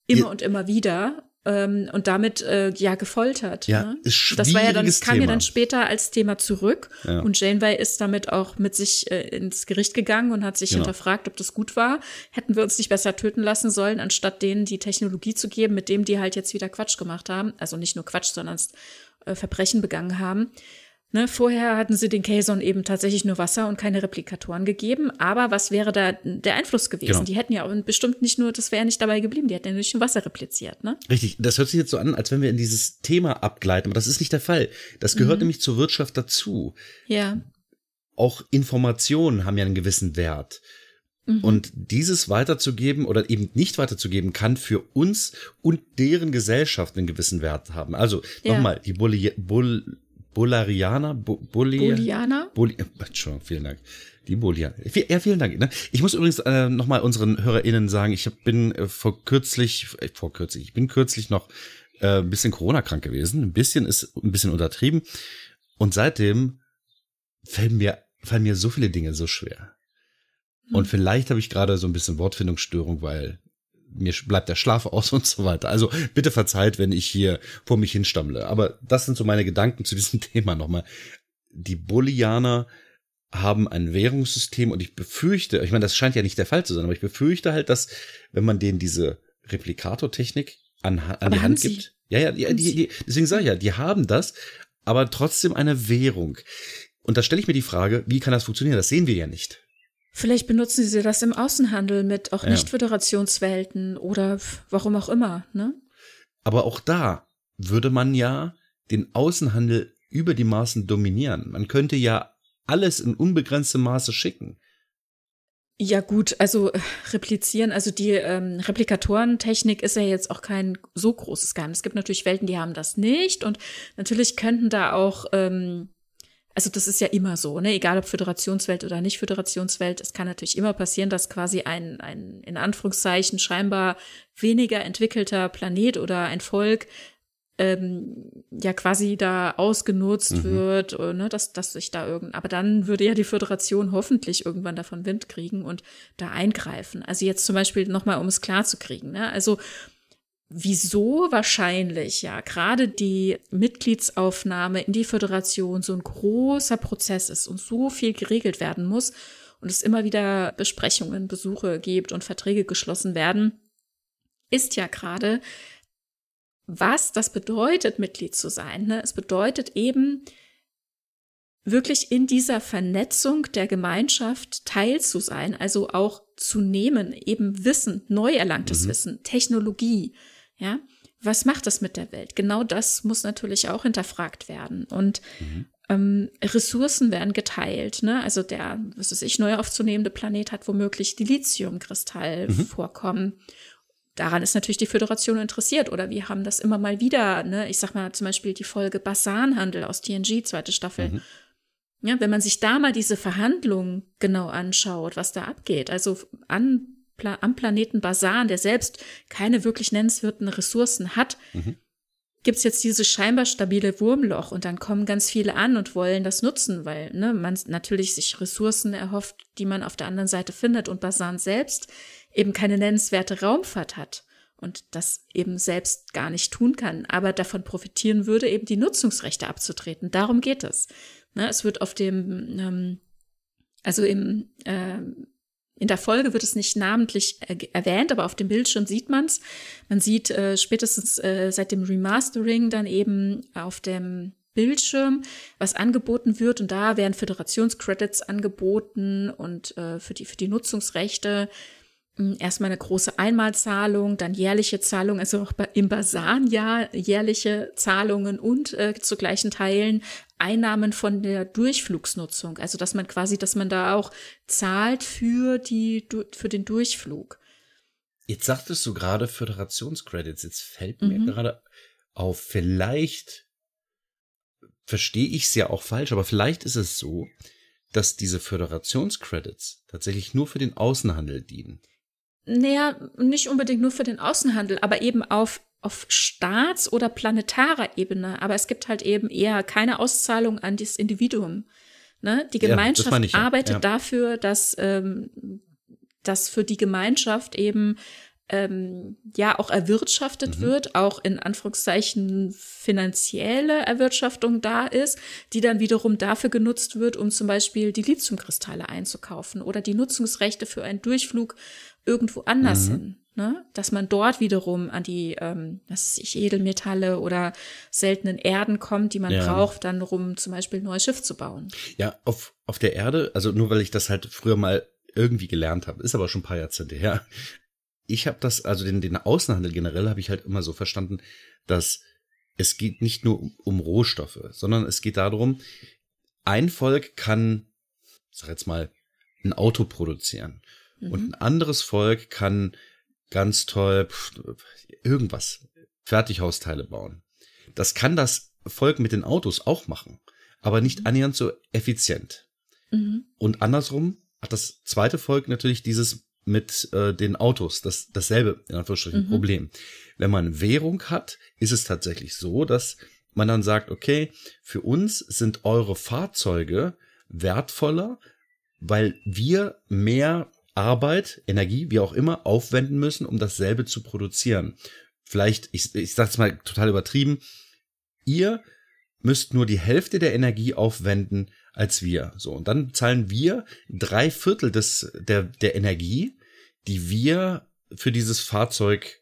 Immer Ihr, und immer wieder ähm, und damit äh, ja gefoltert. Ja, ne? ist Das war ja dann, das kam Thema. ja dann später als Thema zurück ja. und Janeway ist damit auch mit sich äh, ins Gericht gegangen und hat sich genau. hinterfragt, ob das gut war. Hätten wir uns nicht besser töten lassen sollen, anstatt denen die Technologie zu geben, mit dem die halt jetzt wieder Quatsch gemacht haben. Also nicht nur Quatsch, sondern äh, Verbrechen begangen haben. Ne, vorher hatten sie den Kazon eben tatsächlich nur Wasser und keine Replikatoren gegeben. Aber was wäre da der Einfluss gewesen? Genau. Die hätten ja bestimmt nicht nur, das wäre nicht dabei geblieben, die hätten ja nur schon Wasser repliziert. Ne? Richtig, das hört sich jetzt so an, als wenn wir in dieses Thema abgleiten, aber das ist nicht der Fall. Das gehört mhm. nämlich zur Wirtschaft dazu. Ja. Auch Informationen haben ja einen gewissen Wert. Mhm. Und dieses weiterzugeben oder eben nicht weiterzugeben, kann für uns und deren Gesellschaft einen gewissen Wert haben. Also ja. nochmal, die Bulli Bull Bulli Bullianer? Bulli Entschuldigung, vielen Dank. Die Bullianer. Ja, vielen Dank. Ne? Ich muss übrigens äh, nochmal unseren HörerInnen sagen, ich bin äh, vor kürzlich, äh, vor kürzlich, ich bin kürzlich noch äh, ein bisschen Corona-krank gewesen. Ein bisschen ist ein bisschen untertrieben. Und seitdem fallen mir, fallen mir so viele Dinge so schwer. Und hm. vielleicht habe ich gerade so ein bisschen Wortfindungsstörung, weil mir bleibt der Schlaf aus und so weiter. Also bitte verzeiht, wenn ich hier vor mich hinstammle. Aber das sind so meine Gedanken zu diesem Thema nochmal. Die Bullianer haben ein Währungssystem und ich befürchte, ich meine, das scheint ja nicht der Fall zu sein, aber ich befürchte halt, dass wenn man denen diese Replikator-Technik an, an die Hand gibt, ja, ja, die, die, die, deswegen sage ich ja, die haben das, aber trotzdem eine Währung. Und da stelle ich mir die Frage, wie kann das funktionieren? Das sehen wir ja nicht. Vielleicht benutzen sie das im Außenhandel mit auch ja. Nicht-Föderationswelten oder warum auch immer, ne? Aber auch da würde man ja den Außenhandel über die Maßen dominieren. Man könnte ja alles in unbegrenztem Maße schicken. Ja gut, also äh, replizieren, also die ähm, Replikatorentechnik ist ja jetzt auch kein so großes Geheimnis. Es gibt natürlich Welten, die haben das nicht und natürlich könnten da auch ähm, also das ist ja immer so, ne? egal ob Föderationswelt oder nicht Föderationswelt, es kann natürlich immer passieren, dass quasi ein, ein in Anführungszeichen scheinbar weniger entwickelter Planet oder ein Volk ähm, ja quasi da ausgenutzt mhm. wird, oder, ne, dass, dass sich da irgend, aber dann würde ja die Föderation hoffentlich irgendwann davon Wind kriegen und da eingreifen. Also jetzt zum Beispiel nochmal, um es klar zu kriegen, ne? Also wieso wahrscheinlich ja gerade die Mitgliedsaufnahme in die Föderation so ein großer Prozess ist und so viel geregelt werden muss und es immer wieder Besprechungen, Besuche gibt und Verträge geschlossen werden, ist ja gerade, was das bedeutet, Mitglied zu sein. Ne? Es bedeutet eben, wirklich in dieser Vernetzung der Gemeinschaft teil zu sein, also auch zu nehmen, eben Wissen, neu erlangtes mhm. Wissen, Technologie, ja, was macht das mit der Welt? Genau das muss natürlich auch hinterfragt werden. Und mhm. ähm, Ressourcen werden geteilt. Ne? Also der, was weiß ich, neu aufzunehmende Planet hat womöglich Dilithiumkristall mhm. vorkommen. Daran ist natürlich die Föderation interessiert. Oder wir haben das immer mal wieder, ne? ich sag mal zum Beispiel die Folge Basanhandel aus TNG, zweite Staffel. Mhm. Ja, wenn man sich da mal diese Verhandlungen genau anschaut, was da abgeht, also an am Planeten Basan, der selbst keine wirklich nennenswerten Ressourcen hat, mhm. gibt es jetzt dieses scheinbar stabile Wurmloch und dann kommen ganz viele an und wollen das nutzen, weil ne, man natürlich sich Ressourcen erhofft, die man auf der anderen Seite findet und Basan selbst eben keine nennenswerte Raumfahrt hat und das eben selbst gar nicht tun kann, aber davon profitieren würde, eben die Nutzungsrechte abzutreten. Darum geht es. Ne, es wird auf dem, ähm, also im äh, in der Folge wird es nicht namentlich erwähnt, aber auf dem Bildschirm sieht man es. Man sieht äh, spätestens äh, seit dem Remastering dann eben auf dem Bildschirm, was angeboten wird. Und da werden Föderationscredits angeboten und äh, für, die, für die Nutzungsrechte erstmal eine große Einmalzahlung, dann jährliche Zahlungen, also auch im Basan-Jahr jährliche Zahlungen und äh, zu gleichen Teilen Einnahmen von der Durchflugsnutzung. Also dass man quasi, dass man da auch zahlt für die für den Durchflug. Jetzt sagtest du gerade Föderationscredits. Jetzt fällt mir mhm. gerade auf, vielleicht verstehe ich es ja auch falsch, aber vielleicht ist es so, dass diese Föderationscredits tatsächlich nur für den Außenhandel dienen. Naja, nicht unbedingt nur für den Außenhandel, aber eben auf, auf Staats- oder planetarer Ebene. Aber es gibt halt eben eher keine Auszahlung an das Individuum. Ne? Die Gemeinschaft ja, ich, ja. arbeitet ja. dafür, dass, ähm, dass für die Gemeinschaft eben ähm, ja auch erwirtschaftet mhm. wird, auch in Anführungszeichen finanzielle Erwirtschaftung da ist, die dann wiederum dafür genutzt wird, um zum Beispiel die Lithiumkristalle einzukaufen oder die Nutzungsrechte für einen Durchflug irgendwo anders mhm. hin. Ne? Dass man dort wiederum an die, ähm, was weiß ich, Edelmetalle oder seltenen Erden kommt, die man ja. braucht, dann rum zum Beispiel ein neues Schiff zu bauen. Ja, auf, auf der Erde, also nur weil ich das halt früher mal irgendwie gelernt habe, ist aber schon ein paar Jahrzehnte her. Ich habe das, also den, den Außenhandel generell habe ich halt immer so verstanden, dass es geht nicht nur um, um Rohstoffe, sondern es geht darum, ein Volk kann, sag jetzt mal, ein Auto produzieren Mhm. Und ein anderes Volk kann ganz toll irgendwas, Fertighausteile bauen. Das kann das Volk mit den Autos auch machen, aber nicht mhm. annähernd so effizient. Mhm. Und andersrum hat das zweite Volk natürlich dieses mit äh, den Autos, das dasselbe in Anführungsstrichen mhm. Problem. Wenn man Währung hat, ist es tatsächlich so, dass man dann sagt, okay, für uns sind eure Fahrzeuge wertvoller, weil wir mehr Arbeit, Energie, wie auch immer, aufwenden müssen, um dasselbe zu produzieren. Vielleicht, ich, ich sage es mal total übertrieben, ihr müsst nur die Hälfte der Energie aufwenden als wir. So, und dann zahlen wir drei Viertel des, der, der Energie, die wir für dieses Fahrzeug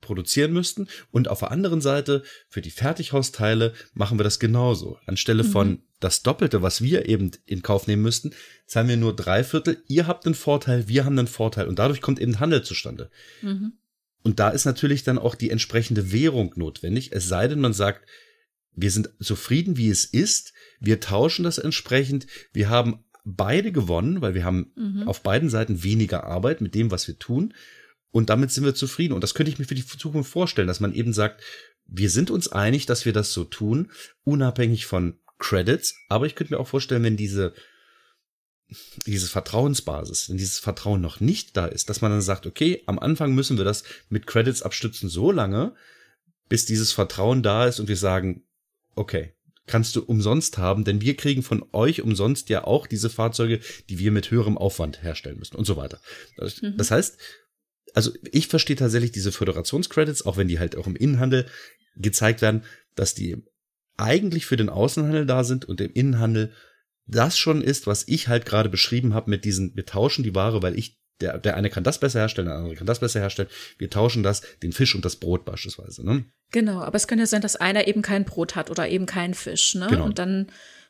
produzieren müssten. Und auf der anderen Seite, für die Fertighausteile machen wir das genauso. Anstelle mhm. von das Doppelte, was wir eben in Kauf nehmen müssten, zahlen wir nur drei Viertel. Ihr habt einen Vorteil, wir haben einen Vorteil. Und dadurch kommt eben Handel zustande. Mhm. Und da ist natürlich dann auch die entsprechende Währung notwendig. Es sei denn, man sagt, wir sind zufrieden, wie es ist. Wir tauschen das entsprechend. Wir haben beide gewonnen, weil wir haben mhm. auf beiden Seiten weniger Arbeit mit dem, was wir tun. Und damit sind wir zufrieden. Und das könnte ich mir für die Zukunft vorstellen, dass man eben sagt, wir sind uns einig, dass wir das so tun, unabhängig von Credits. Aber ich könnte mir auch vorstellen, wenn diese, diese Vertrauensbasis, wenn dieses Vertrauen noch nicht da ist, dass man dann sagt, okay, am Anfang müssen wir das mit Credits abstützen so lange, bis dieses Vertrauen da ist und wir sagen, okay, kannst du umsonst haben, denn wir kriegen von euch umsonst ja auch diese Fahrzeuge, die wir mit höherem Aufwand herstellen müssen und so weiter. Das, mhm. das heißt, also ich verstehe tatsächlich diese Föderationscredits, auch wenn die halt auch im Innenhandel gezeigt werden, dass die eigentlich für den Außenhandel da sind und im Innenhandel das schon ist, was ich halt gerade beschrieben habe mit diesen, wir tauschen die Ware, weil ich, der, der eine kann das besser herstellen, der andere kann das besser herstellen. Wir tauschen das, den Fisch und das Brot beispielsweise. Ne? Genau, aber es kann ja sein, dass einer eben kein Brot hat oder eben keinen Fisch. Ne? Genau. Und dann,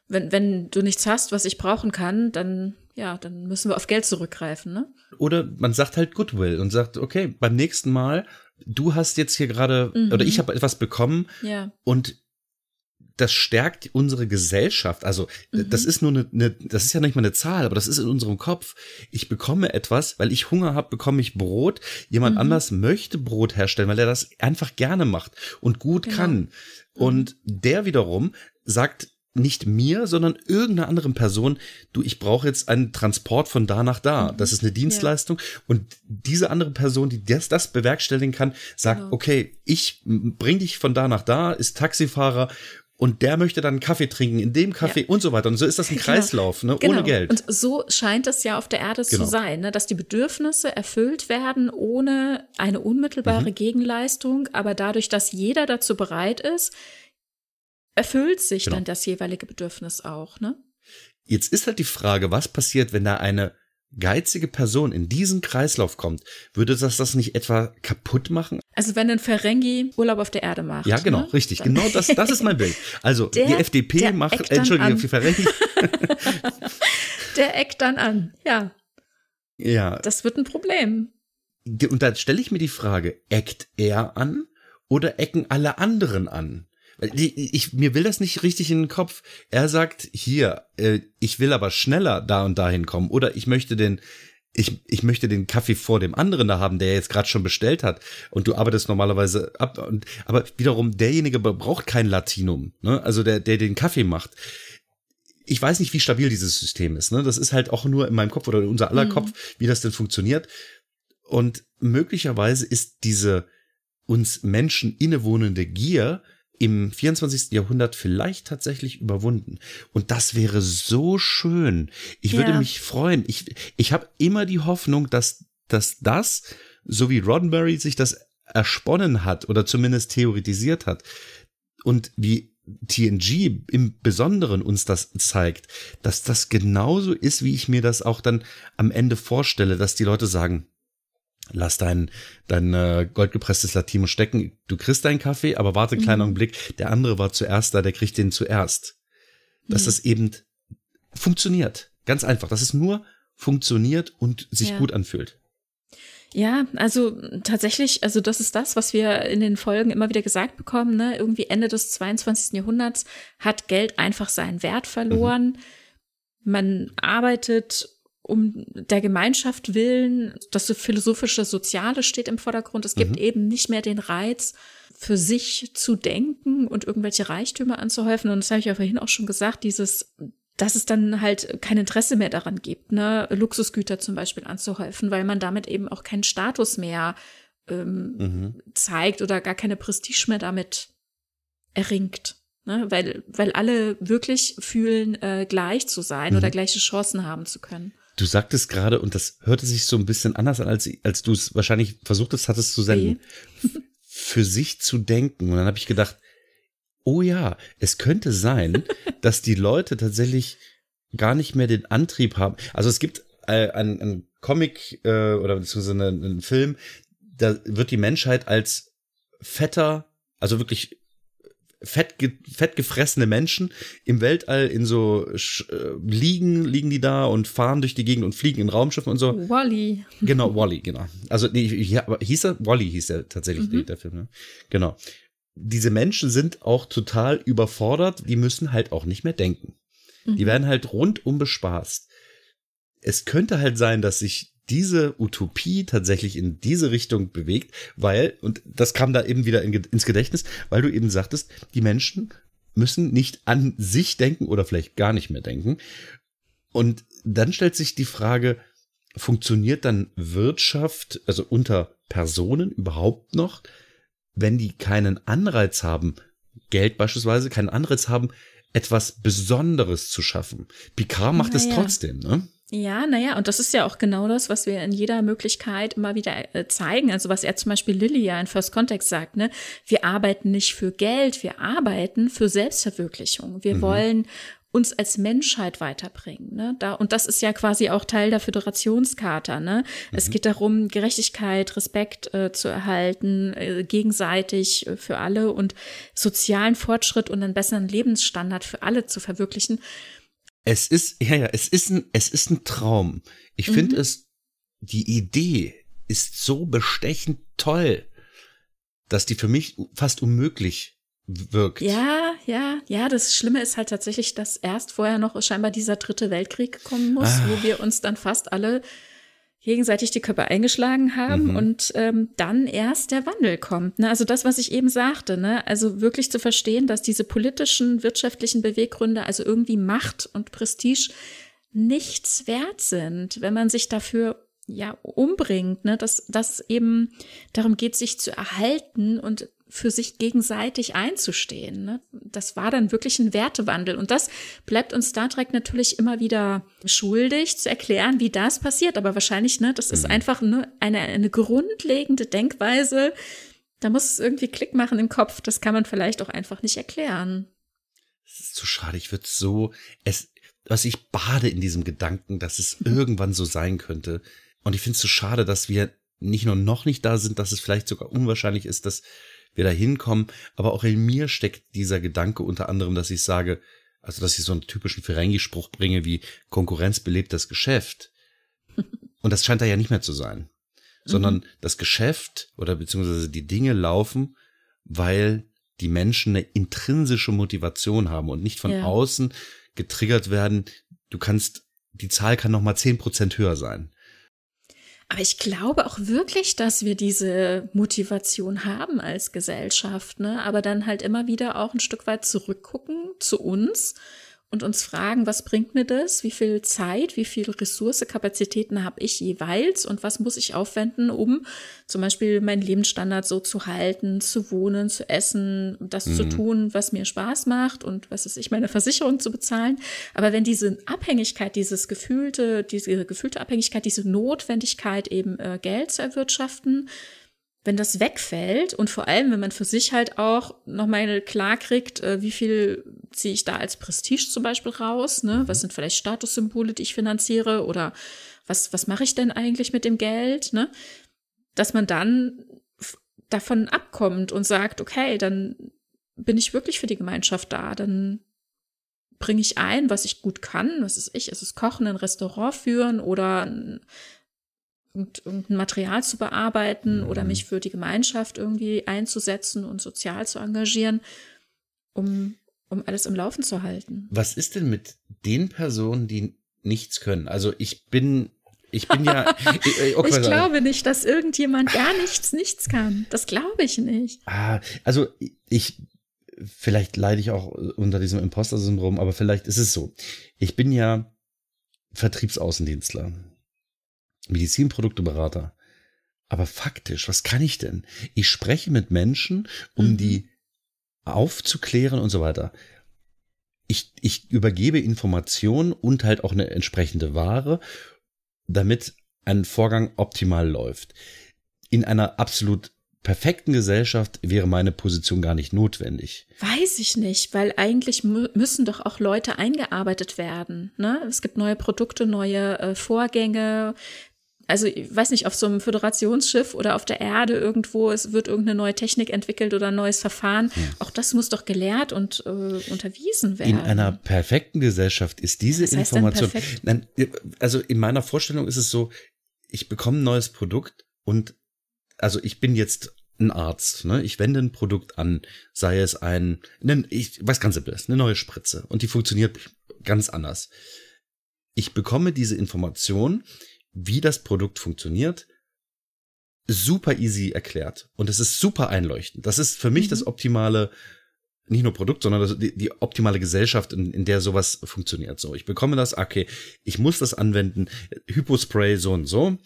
wenn, wenn du nichts hast, was ich brauchen kann, dann ja, dann müssen wir auf Geld zurückgreifen, ne? Oder man sagt halt Goodwill und sagt, okay, beim nächsten Mal, du hast jetzt hier gerade, mhm. oder ich habe etwas bekommen ja. und das stärkt unsere Gesellschaft. Also mhm. das ist nur eine, eine, das ist ja nicht mal eine Zahl, aber das ist in unserem Kopf. Ich bekomme etwas, weil ich Hunger habe, bekomme ich Brot. Jemand mhm. anders möchte Brot herstellen, weil er das einfach gerne macht und gut genau. kann. Mhm. Und der wiederum sagt, nicht mir, sondern irgendeiner anderen Person, du, ich brauche jetzt einen Transport von da nach da. Mhm. Das ist eine Dienstleistung. Ja. Und diese andere Person, die das, das bewerkstelligen kann, sagt, genau. okay, ich bring dich von da nach da, ist Taxifahrer und der möchte dann Kaffee trinken in dem Kaffee ja. und so weiter. Und so ist das ein genau. Kreislauf, ne? Genau. ohne Geld. Und so scheint es ja auf der Erde genau. zu sein, ne? dass die Bedürfnisse erfüllt werden ohne eine unmittelbare mhm. Gegenleistung, aber dadurch, dass jeder dazu bereit ist, erfüllt sich genau. dann das jeweilige Bedürfnis auch, ne? Jetzt ist halt die Frage, was passiert, wenn da eine geizige Person in diesen Kreislauf kommt, würde das das nicht etwa kaputt machen? Also wenn ein Ferengi Urlaub auf der Erde macht. Ja, genau, ne? richtig. Dann genau das, das ist mein Bild. Also der, die FDP macht, Entschuldigung, für Ferengi. der eckt dann an, ja. Ja. Das wird ein Problem. Und da stelle ich mir die Frage, eckt er an oder ecken alle anderen an? Ich, ich, mir will das nicht richtig in den Kopf. Er sagt, hier, äh, ich will aber schneller da und dahin kommen. Oder ich möchte den, ich, ich möchte den Kaffee vor dem anderen da haben, der jetzt gerade schon bestellt hat. Und du arbeitest normalerweise ab. Und, aber wiederum, derjenige braucht kein Latinum, ne? Also der, der den Kaffee macht. Ich weiß nicht, wie stabil dieses System ist. Ne? Das ist halt auch nur in meinem Kopf oder in unser aller mhm. Kopf, wie das denn funktioniert. Und möglicherweise ist diese uns Menschen innewohnende Gier im 24. Jahrhundert vielleicht tatsächlich überwunden. Und das wäre so schön. Ich ja. würde mich freuen. Ich, ich habe immer die Hoffnung, dass, dass das, so wie Roddenberry sich das ersponnen hat oder zumindest theoretisiert hat und wie TNG im Besonderen uns das zeigt, dass das genauso ist, wie ich mir das auch dann am Ende vorstelle, dass die Leute sagen, lass dein, dein äh, goldgepresstes Latino stecken, du kriegst deinen Kaffee, aber warte einen kleinen mhm. Augenblick, der andere war zuerst da, der kriegt den zuerst. Dass mhm. das eben funktioniert. Ganz einfach, dass es nur funktioniert und sich ja. gut anfühlt. Ja, also tatsächlich, also das ist das, was wir in den Folgen immer wieder gesagt bekommen, ne? Irgendwie Ende des 22. Jahrhunderts hat Geld einfach seinen Wert verloren. Mhm. Man arbeitet um der Gemeinschaft willen, das philosophische Soziale steht im Vordergrund. Es gibt mhm. eben nicht mehr den Reiz, für sich zu denken und irgendwelche Reichtümer anzuhäufen. Und das habe ich ja vorhin auch schon gesagt, dieses, dass es dann halt kein Interesse mehr daran gibt, ne, Luxusgüter zum Beispiel anzuhäufen, weil man damit eben auch keinen Status mehr ähm, mhm. zeigt oder gar keine Prestige mehr damit erringt. Ne? Weil, weil alle wirklich fühlen, äh, gleich zu sein mhm. oder gleiche Chancen haben zu können. Du sagtest gerade, und das hörte sich so ein bisschen anders an, als, als du es wahrscheinlich versuchtest hattest zu senden, für sich zu denken. Und dann habe ich gedacht, oh ja, es könnte sein, dass die Leute tatsächlich gar nicht mehr den Antrieb haben. Also es gibt äh, einen, einen Comic äh, oder beziehungsweise einen, einen Film, da wird die Menschheit als fetter, also wirklich fett, fett gefressene Menschen im Weltall in so äh, liegen, liegen die da und fahren durch die Gegend und fliegen in Raumschiffen und so. Wally. Genau, Wally, genau. Also nee, ja, aber hieß er? Wally hieß er tatsächlich, mhm. der Film, ne? Genau. Diese Menschen sind auch total überfordert, die müssen halt auch nicht mehr denken. Mhm. Die werden halt rundum bespaßt. Es könnte halt sein, dass sich diese Utopie tatsächlich in diese Richtung bewegt, weil, und das kam da eben wieder in, ins Gedächtnis, weil du eben sagtest, die Menschen müssen nicht an sich denken oder vielleicht gar nicht mehr denken. Und dann stellt sich die Frage, funktioniert dann Wirtschaft, also unter Personen überhaupt noch, wenn die keinen Anreiz haben, Geld beispielsweise, keinen Anreiz haben, etwas Besonderes zu schaffen. Picard macht naja. es trotzdem, ne? Ja, naja, und das ist ja auch genau das, was wir in jeder Möglichkeit immer wieder äh, zeigen. Also was er zum Beispiel Lilly ja in First Context sagt, ne? Wir arbeiten nicht für Geld, wir arbeiten für Selbstverwirklichung. Wir mhm. wollen uns als Menschheit weiterbringen. Ne? Da, und das ist ja quasi auch Teil der Föderationscharta. Ne? Mhm. Es geht darum, Gerechtigkeit, Respekt äh, zu erhalten, äh, gegenseitig äh, für alle und sozialen Fortschritt und einen besseren Lebensstandard für alle zu verwirklichen. Es ist, ja, ja, es ist ein, es ist ein Traum. Ich mhm. finde es, die Idee ist so bestechend toll, dass die für mich fast unmöglich wirkt. Ja, ja, ja. Das Schlimme ist halt tatsächlich, dass erst vorher noch scheinbar dieser dritte Weltkrieg kommen muss, ah. wo wir uns dann fast alle gegenseitig die Köpfe eingeschlagen haben mhm. und ähm, dann erst der Wandel kommt. Ne? Also das, was ich eben sagte, ne? also wirklich zu verstehen, dass diese politischen, wirtschaftlichen Beweggründe, also irgendwie Macht und Prestige nichts wert sind, wenn man sich dafür ja umbringt, ne, dass das eben darum geht, sich zu erhalten und für sich gegenseitig einzustehen. Ne? Das war dann wirklich ein Wertewandel. Und das bleibt uns Star Trek natürlich immer wieder schuldig zu erklären, wie das passiert. Aber wahrscheinlich, ne, das ist mhm. einfach ne, eine, eine grundlegende Denkweise. Da muss es irgendwie Klick machen im Kopf. Das kann man vielleicht auch einfach nicht erklären. Es ist zu schade. Ich würde so, es, was ich bade in diesem Gedanken, dass es mhm. irgendwann so sein könnte. Und ich finde es so schade, dass wir nicht nur noch nicht da sind, dass es vielleicht sogar unwahrscheinlich ist, dass wir da hinkommen. Aber auch in mir steckt dieser Gedanke unter anderem, dass ich sage, also dass ich so einen typischen Ferengi-Spruch bringe wie Konkurrenz belebt das Geschäft. Und das scheint da ja nicht mehr zu sein. Sondern mhm. das Geschäft oder beziehungsweise die Dinge laufen, weil die Menschen eine intrinsische Motivation haben und nicht von ja. außen getriggert werden. Du kannst, die Zahl kann noch mal zehn Prozent höher sein. Aber ich glaube auch wirklich, dass wir diese Motivation haben als Gesellschaft, ne? Aber dann halt immer wieder auch ein Stück weit zurückgucken zu uns und uns fragen, was bringt mir das? Wie viel Zeit, wie viel Ressource, Kapazitäten habe ich jeweils und was muss ich aufwenden, um zum Beispiel meinen Lebensstandard so zu halten, zu wohnen, zu essen, das mhm. zu tun, was mir Spaß macht und was ist ich, meine Versicherung zu bezahlen. Aber wenn diese Abhängigkeit, dieses gefühlte, diese gefühlte Abhängigkeit, diese Notwendigkeit eben äh, Geld zu erwirtschaften, wenn das wegfällt und vor allem, wenn man für sich halt auch nochmal klar kriegt, äh, wie viel ziehe ich da als Prestige zum Beispiel raus, ne? Was sind vielleicht Statussymbole, die ich finanziere oder was, was mache ich denn eigentlich mit dem Geld, ne? Dass man dann davon abkommt und sagt, okay, dann bin ich wirklich für die Gemeinschaft da, dann bringe ich ein, was ich gut kann, was ist ich, ist es Kochen, ein Restaurant führen oder ein irgendein Material zu bearbeiten mhm. oder mich für die Gemeinschaft irgendwie einzusetzen und sozial zu engagieren, um, um alles im Laufen zu halten. Was ist denn mit den Personen, die nichts können. Also ich bin ich bin ja. ich, okay, ich glaube nicht, dass irgendjemand gar nichts, nichts kann. Das glaube ich nicht. Ah, also ich, vielleicht leide ich auch unter diesem Imposter-Syndrom, aber vielleicht ist es so. Ich bin ja Vertriebsaußendienstler, Medizinprodukteberater. Aber faktisch, was kann ich denn? Ich spreche mit Menschen, um mhm. die aufzuklären und so weiter. Ich, ich übergebe Informationen und halt auch eine entsprechende Ware damit ein Vorgang optimal läuft. In einer absolut perfekten Gesellschaft wäre meine Position gar nicht notwendig. Weiß ich nicht, weil eigentlich müssen doch auch Leute eingearbeitet werden. Ne? Es gibt neue Produkte, neue äh, Vorgänge, also ich weiß nicht, auf so einem Föderationsschiff oder auf der Erde irgendwo, es wird irgendeine neue Technik entwickelt oder ein neues Verfahren. Hm. Auch das muss doch gelehrt und äh, unterwiesen werden. In einer perfekten Gesellschaft ist diese Was Information. Nein, also in meiner Vorstellung ist es so, ich bekomme ein neues Produkt und also ich bin jetzt ein Arzt, ne? Ich wende ein Produkt an, sei es ein, ne, ich weiß ganz simpel, eine neue Spritze und die funktioniert ganz anders. Ich bekomme diese Information, wie das Produkt funktioniert, super easy erklärt. Und es ist super einleuchtend. Das ist für mich mhm. das optimale, nicht nur Produkt, sondern das, die, die, optimale Gesellschaft, in, in der sowas funktioniert. So, ich bekomme das, okay, ich muss das anwenden, Hypospray so und so.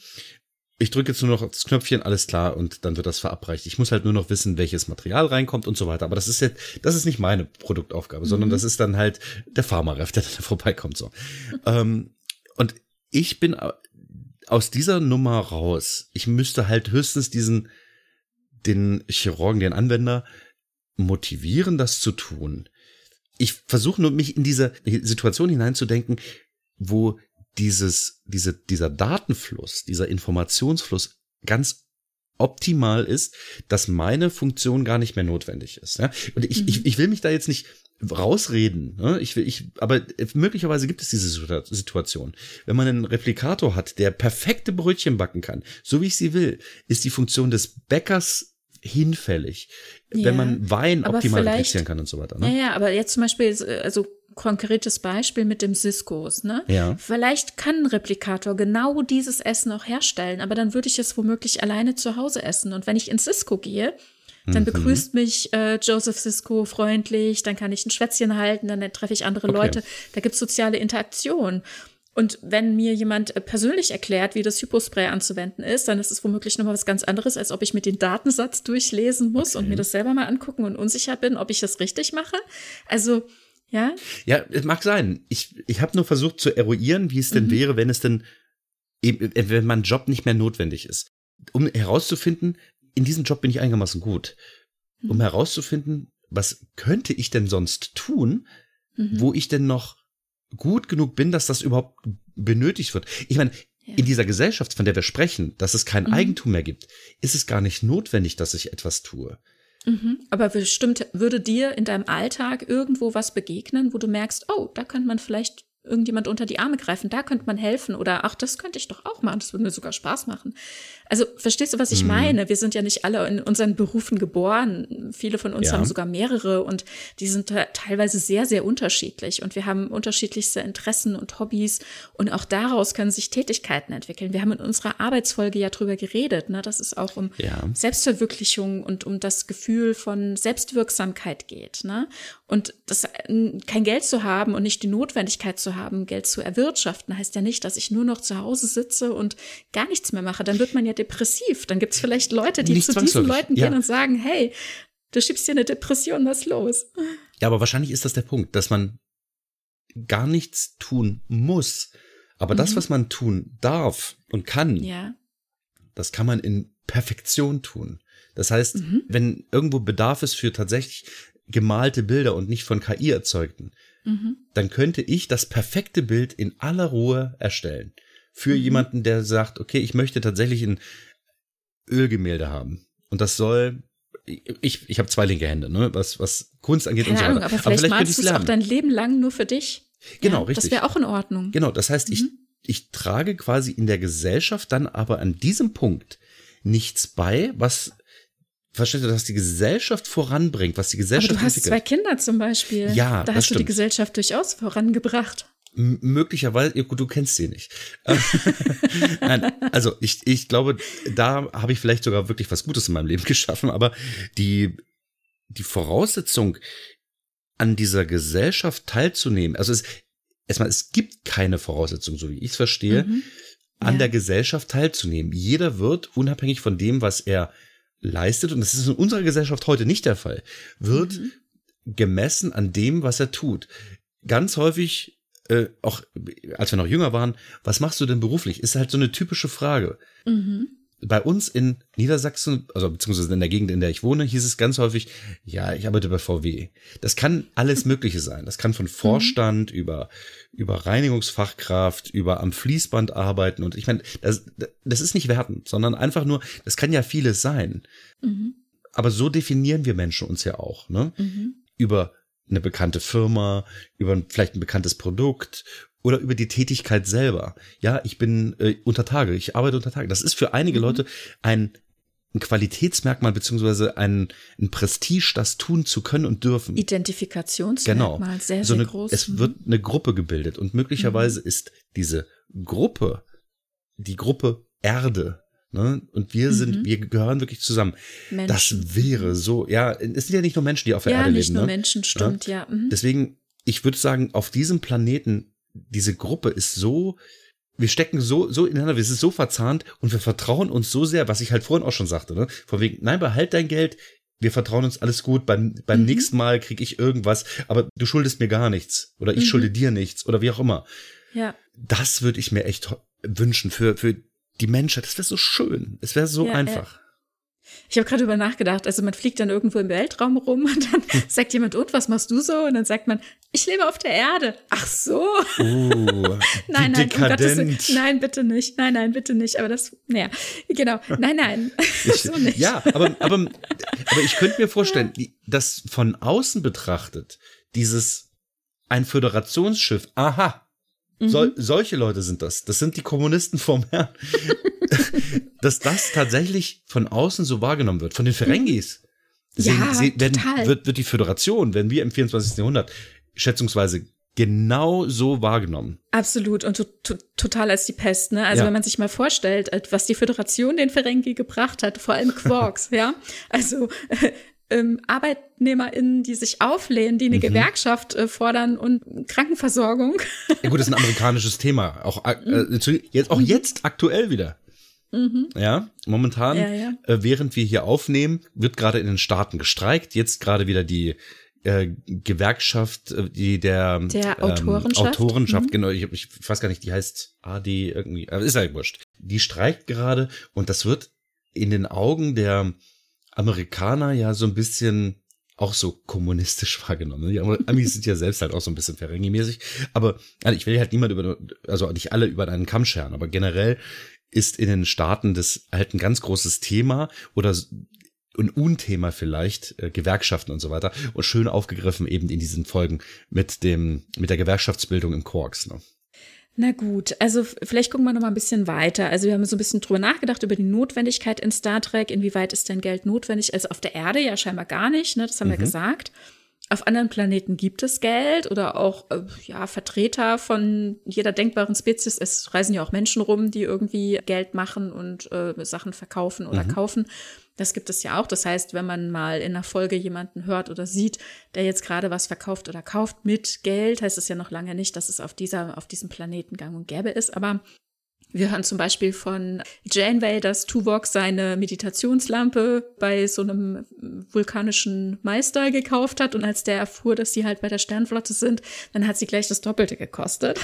Ich drücke jetzt nur noch das Knöpfchen, alles klar, und dann wird das verabreicht. Ich muss halt nur noch wissen, welches Material reinkommt und so weiter. Aber das ist jetzt, das ist nicht meine Produktaufgabe, mhm. sondern das ist dann halt der Pharmaref, der da vorbeikommt. So. ähm, und ich bin aus dieser Nummer raus, ich müsste halt höchstens diesen, den Chirurgen, den Anwender motivieren, das zu tun. Ich versuche nur, mich in diese Situation hineinzudenken, wo dieses, diese, dieser Datenfluss, dieser Informationsfluss ganz optimal ist, dass meine Funktion gar nicht mehr notwendig ist. Ja? Und ich, mhm. ich, ich will mich da jetzt nicht rausreden. Ne? Ich will, ich, aber möglicherweise gibt es diese Situation. Wenn man einen Replikator hat, der perfekte Brötchen backen kann, so wie ich sie will, ist die Funktion des Bäckers hinfällig, ja, wenn man Wein optimal replizieren kann und so weiter. Ne? Ja, ja, aber jetzt zum Beispiel, also konkretes Beispiel mit dem Ciscos, ne? Ja. Vielleicht kann ein Replikator genau dieses Essen auch herstellen, aber dann würde ich es womöglich alleine zu Hause essen. Und wenn ich in Cisco gehe, dann mhm. begrüßt mich äh, Joseph Cisco freundlich, dann kann ich ein Schwätzchen halten, dann treffe ich andere okay. Leute. Da gibt's soziale Interaktion. Und wenn mir jemand äh, persönlich erklärt, wie das Hypospray anzuwenden ist, dann ist es womöglich nochmal was ganz anderes, als ob ich mir den Datensatz durchlesen muss okay. und mir das selber mal angucken und unsicher bin, ob ich das richtig mache. Also, ja. Ja, es mag sein. Ich, ich habe nur versucht zu eruieren, wie es denn mhm. wäre, wenn es denn eben, wenn mein Job nicht mehr notwendig ist. Um herauszufinden, in diesem Job bin ich einigermaßen gut, um mhm. herauszufinden, was könnte ich denn sonst tun, mhm. wo ich denn noch gut genug bin, dass das überhaupt benötigt wird. Ich meine, ja. in dieser Gesellschaft, von der wir sprechen, dass es kein mhm. Eigentum mehr gibt, ist es gar nicht notwendig, dass ich etwas tue. Mhm. Aber bestimmt würde dir in deinem Alltag irgendwo was begegnen, wo du merkst, oh, da könnte man vielleicht irgendjemand unter die Arme greifen, da könnte man helfen oder ach, das könnte ich doch auch machen, das würde mir sogar Spaß machen. Also verstehst du, was ich mhm. meine? Wir sind ja nicht alle in unseren Berufen geboren. Viele von uns ja. haben sogar mehrere und die sind teilweise sehr, sehr unterschiedlich und wir haben unterschiedlichste Interessen und Hobbys und auch daraus können sich Tätigkeiten entwickeln. Wir haben in unserer Arbeitsfolge ja drüber geredet, ne, dass es auch um ja. Selbstverwirklichung und um das Gefühl von Selbstwirksamkeit geht. Ne? Und das, kein Geld zu haben und nicht die Notwendigkeit zu haben, Geld zu erwirtschaften, heißt ja nicht, dass ich nur noch zu Hause sitze und gar nichts mehr mache. Dann wird man ja depressiv. Dann gibt es vielleicht Leute, die nicht zu diesen Leuten ja. gehen und sagen, hey, du schiebst dir eine Depression, was los? Ja, aber wahrscheinlich ist das der Punkt, dass man gar nichts tun muss. Aber mhm. das, was man tun darf und kann, ja. das kann man in Perfektion tun. Das heißt, mhm. wenn irgendwo Bedarf ist für tatsächlich gemalte Bilder und nicht von KI erzeugten, mhm. dann könnte ich das perfekte Bild in aller Ruhe erstellen. Für mhm. jemanden, der sagt, okay, ich möchte tatsächlich ein Ölgemälde haben. Und das soll, ich, ich habe zwei linke Hände, ne, was, was Kunst angeht Keine und so weiter. aber vielleicht, aber vielleicht malst du es auch dein Leben lang nur für dich. Genau, ja, richtig. Das wäre auch in Ordnung. Genau, das heißt, mhm. ich, ich trage quasi in der Gesellschaft dann aber an diesem Punkt nichts bei, was verstehst du, dass die Gesellschaft voranbringt, was die Gesellschaft Aber du hast entwickelt. zwei Kinder zum Beispiel. Ja, da hast du die Gesellschaft durchaus vorangebracht. M möglicherweise, gut, du kennst sie nicht. Nein, also ich, ich glaube, da habe ich vielleicht sogar wirklich was Gutes in meinem Leben geschaffen, aber die, die Voraussetzung, an dieser Gesellschaft teilzunehmen, also es, erstmal, es gibt keine Voraussetzung, so wie ich es verstehe, mhm. an ja. der Gesellschaft teilzunehmen. Jeder wird, unabhängig von dem, was er leistet, und das ist in unserer Gesellschaft heute nicht der Fall, wird mhm. gemessen an dem, was er tut. Ganz häufig, äh, auch als wir noch jünger waren, was machst du denn beruflich? Ist halt so eine typische Frage. Mhm bei uns in Niedersachsen, also beziehungsweise in der Gegend, in der ich wohne, hieß es ganz häufig, ja, ich arbeite bei VW. Das kann alles Mögliche sein. Das kann von Vorstand mhm. über, über Reinigungsfachkraft, über am Fließband arbeiten. Und ich meine, das, das ist nicht wertend, sondern einfach nur, das kann ja vieles sein. Mhm. Aber so definieren wir Menschen uns ja auch, ne? Mhm. Über eine bekannte Firma, über vielleicht ein bekanntes Produkt oder über die Tätigkeit selber. Ja, ich bin äh, unter Tage, ich arbeite unter Tage. Das ist für einige mhm. Leute ein, ein Qualitätsmerkmal beziehungsweise ein, ein Prestige, das tun zu können und dürfen. Identifikationsmerkmal, genau. sehr, so sehr eine, groß. Es wird eine Gruppe gebildet und möglicherweise mhm. ist diese Gruppe, die Gruppe Erde, Ne? Und wir sind, mhm. wir gehören wirklich zusammen. Menschen. Das wäre so, ja, es sind ja nicht nur Menschen, die auf der ja, Erde leben. Ja, nicht nur ne? Menschen, stimmt, ja. ja. Mhm. Deswegen, ich würde sagen, auf diesem Planeten diese Gruppe ist so, wir stecken so, so ineinander, wir sind so verzahnt und wir vertrauen uns so sehr, was ich halt vorhin auch schon sagte, ne? Von wegen, nein, behalt dein Geld, wir vertrauen uns alles gut, beim, beim mhm. nächsten Mal krieg ich irgendwas, aber du schuldest mir gar nichts oder ich mhm. schulde dir nichts oder wie auch immer. Ja. Das würde ich mir echt wünschen für, für die Menschheit. Das wäre so schön. Es wäre so ja, einfach. Ich habe gerade über nachgedacht, also man fliegt dann irgendwo im Weltraum rum und dann sagt jemand, und was machst du so? Und dann sagt man, ich lebe auf der Erde. Ach so. Uh, nein, nein, um Gottes, nein, bitte nicht. Nein, nein, bitte nicht. Aber das, naja, genau. Nein, nein. so nicht. Ja, aber, aber, aber ich könnte mir vorstellen, dass von außen betrachtet, dieses ein Föderationsschiff, aha, mhm. sol, solche Leute sind das. Das sind die Kommunisten vom Herrn dass das tatsächlich von außen so wahrgenommen wird, von den Ferengis. Sehen, ja, sehen, werden, wird, wird die Föderation, wenn wir im 24. Jahrhundert schätzungsweise genau so wahrgenommen. Absolut und to to total als die Pest. Ne? Also ja. wenn man sich mal vorstellt, äh, was die Föderation den Ferengi gebracht hat, vor allem Quarks, ja. Also ähm, ArbeitnehmerInnen, die sich auflehnen, die eine mhm. Gewerkschaft äh, fordern und Krankenversorgung. Ja gut, das ist ein amerikanisches Thema, auch äh, jetzt auch mhm. jetzt aktuell wieder. Mhm. Ja, momentan, ja, ja. Äh, während wir hier aufnehmen, wird gerade in den Staaten gestreikt. Jetzt gerade wieder die äh, Gewerkschaft, äh, die der, der ähm, Autorenschaft, Autorenschaft mhm. genau, ich, ich weiß gar nicht, die heißt AD irgendwie, aber ist halt wurscht. Die streikt gerade und das wird in den Augen der Amerikaner ja so ein bisschen auch so kommunistisch wahrgenommen. Die Amis sind ja selbst halt auch so ein bisschen Ferengi-mäßig. Aber also ich will halt niemand über, also nicht alle über einen Kamm scheren, aber generell ist in den Staaten das halt ein ganz großes Thema oder ein Unthema vielleicht, äh, Gewerkschaften und so weiter. Und schön aufgegriffen eben in diesen Folgen mit dem, mit der Gewerkschaftsbildung im Quarks. Ne? Na gut, also vielleicht gucken wir noch mal ein bisschen weiter. Also wir haben so ein bisschen drüber nachgedacht über die Notwendigkeit in Star Trek. Inwieweit ist denn Geld notwendig? Also auf der Erde ja scheinbar gar nicht, ne? Das haben mhm. wir gesagt. Auf anderen Planeten gibt es Geld oder auch äh, ja, Vertreter von jeder denkbaren Spezies. Es reisen ja auch Menschen rum, die irgendwie Geld machen und äh, Sachen verkaufen oder mhm. kaufen. Das gibt es ja auch. Das heißt, wenn man mal in einer Folge jemanden hört oder sieht, der jetzt gerade was verkauft oder kauft mit Geld, heißt es ja noch lange nicht, dass es auf dieser, auf diesem Planeten gang und gäbe ist. Aber wir hören zum Beispiel von Janeway, dass Tuvok seine Meditationslampe bei so einem vulkanischen Meister gekauft hat und als der erfuhr, dass sie halt bei der Sternflotte sind, dann hat sie gleich das Doppelte gekostet.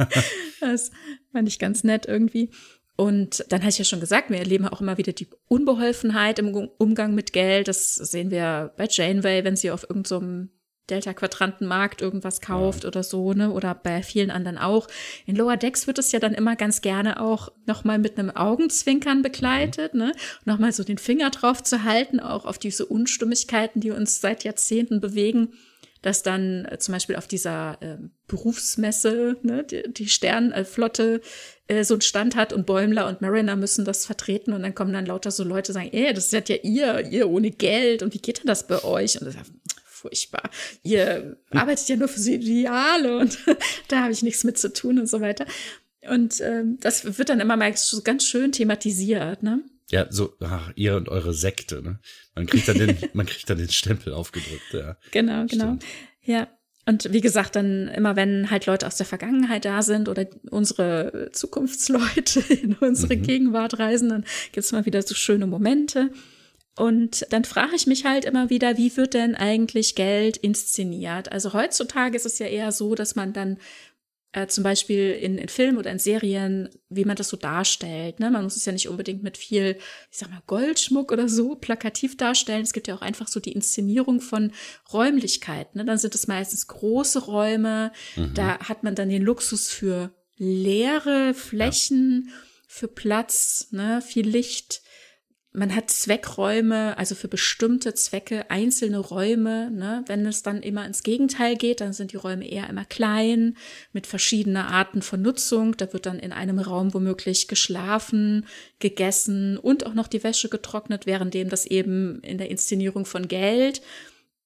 das fand ich ganz nett irgendwie. Und dann hatte ich ja schon gesagt, wir erleben auch immer wieder die Unbeholfenheit im Umgang mit Geld. Das sehen wir bei Janeway, wenn sie auf irgendeinem so Delta-Quadrantenmarkt irgendwas kauft ja. oder so, ne? Oder bei vielen anderen auch. In Lower Decks wird es ja dann immer ganz gerne auch nochmal mit einem Augenzwinkern begleitet, mhm. ne? Nochmal so den Finger drauf zu halten, auch auf diese Unstimmigkeiten, die uns seit Jahrzehnten bewegen dass dann äh, zum Beispiel auf dieser äh, Berufsmesse ne, die, die Sternflotte äh, so einen Stand hat und Bäumler und Mariner müssen das vertreten und dann kommen dann lauter so Leute sagen, ey, das seid ja ihr, ihr ohne Geld und wie geht denn das bei euch? Und das furchtbar. Ihr arbeitet ja nur für die Ideale und da habe ich nichts mit zu tun und so weiter. Und ähm, das wird dann immer mal so ganz schön thematisiert, ne? Ja, so, ach, ihr und eure Sekte, ne? Man kriegt dann den, man kriegt dann den Stempel aufgedrückt, ja. Genau, genau. Ja. Und wie gesagt, dann immer wenn halt Leute aus der Vergangenheit da sind oder unsere Zukunftsleute in unsere mhm. Gegenwart reisen, dann gibt's mal wieder so schöne Momente. Und dann frage ich mich halt immer wieder, wie wird denn eigentlich Geld inszeniert? Also heutzutage ist es ja eher so, dass man dann äh, zum Beispiel in, in Filmen oder in Serien, wie man das so darstellt. Ne? Man muss es ja nicht unbedingt mit viel, ich sag mal, Goldschmuck oder so plakativ darstellen. Es gibt ja auch einfach so die Inszenierung von Räumlichkeiten. Ne? Dann sind es meistens große Räume. Mhm. Da hat man dann den Luxus für leere Flächen, ja. für Platz, ne? viel Licht man hat Zweckräume, also für bestimmte Zwecke einzelne Räume. Ne? Wenn es dann immer ins Gegenteil geht, dann sind die Räume eher immer klein, mit verschiedener Arten von Nutzung. Da wird dann in einem Raum womöglich geschlafen, gegessen und auch noch die Wäsche getrocknet, währenddem das eben in der Inszenierung von Geld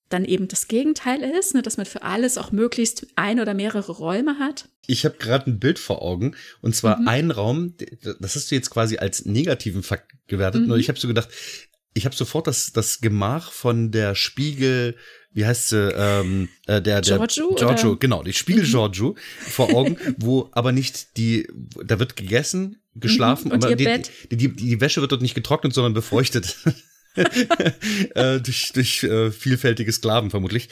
dann eben das Gegenteil ist, ne, dass man für alles auch möglichst ein oder mehrere Räume hat. Ich habe gerade ein Bild vor Augen und zwar mhm. ein Raum, das hast du jetzt quasi als negativen Fakt gewertet. Mhm. Nur ich habe so gedacht, ich habe sofort das, das Gemach von der Spiegel, wie heißt sie, ähm, äh, der, der Giorgio, Giorgio oder? genau, die Spiegel mhm. Giorgio vor Augen, wo aber nicht die, da wird gegessen, geschlafen, mhm. aber die, die, die, die Wäsche wird dort nicht getrocknet, sondern befeuchtet. äh, durch durch äh, vielfältige Sklaven vermutlich.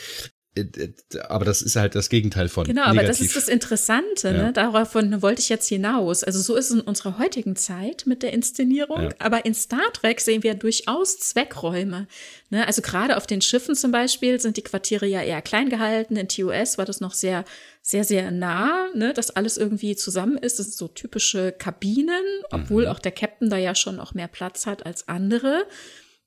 Äh, aber das ist halt das Gegenteil von. Genau, negativ. aber das ist das Interessante, ne? ja. ne? Davon wollte ich jetzt hinaus. Also so ist es in unserer heutigen Zeit mit der Inszenierung. Ja. Aber in Star Trek sehen wir durchaus Zweckräume. Ne? Also gerade auf den Schiffen zum Beispiel sind die Quartiere ja eher klein gehalten. In TOS war das noch sehr, sehr, sehr nah, ne? dass alles irgendwie zusammen ist. Das sind so typische Kabinen, obwohl mhm. auch der Captain da ja schon auch mehr Platz hat als andere.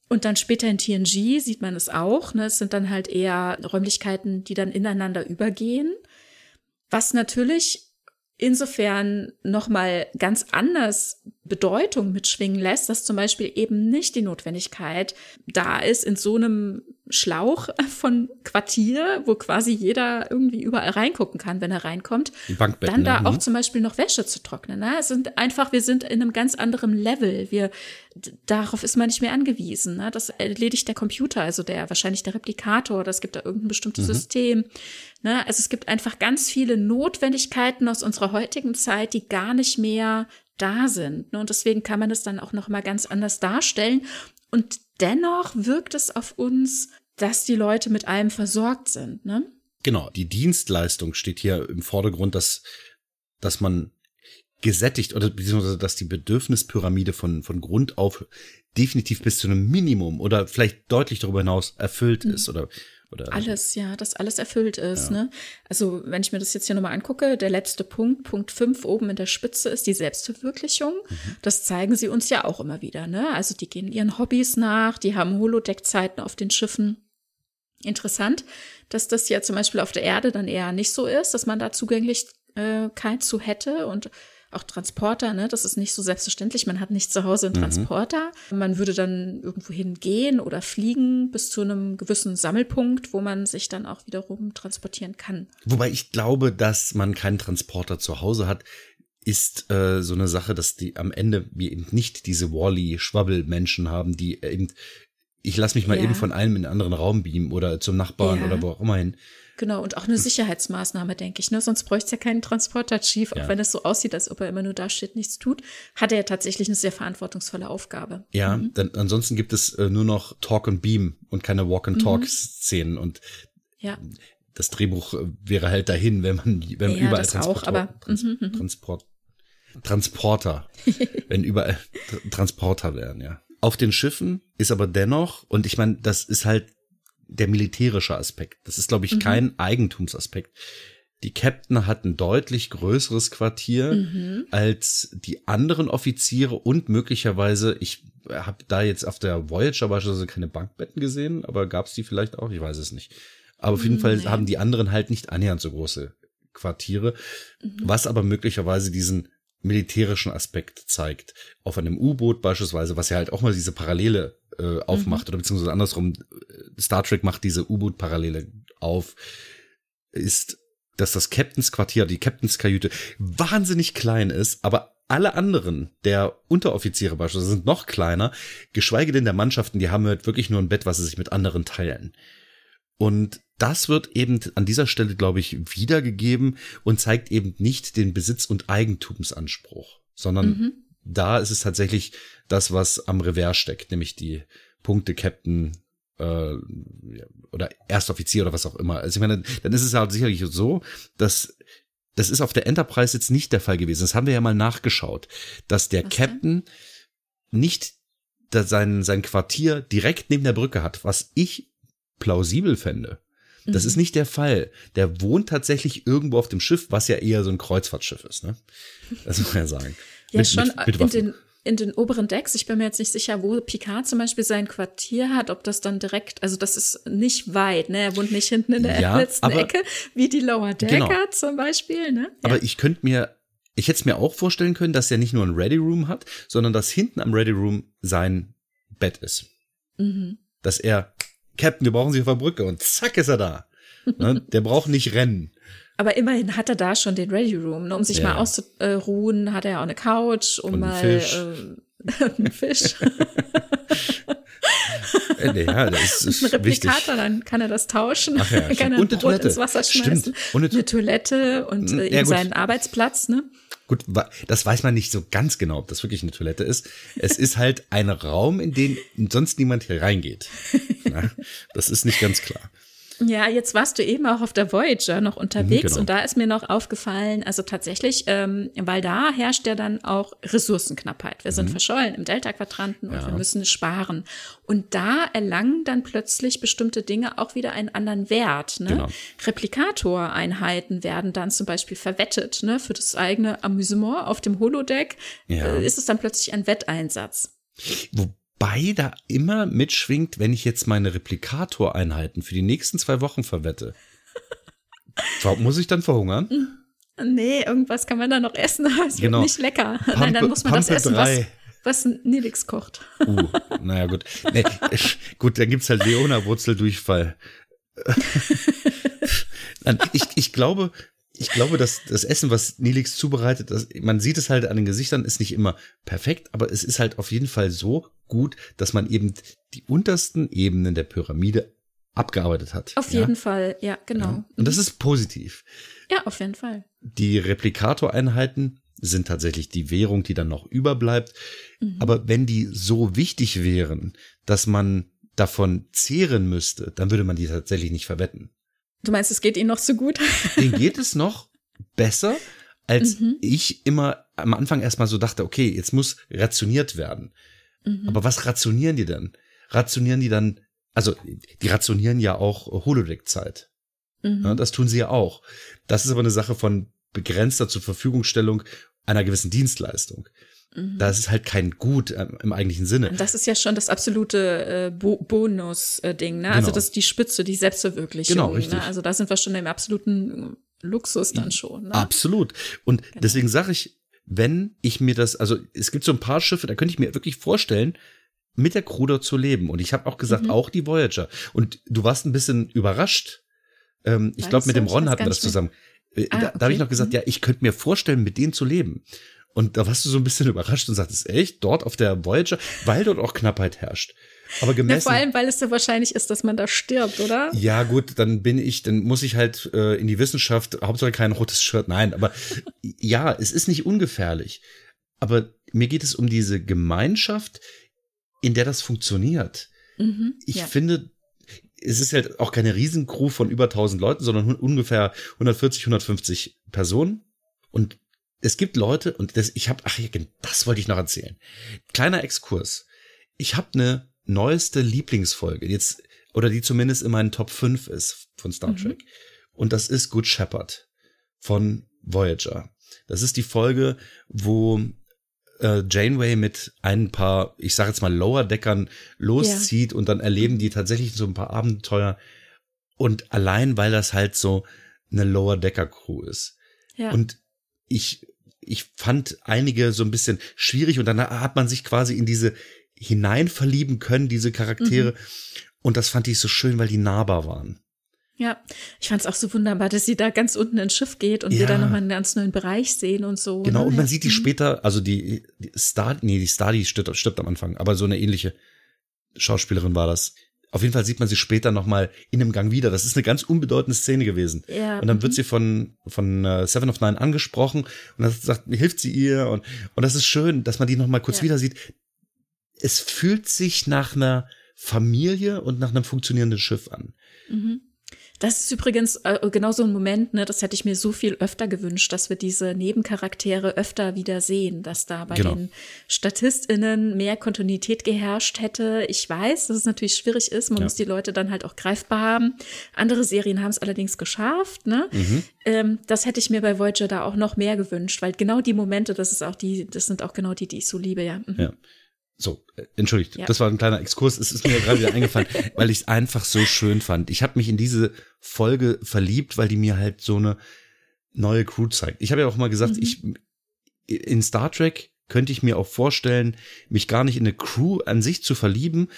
Und dann später in TNG sieht man es auch. Ne? Es sind dann halt eher Räumlichkeiten, die dann ineinander übergehen. Was natürlich insofern nochmal ganz anders Bedeutung mitschwingen lässt, dass zum Beispiel eben nicht die Notwendigkeit da ist, in so einem Schlauch von Quartier, wo quasi jeder irgendwie überall reingucken kann, wenn er reinkommt, dann da ne? auch zum Beispiel noch Wäsche zu trocknen. Ne? Es sind einfach, wir sind in einem ganz anderen Level. Wir, darauf ist man nicht mehr angewiesen. Ne? Das erledigt der Computer, also der, wahrscheinlich der Replikator, das gibt da irgendein bestimmtes mhm. System. Ne? Also es gibt einfach ganz viele Notwendigkeiten aus unserer heutigen Zeit, die gar nicht mehr da sind. Ne? Und deswegen kann man es dann auch noch mal ganz anders darstellen. Und dennoch wirkt es auf uns, dass die Leute mit allem versorgt sind. Ne? Genau, die Dienstleistung steht hier im Vordergrund, dass, dass man gesättigt oder beziehungsweise dass die Bedürfnispyramide von, von Grund auf definitiv bis zu einem Minimum oder vielleicht deutlich darüber hinaus erfüllt mhm. ist oder oder alles, ja, dass alles erfüllt ist. Ja. Ne? Also wenn ich mir das jetzt hier nochmal angucke, der letzte Punkt, Punkt 5 oben in der Spitze ist die Selbstverwirklichung. Mhm. Das zeigen sie uns ja auch immer wieder. Ne? Also die gehen ihren Hobbys nach, die haben Holodeck-Zeiten auf den Schiffen. Interessant, dass das ja zum Beispiel auf der Erde dann eher nicht so ist, dass man da Zugänglichkeit zu hätte und auch Transporter, ne? Das ist nicht so selbstverständlich. Man hat nicht zu Hause einen mhm. Transporter. Mhm. Man würde dann irgendwo hingehen oder fliegen bis zu einem gewissen Sammelpunkt, wo man sich dann auch wiederum transportieren kann. Wobei ich glaube, dass man keinen Transporter zu Hause hat, ist äh, so eine Sache, dass die am Ende wir eben nicht diese Wally-Schwabbel-Menschen haben, die eben ich lasse mich mal ja. eben von einem in einen anderen Raum beamen oder zum Nachbarn ja. oder wo auch immer hin. Genau, und auch eine Sicherheitsmaßnahme, denke ich. Ne? Sonst bräuchte es ja keinen Transporter-Chief, auch ja. wenn es so aussieht, als ob er immer nur da steht, nichts tut, hat er ja tatsächlich eine sehr verantwortungsvolle Aufgabe. Ja, mhm. dann, ansonsten gibt es äh, nur noch Talk and Beam und keine Walk-and-Talk-Szenen. Mhm. Und ja. das Drehbuch äh, wäre halt dahin, wenn man, wenn man ja, überall Transport, auch, aber, Trans mhm, mhm. Transport, Transporter, wenn überall Transporter wären, ja. Auf den Schiffen ist aber dennoch, und ich meine, das ist halt der militärische Aspekt. Das ist, glaube ich, mhm. kein Eigentumsaspekt. Die Captain hat ein deutlich größeres Quartier mhm. als die anderen Offiziere und möglicherweise, ich habe da jetzt auf der Voyager beispielsweise keine Bankbetten gesehen, aber gab es die vielleicht auch? Ich weiß es nicht. Aber auf jeden mhm, Fall haben die anderen halt nicht annähernd so große Quartiere, mhm. was aber möglicherweise diesen militärischen Aspekt zeigt. Auf einem U-Boot beispielsweise, was ja halt auch mal diese Parallele äh, aufmacht, mhm. oder beziehungsweise andersrum, äh, Star Trek macht diese U-Boot-Parallele auf, ist, dass das Captains Quartier, die Captains Kajüte wahnsinnig klein ist, aber alle anderen der Unteroffiziere beispielsweise sind noch kleiner, geschweige denn der Mannschaften, die haben halt wirklich nur ein Bett, was sie sich mit anderen teilen. Und das wird eben an dieser Stelle, glaube ich, wiedergegeben und zeigt eben nicht den Besitz- und Eigentumsanspruch, sondern mhm. da ist es tatsächlich das, was am Revers steckt, nämlich die Punkte Captain äh, oder Erstoffizier oder was auch immer. Also ich meine, dann ist es halt sicherlich so, dass das ist auf der Enterprise jetzt nicht der Fall gewesen. Das haben wir ja mal nachgeschaut, dass der was Captain denn? nicht sein, sein Quartier direkt neben der Brücke hat, was ich plausibel fände. Das mhm. ist nicht der Fall. Der wohnt tatsächlich irgendwo auf dem Schiff, was ja eher so ein Kreuzfahrtschiff ist. Ne? Das muss man ja sagen. Ja, mit, schon mit, mit in, den, in den oberen Decks. Ich bin mir jetzt nicht sicher, wo Picard zum Beispiel sein Quartier hat, ob das dann direkt, also das ist nicht weit, ne? Er wohnt nicht hinten in der ja, letzten aber, Ecke, wie die Lower Decker genau. zum Beispiel, ne? Ja. Aber ich könnte mir, ich hätte es mir auch vorstellen können, dass er nicht nur ein Ready Room hat, sondern dass hinten am Ready Room sein Bett ist. Mhm. Dass er Captain, wir brauchen Sie auf der Brücke und zack ist er da. ne? Der braucht nicht rennen. Aber immerhin hat er da schon den Ready Room, ne? um sich ja. mal auszuruhen, hat er ja auch eine Couch, um und mal Fisch. Äh, einen Fisch. äh, ja, das ist, ein Replikator, wichtig. dann kann er das tauschen, Ach ja, kann er und eine Brot Toilette. ins Wasser schmeißen, Stimmt. Und eine, eine Toilette und äh, ja, seinen Arbeitsplatz, ne? Gut, das weiß man nicht so ganz genau, ob das wirklich eine Toilette ist. Es ist halt ein Raum, in den sonst niemand hier reingeht. Ja, das ist nicht ganz klar. Ja, jetzt warst du eben auch auf der Voyager noch unterwegs genau. und da ist mir noch aufgefallen, also tatsächlich, ähm, weil da herrscht ja dann auch Ressourcenknappheit. Wir sind mhm. verschollen im Delta-Quadranten ja. und wir müssen sparen. Und da erlangen dann plötzlich bestimmte Dinge auch wieder einen anderen Wert. Ne? Genau. Replikatoreinheiten werden dann zum Beispiel verwettet ne? für das eigene Amüsement auf dem Holodeck. Ja. Äh, ist es dann plötzlich ein Wetteinsatz. Wo Wobei da immer mitschwingt, wenn ich jetzt meine Replikatoreinheiten für die nächsten zwei Wochen verwette. muss ich dann verhungern? Nee, irgendwas kann man da noch essen, aber es genau. wird nicht lecker. Pumpe, Nein, dann muss man Pumpe das essen, was, was Nilix kocht. Uh, naja, gut. Nee, gut, dann gibt's halt Leona-Wurzeldurchfall. ich, ich glaube, ich glaube, dass das Essen, was Nilix zubereitet, das, man sieht es halt an den Gesichtern, ist nicht immer perfekt, aber es ist halt auf jeden Fall so gut, dass man eben die untersten Ebenen der Pyramide abgearbeitet hat. Auf ja? jeden Fall, ja, genau. Ja. Und das ist positiv. Ja, auf jeden Fall. Die Replikatoreinheiten sind tatsächlich die Währung, die dann noch überbleibt. Mhm. Aber wenn die so wichtig wären, dass man davon zehren müsste, dann würde man die tatsächlich nicht verwetten. Du meinst, es geht ihnen noch so gut? Denen geht es noch besser, als mhm. ich immer am Anfang erstmal so dachte, okay, jetzt muss rationiert werden. Mhm. Aber was rationieren die denn? Rationieren die dann, also die rationieren ja auch Holodeck-Zeit. Mhm. Ja, das tun sie ja auch. Das ist aber eine Sache von begrenzter zur Verfügungstellung einer gewissen Dienstleistung. Mhm. Da ist es halt kein Gut äh, im eigentlichen Sinne. Das ist ja schon das absolute äh, Bo Bonus-Ding, ne? Also genau. Also das ist die Spitze, die Selbstverwirklichung. Genau, richtig. Ne? Also da sind wir schon im absoluten Luxus dann schon. Ne? Absolut. Und genau. deswegen sage ich, wenn ich mir das, also es gibt so ein paar Schiffe, da könnte ich mir wirklich vorstellen, mit der Crew dort zu leben. Und ich habe auch gesagt, mhm. auch die Voyager. Und du warst ein bisschen überrascht. Ähm, ich glaube, mit dem Ron hatten wir das zusammen. Äh, ah, da, okay. da habe ich noch gesagt, mhm. ja, ich könnte mir vorstellen, mit denen zu leben. Und da warst du so ein bisschen überrascht und sagtest, echt, dort auf der Voyager, weil dort auch Knappheit herrscht. Aber gemessen. Ja, vor allem, weil es so wahrscheinlich ist, dass man da stirbt, oder? Ja, gut, dann bin ich, dann muss ich halt äh, in die Wissenschaft, Hauptsache kein rotes Shirt. Nein, aber ja, es ist nicht ungefährlich. Aber mir geht es um diese Gemeinschaft, in der das funktioniert. Mhm, ich ja. finde, es ist halt auch keine Riesencrew von über 1000 Leuten, sondern ungefähr 140, 150 Personen. Und es gibt Leute, und das, ich habe, ach ja, das wollte ich noch erzählen. Kleiner Exkurs. Ich habe eine neueste Lieblingsfolge, jetzt, oder die zumindest in meinen Top 5 ist von Star mhm. Trek. Und das ist Good Shepherd von Voyager. Das ist die Folge, wo äh, Janeway mit ein paar, ich sage jetzt mal Lower-Deckern loszieht ja. und dann erleben die tatsächlich so ein paar Abenteuer. Und allein, weil das halt so eine Lower-Decker-Crew ist. Ja. Und ich ich fand einige so ein bisschen schwierig und dann hat man sich quasi in diese hineinverlieben können, diese Charaktere. Mhm. Und das fand ich so schön, weil die nahbar waren. Ja, ich fand es auch so wunderbar, dass sie da ganz unten ins Schiff geht und ja. wir da nochmal einen ganz neuen Bereich sehen und so. Genau, ne? und man sieht die mhm. später, also die, die Star, nee, die Star, die stirbt, stirbt am Anfang, aber so eine ähnliche Schauspielerin war das. Auf jeden Fall sieht man sie später nochmal in einem Gang wieder. Das ist eine ganz unbedeutende Szene gewesen. Ja. Und dann wird mhm. sie von, von uh, Seven of Nine angesprochen und dann sagt, hilft sie ihr und, und das ist schön, dass man die nochmal kurz ja. wieder sieht. Es fühlt sich nach einer Familie und nach einem funktionierenden Schiff an. Mhm. Das ist übrigens äh, genau so ein Moment, ne, das hätte ich mir so viel öfter gewünscht, dass wir diese Nebencharaktere öfter wieder sehen, dass da bei genau. den StatistInnen mehr Kontinuität geherrscht hätte. Ich weiß, dass es natürlich schwierig ist, man ja. muss die Leute dann halt auch greifbar haben. Andere Serien haben es allerdings geschafft, ne? Mhm. Ähm, das hätte ich mir bei Voyager da auch noch mehr gewünscht, weil genau die Momente, das ist auch die, das sind auch genau die, die ich so liebe, ja. Mhm. Ja. So, äh, entschuldigt, ja. das war ein kleiner Exkurs. Es ist mir gerade wieder eingefallen, weil ich es einfach so schön fand. Ich habe mich in diese Folge verliebt, weil die mir halt so eine neue Crew zeigt. Ich habe ja auch mal gesagt, mhm. ich in Star Trek könnte ich mir auch vorstellen, mich gar nicht in eine Crew an sich zu verlieben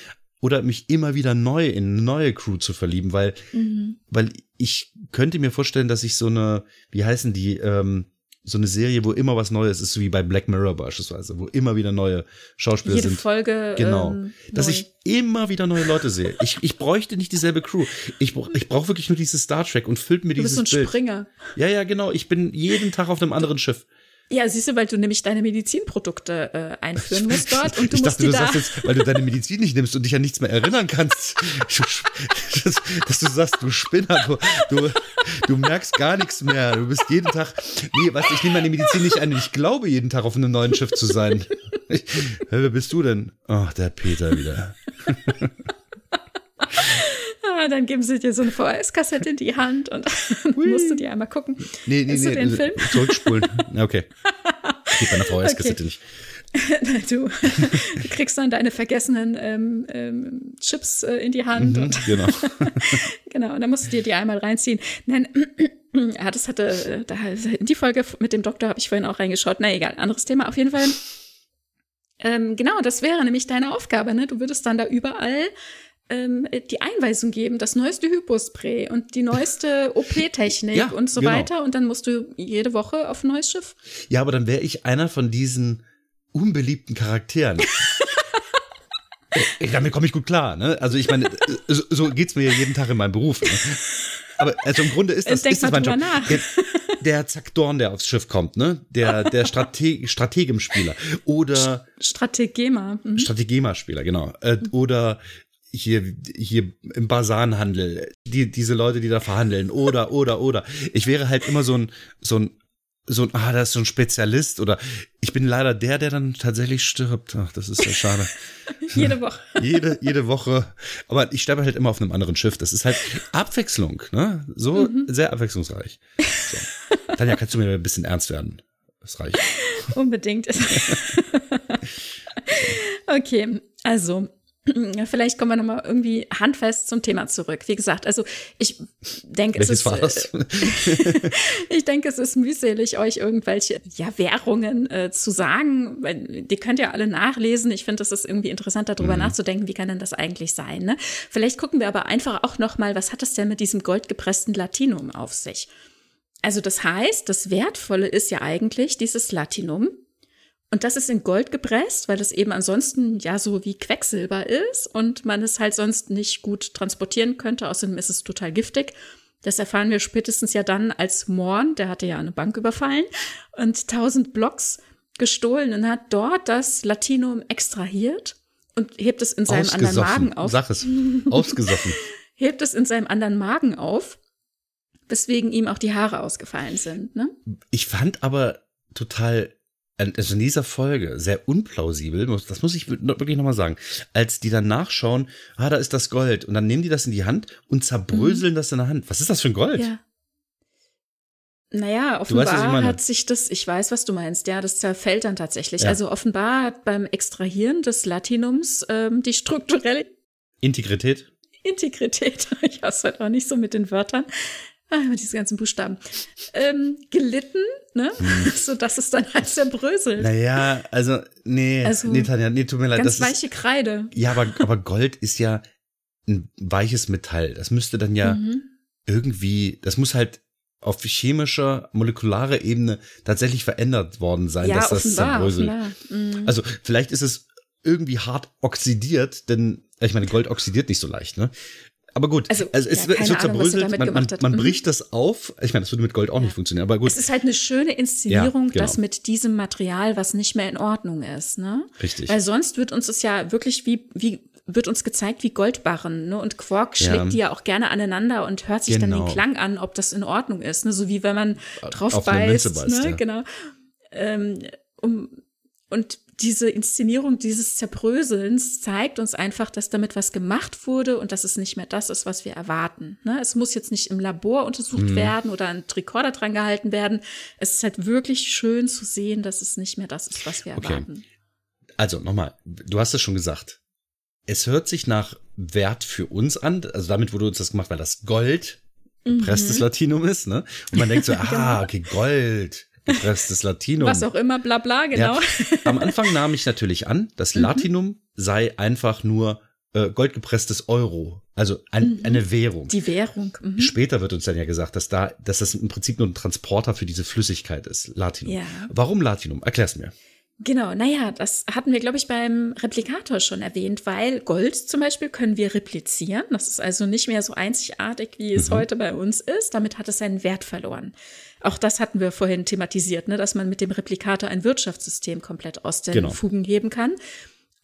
oder mich immer wieder neu in eine neue Crew zu verlieben, weil mhm. weil ich könnte mir vorstellen, dass ich so eine, wie heißen die, ähm, so eine Serie, wo immer was Neues ist, so wie bei Black Mirror beispielsweise, wo immer wieder neue Schauspieler Jede sind. Folge. Genau. Ähm, Dass neu. ich immer wieder neue Leute sehe. Ich, ich bräuchte nicht dieselbe Crew. Ich, brauch, ich brauche wirklich nur dieses Star Trek und füllt mir du dieses bist so ein Bild. Springer. Ja, ja, genau. Ich bin jeden Tag auf einem anderen Schiff. Ja, siehst du, weil du nämlich deine Medizinprodukte äh, einführen musst dort und du ich musst dachte, die du da sagst jetzt, weil du deine Medizin nicht nimmst und dich an nichts mehr erinnern kannst, dass, dass, du sagst, du Spinner, du, du, du merkst gar nichts mehr. Du bist jeden Tag, nee, weißt du, ich nehme meine Medizin nicht ein. Ich glaube jeden Tag auf einem neuen Schiff zu sein. Ich, wer bist du denn? Ach, der Peter wieder. Ah, dann geben sie dir so eine VHS-Kassette in die Hand und musst du die einmal gucken. Nee, nee, Hast nee. Du den Film? Zurückspulen. Okay. Geht bei einer VHS-Kassette okay. nicht. du, du, kriegst dann deine vergessenen ähm, ähm, Chips äh, in die Hand mhm, und genau. genau, und dann musst du dir die einmal reinziehen. Nein, ja, das hatte, äh, da, in die Folge mit dem Doktor habe ich vorhin auch reingeschaut. Na egal, anderes Thema. Auf jeden Fall. Ähm, genau, das wäre nämlich deine Aufgabe. Ne? Du würdest dann da überall ähm, die Einweisung geben, das neueste Hypospray und die neueste OP-Technik ja, und so genau. weiter. Und dann musst du jede Woche auf ein neues Schiff. Ja, aber dann wäre ich einer von diesen unbeliebten Charakteren. Damit komme ich gut klar, ne? Also ich meine, so, so geht's mir ja jeden Tag in meinem Beruf. Ne? Aber also im Grunde ist das, ist das mein Job. Der, der Zack Dorn, der aufs Schiff kommt, ne? Der, der Strate Strategem-Spieler. Oder Strategema. Mhm. Strategema-Spieler, genau. Äh, oder hier, hier im Basanhandel, die, diese Leute, die da verhandeln, oder, oder, oder. Ich wäre halt immer so ein, so ein, so ein, ah, da ist so ein Spezialist oder ich bin leider der, der dann tatsächlich stirbt. Ach, das ist ja schade. jede Woche. jede, jede Woche. Aber ich sterbe halt immer auf einem anderen Schiff. Das ist halt Abwechslung, ne? So mhm. sehr abwechslungsreich. So. Tanja, kannst du mir ein bisschen ernst werden? Das reicht. Unbedingt. okay, also Vielleicht kommen wir nochmal irgendwie handfest zum Thema zurück. Wie gesagt, also ich denke, es ist, äh, ich denke, es ist mühselig, euch irgendwelche ja, Währungen äh, zu sagen. Die könnt ihr alle nachlesen. Ich finde, es ist irgendwie interessant, darüber mhm. nachzudenken, wie kann denn das eigentlich sein. Ne? Vielleicht gucken wir aber einfach auch nochmal, was hat es denn mit diesem goldgepressten Latinum auf sich? Also das heißt, das Wertvolle ist ja eigentlich dieses Latinum, und das ist in Gold gepresst, weil das eben ansonsten ja so wie Quecksilber ist und man es halt sonst nicht gut transportieren könnte. Außerdem ist es total giftig. Das erfahren wir spätestens ja dann, als Morn, der hatte ja eine Bank überfallen und tausend Blocks gestohlen und hat dort das Latinum extrahiert und hebt es in seinem anderen Magen auf. Sag es. Ausgesoffen. hebt es in seinem anderen Magen auf, weswegen ihm auch die Haare ausgefallen sind. Ne? Ich fand aber total also in dieser Folge sehr unplausibel, das muss ich wirklich nochmal sagen, als die dann nachschauen, ah, da ist das Gold und dann nehmen die das in die Hand und zerbröseln mhm. das in der Hand. Was ist das für ein Gold? Ja. Naja, offenbar weißt, hat sich das, ich weiß, was du meinst, ja, das zerfällt dann tatsächlich. Ja. Also offenbar hat beim Extrahieren des Latinums ähm, die strukturelle Integrität. Integrität, ich hasse halt auch nicht so mit den Wörtern, ah, diese ganzen Buchstaben, ähm, gelitten, ne? Hm. so dass es dann halt zerbröselt. Naja, also, nee, also, nee, Tanja, nee, tut mir leid. Ganz das weiche ist, Kreide. Ja, aber, aber Gold ist ja ein weiches Metall. Das müsste dann ja mhm. irgendwie, das muss halt auf chemischer, molekularer Ebene tatsächlich verändert worden sein, ja, dass das zerbröselt. Mhm. Also vielleicht ist es irgendwie hart oxidiert, denn ich meine, Gold oxidiert nicht so leicht, ne? Aber gut, also, also es, ja, es wird zerbröselt, man, man, man, mhm. bricht das auf. Ich meine, das würde mit Gold auch ja. nicht funktionieren, aber gut. Es ist halt eine schöne Inszenierung, ja, genau. dass mit diesem Material, was nicht mehr in Ordnung ist, ne? Richtig. Weil sonst wird uns es ja wirklich wie, wie wird uns gezeigt wie Goldbarren, ne? Und Quark schlägt ja. die ja auch gerne aneinander und hört sich genau. dann den genau. Klang an, ob das in Ordnung ist, ne? So wie wenn man drauf Auf beißt, beißt, ne? Ja. Genau. Ähm, um, und diese Inszenierung dieses Zerbröselns zeigt uns einfach, dass damit was gemacht wurde und dass es nicht mehr das ist, was wir erwarten. Ne? Es muss jetzt nicht im Labor untersucht mhm. werden oder ein Tricorder dran gehalten werden. Es ist halt wirklich schön zu sehen, dass es nicht mehr das ist, was wir okay. erwarten. Also nochmal, du hast es schon gesagt es hört sich nach Wert für uns an. Also damit wurde uns das gemacht, weil das Gold gepresstes mhm. Latinum ist, ne? Und man denkt so, ah, genau. okay, Gold, gepresstes Latinum. Was auch immer, bla bla, genau. Ja. Am Anfang nahm ich natürlich an, das mhm. Latinum sei einfach nur äh, goldgepresstes Euro, also ein, mhm. eine Währung. Die Währung. Mhm. Später wird uns dann ja gesagt, dass da, dass das im Prinzip nur ein Transporter für diese Flüssigkeit ist, Latinum. Ja. Warum Latinum? Erklär's mir. Genau, naja, das hatten wir, glaube ich, beim Replikator schon erwähnt, weil Gold zum Beispiel können wir replizieren. Das ist also nicht mehr so einzigartig, wie es mhm. heute bei uns ist. Damit hat es seinen Wert verloren. Auch das hatten wir vorhin thematisiert, ne, dass man mit dem Replikator ein Wirtschaftssystem komplett aus den genau. Fugen heben kann.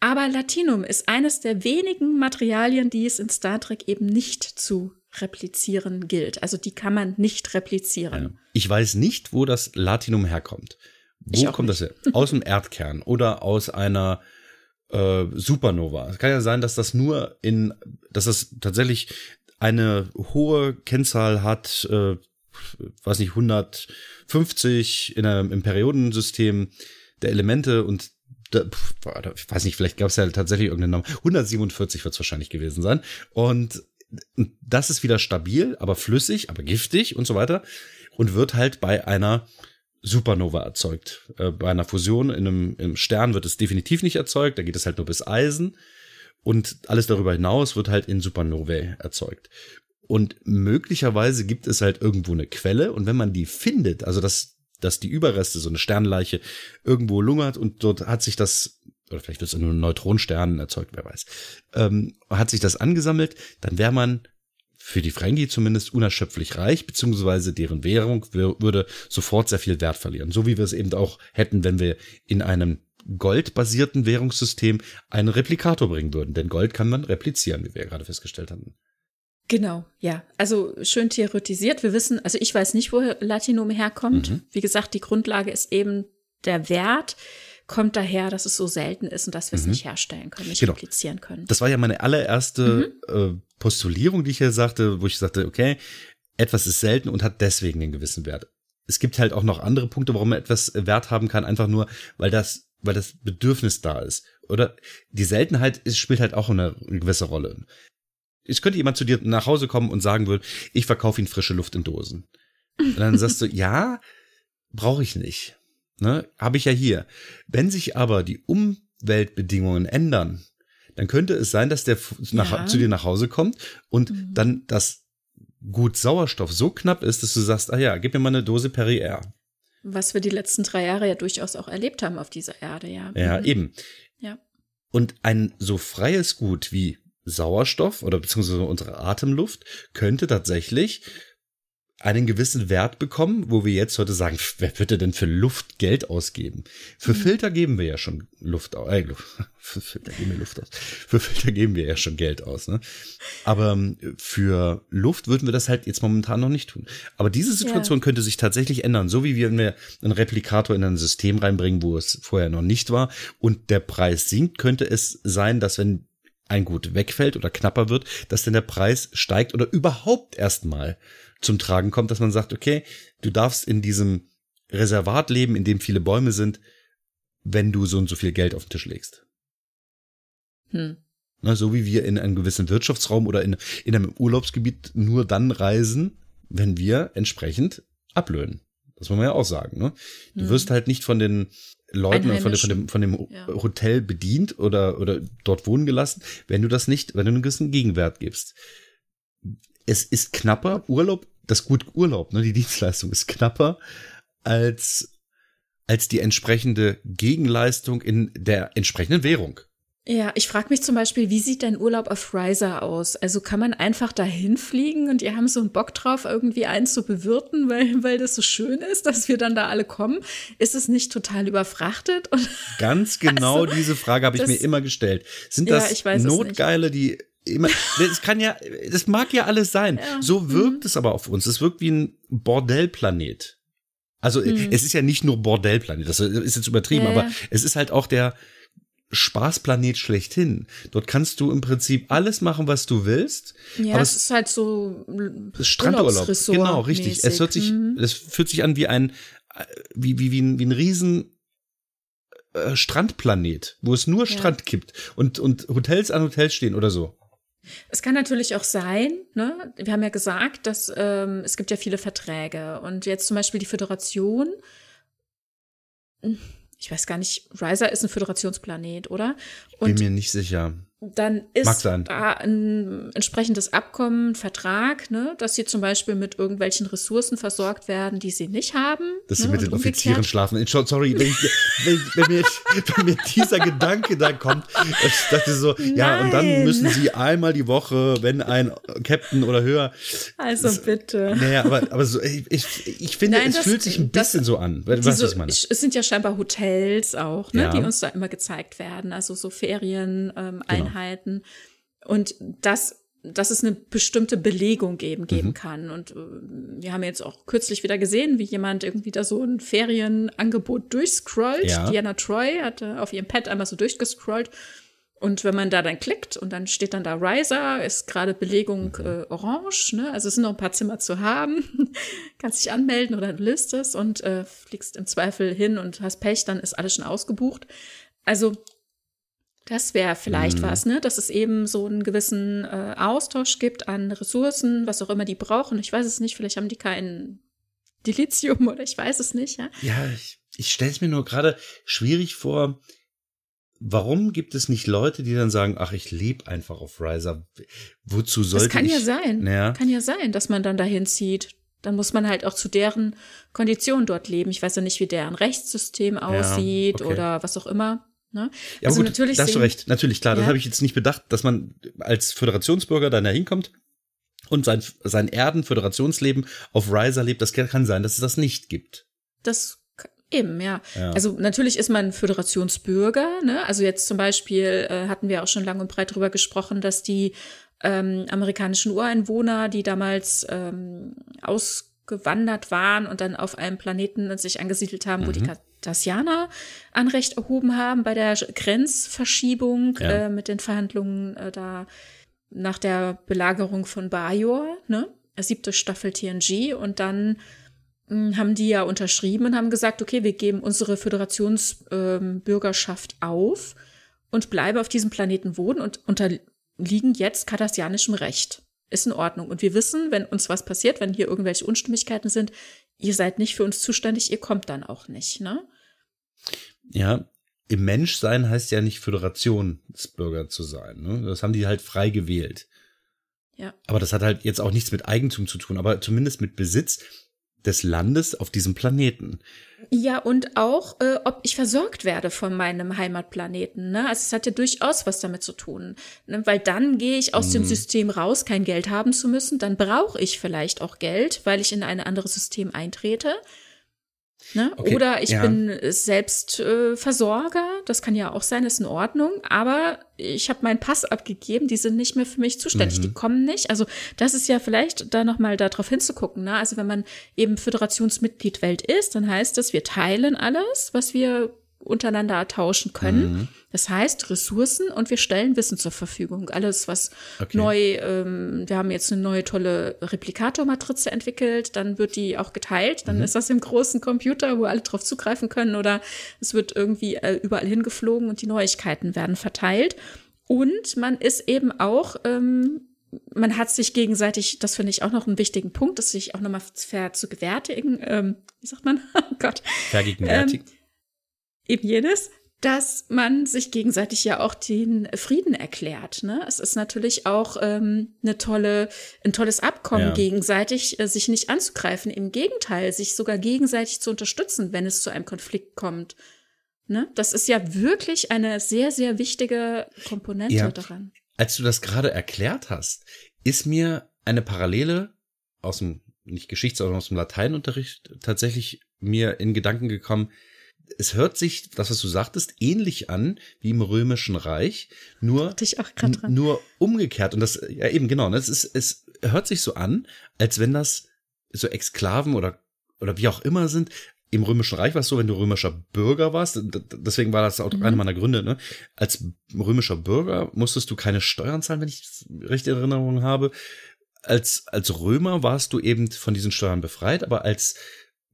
Aber Latinum ist eines der wenigen Materialien, die es in Star Trek eben nicht zu replizieren gilt. Also die kann man nicht replizieren. Ich weiß nicht, wo das Latinum herkommt. Wo kommt nicht. das her? Aus dem Erdkern oder aus einer äh, Supernova. Es kann ja sein, dass das nur in, dass das tatsächlich eine hohe Kennzahl hat, äh, weiß nicht, 150 in einem, im Periodensystem der Elemente und da, ich weiß nicht, vielleicht gab es ja tatsächlich irgendeinen Namen. 147 wird es wahrscheinlich gewesen sein. Und das ist wieder stabil, aber flüssig, aber giftig und so weiter. Und wird halt bei einer Supernova erzeugt. Äh, bei einer Fusion in einem, im Stern wird es definitiv nicht erzeugt, da geht es halt nur bis Eisen. Und alles darüber hinaus wird halt in Supernovae erzeugt. Und möglicherweise gibt es halt irgendwo eine Quelle und wenn man die findet, also dass, dass die Überreste, so eine Sternleiche, irgendwo lungert und dort hat sich das, oder vielleicht wird es nur Neutronensternen erzeugt, wer weiß, ähm, hat sich das angesammelt, dann wäre man für die Ferengi zumindest unerschöpflich reich, beziehungsweise deren Währung würde sofort sehr viel Wert verlieren. So wie wir es eben auch hätten, wenn wir in einem goldbasierten Währungssystem einen Replikator bringen würden. Denn Gold kann man replizieren, wie wir ja gerade festgestellt hatten. Genau, ja. Also schön theoretisiert. Wir wissen, also ich weiß nicht, wo Latinum herkommt. Mhm. Wie gesagt, die Grundlage ist eben der Wert kommt daher, dass es so selten ist und dass wir es mhm. nicht herstellen können, nicht genau. replizieren können. Das war ja meine allererste mhm. äh, Postulierung, die ich hier sagte, wo ich sagte, okay, etwas ist selten und hat deswegen einen gewissen Wert. Es gibt halt auch noch andere Punkte, warum man etwas Wert haben kann, einfach nur, weil das, weil das Bedürfnis da ist. Oder die Seltenheit ist, spielt halt auch eine, eine gewisse Rolle. Es könnte jemand zu dir nach Hause kommen und sagen würde, ich verkaufe Ihnen frische Luft in Dosen. Und dann sagst du, ja, brauche ich nicht. Ne, habe ich ja hier. Wenn sich aber die Umweltbedingungen ändern, dann könnte es sein, dass der nach, ja. zu dir nach Hause kommt und mhm. dann das Gut Sauerstoff so knapp ist, dass du sagst, ah ja, gib mir mal eine Dose Perrier. Was wir die letzten drei Jahre ja durchaus auch erlebt haben auf dieser Erde, ja. Ja, mhm. eben. Ja. Und ein so freies Gut wie Sauerstoff oder beziehungsweise unsere Atemluft könnte tatsächlich einen gewissen Wert bekommen, wo wir jetzt heute sagen, wer würde denn für Luft Geld ausgeben? Für mhm. Filter geben wir ja schon Luft aus. Äh, für Filter geben wir Luft aus. Für Filter geben wir ja schon Geld aus. Ne? Aber ähm, für Luft würden wir das halt jetzt momentan noch nicht tun. Aber diese Situation ja. könnte sich tatsächlich ändern, so wie wenn wir einen Replikator in ein System reinbringen, wo es vorher noch nicht war und der Preis sinkt, könnte es sein, dass wenn ein Gut wegfällt oder knapper wird, dass dann der Preis steigt oder überhaupt erstmal zum Tragen kommt, dass man sagt, okay, du darfst in diesem Reservat leben, in dem viele Bäume sind, wenn du so und so viel Geld auf den Tisch legst. Hm. Na, so wie wir in einem gewissen Wirtschaftsraum oder in, in einem Urlaubsgebiet nur dann reisen, wenn wir entsprechend ablöhnen. Das muss man ja auch sagen. Ne? Du mhm. wirst halt nicht von den Leuten oder von, dem, von dem, von dem ja. Hotel bedient oder, oder dort wohnen gelassen, wenn du das nicht, wenn du einen gewissen Gegenwert gibst. Es ist knapper, Urlaub, das Gut Urlaub, ne, die Dienstleistung ist knapper als, als die entsprechende Gegenleistung in der entsprechenden Währung. Ja, ich frage mich zum Beispiel, wie sieht dein Urlaub auf Riser aus? Also kann man einfach dahin fliegen und ihr haben so einen Bock drauf, irgendwie einen zu bewirten, weil, weil das so schön ist, dass wir dann da alle kommen? Ist es nicht total überfrachtet? Und Ganz genau also, diese Frage habe ich das, mir immer gestellt. Sind das ja, Notgeile, die immer, das kann ja, das mag ja alles sein. Ja. So wirkt mhm. es aber auf uns. Es wirkt wie ein Bordellplanet. Also mhm. es ist ja nicht nur Bordellplanet, das ist jetzt übertrieben, ja, aber es ist halt auch der, Spaßplanet schlechthin. Dort kannst du im Prinzip alles machen, was du willst. Ja, es ist halt so Strandurlaub. Genau, richtig. Es hört sich, mhm. es fühlt sich an wie ein, wie, wie, wie ein, wie ein riesen äh, Strandplanet, wo es nur ja. Strand gibt und, und Hotels an Hotels stehen oder so. Es kann natürlich auch sein, ne? wir haben ja gesagt, dass ähm, es gibt ja viele Verträge und jetzt zum Beispiel die Föderation ich weiß gar nicht, Riser ist ein Föderationsplanet, oder? Und Bin mir nicht sicher dann ist da ein entsprechendes Abkommen, Vertrag, ne, dass sie zum Beispiel mit irgendwelchen Ressourcen versorgt werden, die sie nicht haben. Dass ne, sie mit den Offizieren schlafen. Sorry, wenn, ich, wenn, wenn, mir, wenn, mir, dieser Gedanke da kommt, ich dachte so, Nein. ja, und dann müssen sie einmal die Woche, wenn ein Captain oder höher. Also das, bitte. Naja, aber, aber so, ich, ich, ich finde, Nein, es das, fühlt sich ein bisschen das, so an. Was diese, ich meine? Es sind ja scheinbar Hotels auch, ne, ja. die uns da immer gezeigt werden. Also so Ferien, ähm, genau. Einheiten. Und das dass es eine bestimmte Belegung geben, geben mhm. kann. Und äh, wir haben jetzt auch kürzlich wieder gesehen, wie jemand irgendwie da so ein Ferienangebot durchscrollt. Ja. Diana Troy hatte auf ihrem Pad einmal so durchgescrollt. Und wenn man da dann klickt und dann steht dann da Riser, ist gerade Belegung mhm. äh, orange, ne? Also es sind noch ein paar Zimmer zu haben. Kannst dich anmelden oder du listest und äh, fliegst im Zweifel hin und hast Pech, dann ist alles schon ausgebucht. Also das wäre vielleicht mhm. was, ne? Dass es eben so einen gewissen äh, Austausch gibt an Ressourcen, was auch immer die brauchen. Ich weiß es nicht, vielleicht haben die kein Dilithium oder ich weiß es nicht, ja. Ja, ich, ich stelle es mir nur gerade schwierig vor. Warum gibt es nicht Leute, die dann sagen, ach, ich lebe einfach auf Riser? Wozu sollte ich? Das kann ich? ja sein. Ja. Kann ja sein, dass man dann dahin zieht. Dann muss man halt auch zu deren Konditionen dort leben. Ich weiß ja nicht, wie deren Rechtssystem aussieht ja, okay. oder was auch immer. Ne? Ja, also gut, natürlich da hast du recht. Natürlich, klar, ja. das habe ich jetzt nicht bedacht, dass man als Föderationsbürger dann da hinkommt und sein, sein Erden, Föderationsleben auf Riser lebt. Das kann sein, dass es das nicht gibt. Das Eben, ja. ja. Also natürlich ist man Föderationsbürger. Ne? Also jetzt zum Beispiel äh, hatten wir auch schon lang und breit drüber gesprochen, dass die ähm, amerikanischen Ureinwohner, die damals ähm, ausgewandert waren und dann auf einem Planeten sich angesiedelt haben, mhm. wo die mhm. Cardassianer Anrecht erhoben haben bei der Grenzverschiebung ja. äh, mit den Verhandlungen äh, da nach der Belagerung von Bajor, ne? Siebte Staffel TNG und dann mh, hm, haben die ja unterschrieben und haben gesagt, okay, wir geben unsere Föderationsbürgerschaft ähm, auf und bleiben auf diesem Planeten wohnen und unterliegen jetzt kardassianischem Recht. Ist in Ordnung. Und wir wissen, wenn uns was passiert, wenn hier irgendwelche Unstimmigkeiten sind, ihr seid nicht für uns zuständig, ihr kommt dann auch nicht, ne? Ja, im Menschsein heißt ja nicht Föderationsbürger zu sein. Ne? Das haben die halt frei gewählt. Ja. Aber das hat halt jetzt auch nichts mit Eigentum zu tun, aber zumindest mit Besitz des Landes auf diesem Planeten. Ja, und auch, äh, ob ich versorgt werde von meinem Heimatplaneten. Ne? Also es hat ja durchaus was damit zu tun. Ne? Weil dann gehe ich aus mm. dem mhm. System raus, kein Geld haben zu müssen. Dann brauche ich vielleicht auch Geld, weil ich in ein anderes System eintrete. Ne? Okay, Oder ich ja. bin selbst äh, Versorger, das kann ja auch sein, ist in Ordnung, aber ich habe meinen Pass abgegeben, die sind nicht mehr für mich zuständig, mhm. die kommen nicht. Also das ist ja vielleicht da nochmal darauf hinzugucken. Ne? Also wenn man eben Föderationsmitglied Welt ist, dann heißt das, wir teilen alles, was wir untereinander tauschen können. Mhm. Das heißt Ressourcen und wir stellen Wissen zur Verfügung. Alles, was okay. neu, ähm, wir haben jetzt eine neue tolle Replikator-Matrize entwickelt, dann wird die auch geteilt. Dann mhm. ist das im großen Computer, wo alle drauf zugreifen können oder es wird irgendwie äh, überall hingeflogen und die Neuigkeiten werden verteilt. Und man ist eben auch ähm, man hat sich gegenseitig, das finde ich auch noch einen wichtigen Punkt, das sich auch nochmal fair zu gewärtigen, ähm, wie sagt man? Oh Gott. Vergegenwärtigen. Ähm, eben jenes, dass man sich gegenseitig ja auch den Frieden erklärt. Ne? Es ist natürlich auch ähm, eine tolle, ein tolles Abkommen, ja. gegenseitig äh, sich nicht anzugreifen. Im Gegenteil, sich sogar gegenseitig zu unterstützen, wenn es zu einem Konflikt kommt. Ne? Das ist ja wirklich eine sehr, sehr wichtige Komponente ja. daran. Als du das gerade erklärt hast, ist mir eine Parallele aus dem, nicht Geschichts-, sondern aus dem Lateinunterricht tatsächlich mir in Gedanken gekommen. Es hört sich, das, was du sagtest, ähnlich an wie im Römischen Reich, nur, nur umgekehrt. Und das, ja eben genau, das ist, es hört sich so an, als wenn das so Exklaven oder oder wie auch immer sind, im Römischen Reich war es so, wenn du römischer Bürger warst, deswegen war das auch mhm. einer meiner Gründe, ne? Als römischer Bürger musstest du keine Steuern zahlen, wenn ich recht Erinnerung habe. Als, als Römer warst du eben von diesen Steuern befreit, aber als,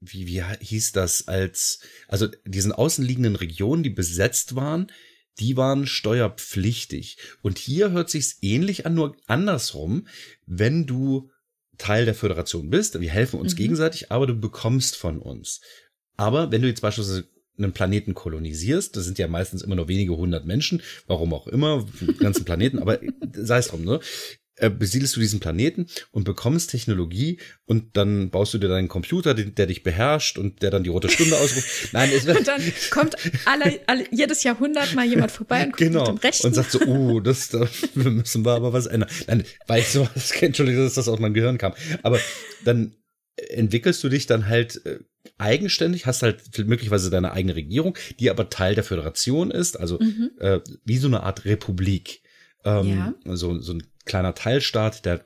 wie, wie hieß das, als, also diesen außenliegenden Regionen, die besetzt waren, die waren steuerpflichtig. Und hier hört sich's ähnlich an, nur andersrum, wenn du Teil der Föderation bist, wir helfen uns mhm. gegenseitig, aber du bekommst von uns. Aber wenn du jetzt beispielsweise einen Planeten kolonisierst, das sind ja meistens immer nur wenige hundert Menschen, warum auch immer, ganzen Planeten, aber sei es drum, ne? Äh, besiedelst du diesen Planeten und bekommst Technologie und dann baust du dir deinen Computer, der, der dich beherrscht und der dann die rote Stunde ausruft. Nein, es wird und dann kommt alle, alle, jedes Jahrhundert mal jemand vorbei und guckt genau. mit dem Rechten. und sagt so, oh, das, da müssen wir aber was ändern. Nein, weil ich so, das, Entschuldigung, dass das aus meinem Gehirn kam. Aber dann entwickelst du dich dann halt äh, eigenständig, hast halt möglicherweise deine eigene Regierung, die aber Teil der Föderation ist, also mhm. äh, wie so eine Art Republik. Ähm, ja. so, so ein kleiner Teilstaat, der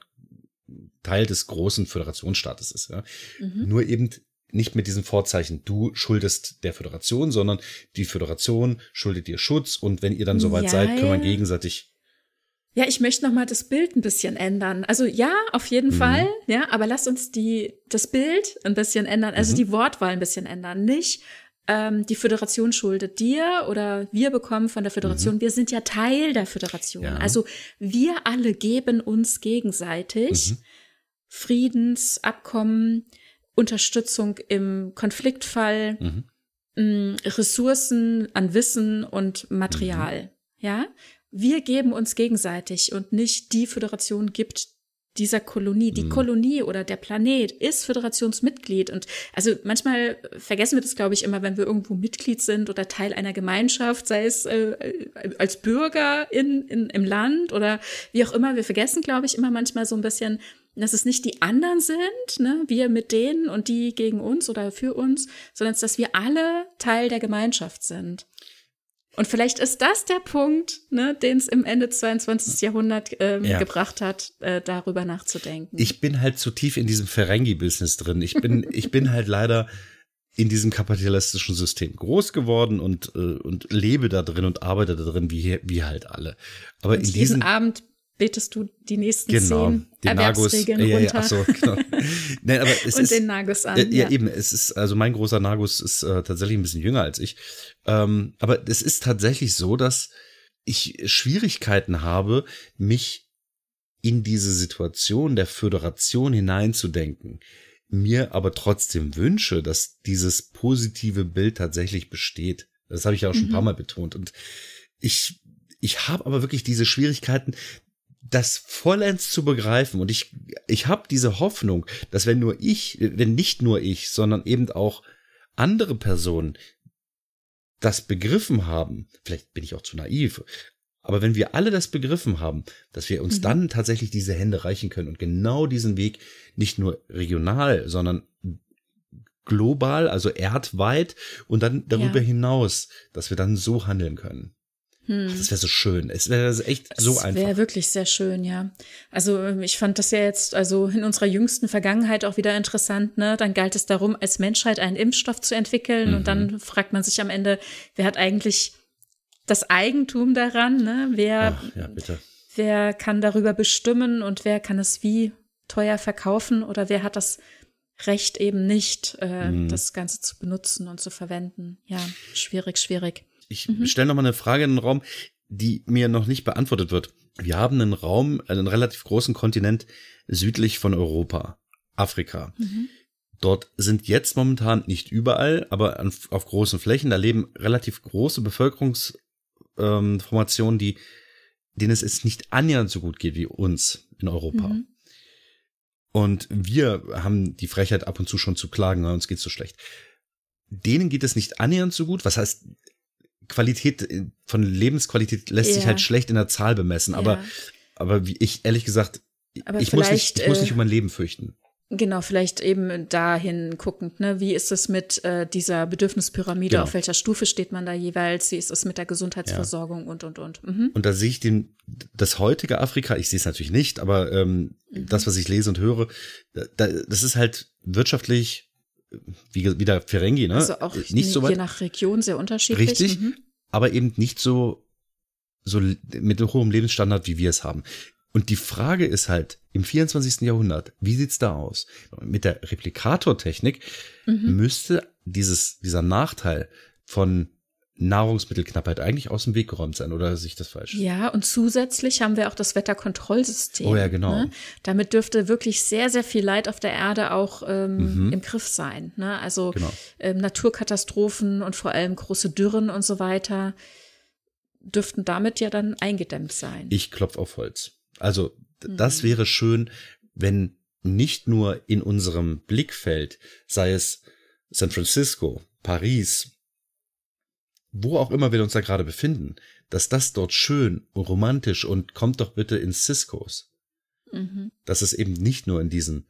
Teil des großen Föderationsstaates ist. Ja? Mhm. Nur eben nicht mit diesem Vorzeichen, du schuldest der Föderation, sondern die Föderation schuldet dir Schutz und wenn ihr dann soweit ja, seid, können wir gegenseitig ja, ich möchte noch mal das Bild ein bisschen ändern. Also ja, auf jeden mhm. Fall, ja, aber lass uns die das Bild ein bisschen ändern, also mhm. die Wortwahl ein bisschen ändern. Nicht ähm, die Föderation schuldet dir oder wir bekommen von der Föderation. Mhm. Wir sind ja Teil der Föderation. Ja. Also wir alle geben uns gegenseitig mhm. Friedensabkommen, Unterstützung im Konfliktfall, mh, mm, Ressourcen an Wissen und Material. Mhm. Ja, wir geben uns gegenseitig und nicht die Föderation gibt dieser Kolonie. Die mhm. Kolonie oder der Planet ist Föderationsmitglied. Und also manchmal vergessen wir das, glaube ich, immer, wenn wir irgendwo Mitglied sind oder Teil einer Gemeinschaft, sei es äh, als Bürger in, in, im Land oder wie auch immer. Wir vergessen, glaube ich, immer manchmal so ein bisschen, dass es nicht die anderen sind, ne, wir mit denen und die gegen uns oder für uns, sondern dass wir alle Teil der Gemeinschaft sind. Und vielleicht ist das der Punkt, ne, den es im Ende 22. Jahrhundert ähm, ja. gebracht hat, äh, darüber nachzudenken. Ich bin halt zu tief in diesem Ferengi-Business drin. Ich bin, ich bin halt leider in diesem kapitalistischen System groß geworden und, äh, und lebe da drin und arbeite da drin, wie, wie halt alle. Aber und in diesem Abend betest du die nächsten genau, zehn den Erwerbsregeln Nagus, runter. Ja, ja, so, genau. Nein, aber es und ist, den Nagus an. Äh, ja, ja, eben, es ist, also mein großer Nagus ist äh, tatsächlich ein bisschen jünger als ich. Ähm, aber es ist tatsächlich so, dass ich Schwierigkeiten habe, mich in diese Situation der Föderation hineinzudenken. Mir aber trotzdem wünsche, dass dieses positive Bild tatsächlich besteht. Das habe ich ja auch schon mhm. ein paar mhm. Mal betont. Und ich ich habe aber wirklich diese Schwierigkeiten, das vollends zu begreifen. Und ich, ich habe diese Hoffnung, dass wenn nur ich, wenn nicht nur ich, sondern eben auch andere Personen das begriffen haben, vielleicht bin ich auch zu naiv, aber wenn wir alle das begriffen haben, dass wir uns mhm. dann tatsächlich diese Hände reichen können und genau diesen Weg nicht nur regional, sondern global, also erdweit und dann darüber ja. hinaus, dass wir dann so handeln können. Hm. Das wäre so schön. Es wäre echt so das einfach. Wäre wirklich sehr schön, ja. Also ähm, ich fand das ja jetzt also in unserer jüngsten Vergangenheit auch wieder interessant. Ne, dann galt es darum, als Menschheit einen Impfstoff zu entwickeln mhm. und dann mhm. fragt man sich am Ende, wer hat eigentlich das Eigentum daran? Ne? Wer, Ach, ja, bitte. wer kann darüber bestimmen und wer kann es wie teuer verkaufen oder wer hat das Recht eben nicht, äh, mhm. das Ganze zu benutzen und zu verwenden? Ja, schwierig, schwierig ich mhm. stelle noch mal eine Frage in den Raum, die mir noch nicht beantwortet wird. wir haben einen Raum, einen relativ großen Kontinent südlich von Europa, Afrika. Mhm. Dort sind jetzt momentan nicht überall, aber auf großen Flächen, da leben relativ große Bevölkerungsformationen, ähm, die, denen es jetzt nicht annähernd so gut geht wie uns in Europa. Mhm. Und wir haben die Frechheit ab und zu schon zu klagen, uns geht's so schlecht. Denen geht es nicht annähernd so gut. Was heißt, Qualität äh, von Lebensqualität lässt ja. sich halt schlecht in der Zahl bemessen. Ja. Aber, aber wie ich ehrlich gesagt, aber ich muss nicht, ich muss nicht äh, um mein Leben fürchten. Genau, vielleicht eben dahin guckend, ne? Wie ist es mit äh, dieser Bedürfnispyramide? Genau. Auf welcher Stufe steht man da jeweils? Wie ist es mit der Gesundheitsversorgung ja. und und und? Mhm. Und da sehe ich den, das heutige Afrika, ich sehe es natürlich nicht, aber ähm, mhm. das, was ich lese und höre, da, das ist halt wirtschaftlich wie, der Ferengi, ne? Also auch nicht so weit, je nach Region sehr unterschiedlich. Richtig, mhm. aber eben nicht so so mit hohem Lebensstandard, wie wir es haben. Und die Frage ist halt, im 24. Jahrhundert, wie sieht's da aus? Mit der Replikatortechnik mhm. müsste dieses, dieser Nachteil von Nahrungsmittelknappheit eigentlich aus dem Weg geräumt sein, oder sehe ich das falsch? Ja, und zusätzlich haben wir auch das Wetterkontrollsystem. Oh ja, genau. Ne? Damit dürfte wirklich sehr, sehr viel Leid auf der Erde auch ähm, mhm. im Griff sein. Ne? Also genau. ähm, Naturkatastrophen und vor allem große Dürren und so weiter dürften damit ja dann eingedämmt sein. Ich klopf auf Holz. Also das mhm. wäre schön, wenn nicht nur in unserem Blickfeld, sei es San Francisco, Paris, wo auch immer wir uns da gerade befinden, dass das dort schön und romantisch und kommt doch bitte in Ciscos. Mhm. Dass es eben nicht nur in diesen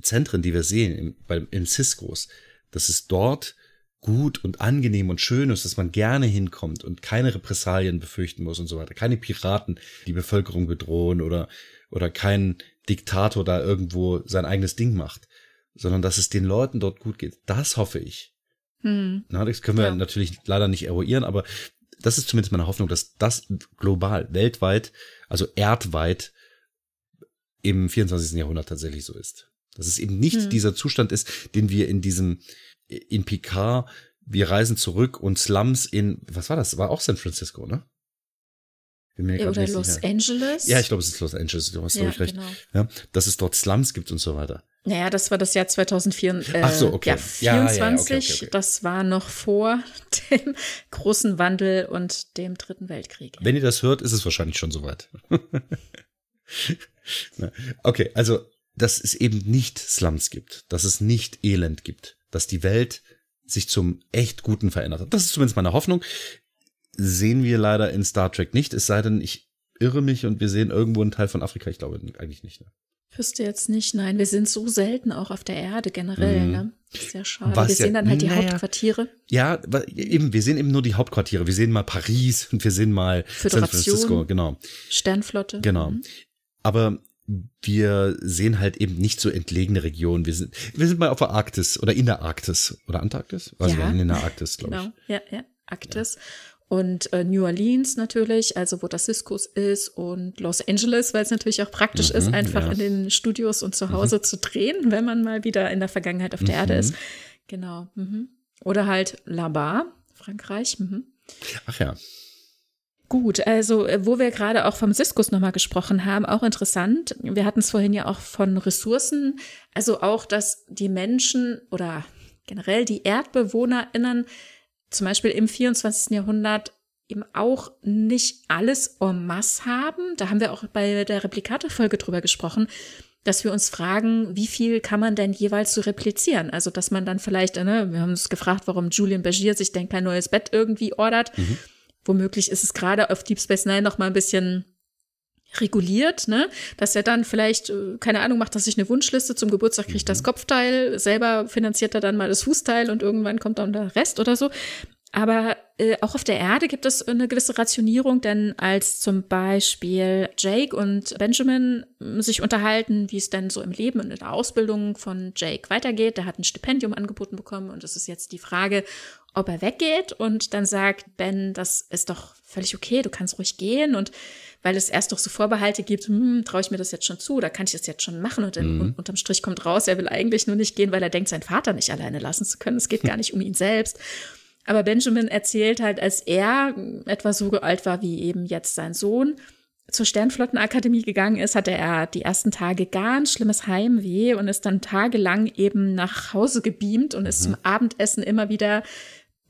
Zentren, die wir sehen, im, bei, in Ciscos, dass es dort gut und angenehm und schön ist, dass man gerne hinkommt und keine Repressalien befürchten muss und so weiter. Keine Piraten, die Bevölkerung bedrohen oder, oder kein Diktator da irgendwo sein eigenes Ding macht, sondern dass es den Leuten dort gut geht. Das hoffe ich. Hm. Na, das können wir ja. natürlich leider nicht eruieren, aber das ist zumindest meine Hoffnung, dass das global, weltweit, also erdweit im 24. Jahrhundert tatsächlich so ist. Dass es eben nicht hm. dieser Zustand ist, den wir in diesem in Picard, wir reisen zurück und Slums in, was war das? War auch San Francisco, ne? Ja, oder Los sicher. Angeles? Ja, ich glaube, es ist Los Angeles, du hast, ja, ich, recht. Genau. Ja, dass es dort Slums gibt und so weiter. Naja, das war das Jahr 2004. Äh, Ach so, okay. Ja, 24. Ja, ja, okay, okay, okay. Das war noch vor dem großen Wandel und dem Dritten Weltkrieg. Wenn ihr das hört, ist es wahrscheinlich schon soweit. okay, also, dass es eben nicht Slums gibt, dass es nicht Elend gibt, dass die Welt sich zum echt Guten verändert hat. Das ist zumindest meine Hoffnung. Sehen wir leider in Star Trek nicht, es sei denn, ich irre mich und wir sehen irgendwo einen Teil von Afrika. Ich glaube eigentlich nicht. Ne? Wüsste jetzt nicht, nein. Wir sind so selten auch auf der Erde generell, mhm. ne? Sehr schade. Was wir sehen dann halt die naja, Hauptquartiere. Ja, eben, wir sehen eben nur die Hauptquartiere. Wir sehen mal Paris und wir sehen mal Föderation, San Francisco, genau. Sternflotte. Genau. Mhm. Aber wir sehen halt eben nicht so entlegene Regionen. Wir sind, wir sind mal auf der Arktis oder in der Arktis oder Antarktis. Also ja. in der Arktis, glaube genau. ich. Ja, ja, Arktis. Ja. Und äh, New Orleans natürlich, also wo das Ciscos ist und Los Angeles, weil es natürlich auch praktisch mhm, ist, einfach ja. in den Studios und zu Hause mhm. zu drehen, wenn man mal wieder in der Vergangenheit auf der mhm. Erde ist. Genau. Mhm. Oder halt Labar, Frankreich. Mhm. Ach ja. Gut, also äh, wo wir gerade auch vom Ciskus nochmal gesprochen haben, auch interessant. Wir hatten es vorhin ja auch von Ressourcen. Also auch, dass die Menschen oder generell die ErdbewohnerInnen zum Beispiel im 24. Jahrhundert eben auch nicht alles en masse haben. Da haben wir auch bei der Replikator-Folge drüber gesprochen, dass wir uns fragen, wie viel kann man denn jeweils so replizieren? Also, dass man dann vielleicht, ne, wir haben uns gefragt, warum Julian Bergier sich denn kein neues Bett irgendwie ordert. Mhm womöglich ist es gerade auf Deep Space Nine noch mal ein bisschen reguliert, ne, dass er dann vielleicht, äh, keine Ahnung, macht er sich eine Wunschliste zum Geburtstag, kriegt das mhm. Kopfteil, selber finanziert er dann mal das Fußteil und irgendwann kommt dann der Rest oder so. Aber äh, auch auf der Erde gibt es eine gewisse Rationierung, denn als zum Beispiel Jake und Benjamin äh, sich unterhalten, wie es denn so im Leben und in der Ausbildung von Jake weitergeht, der hat ein Stipendium angeboten bekommen und es ist jetzt die Frage, ob er weggeht und dann sagt Ben, das ist doch völlig okay, du kannst ruhig gehen und weil es erst doch so Vorbehalte gibt, hm, traue ich mir das jetzt schon zu oder kann ich das jetzt schon machen und mhm. unterm Strich kommt raus, er will eigentlich nur nicht gehen, weil er denkt, seinen Vater nicht alleine lassen zu können. Es geht gar nicht um ihn selbst. Aber Benjamin erzählt halt, als er etwa so alt war wie eben jetzt sein Sohn, zur Sternflottenakademie gegangen ist, hatte er die ersten Tage ganz schlimmes Heimweh und ist dann tagelang eben nach Hause gebeamt und ist mhm. zum Abendessen immer wieder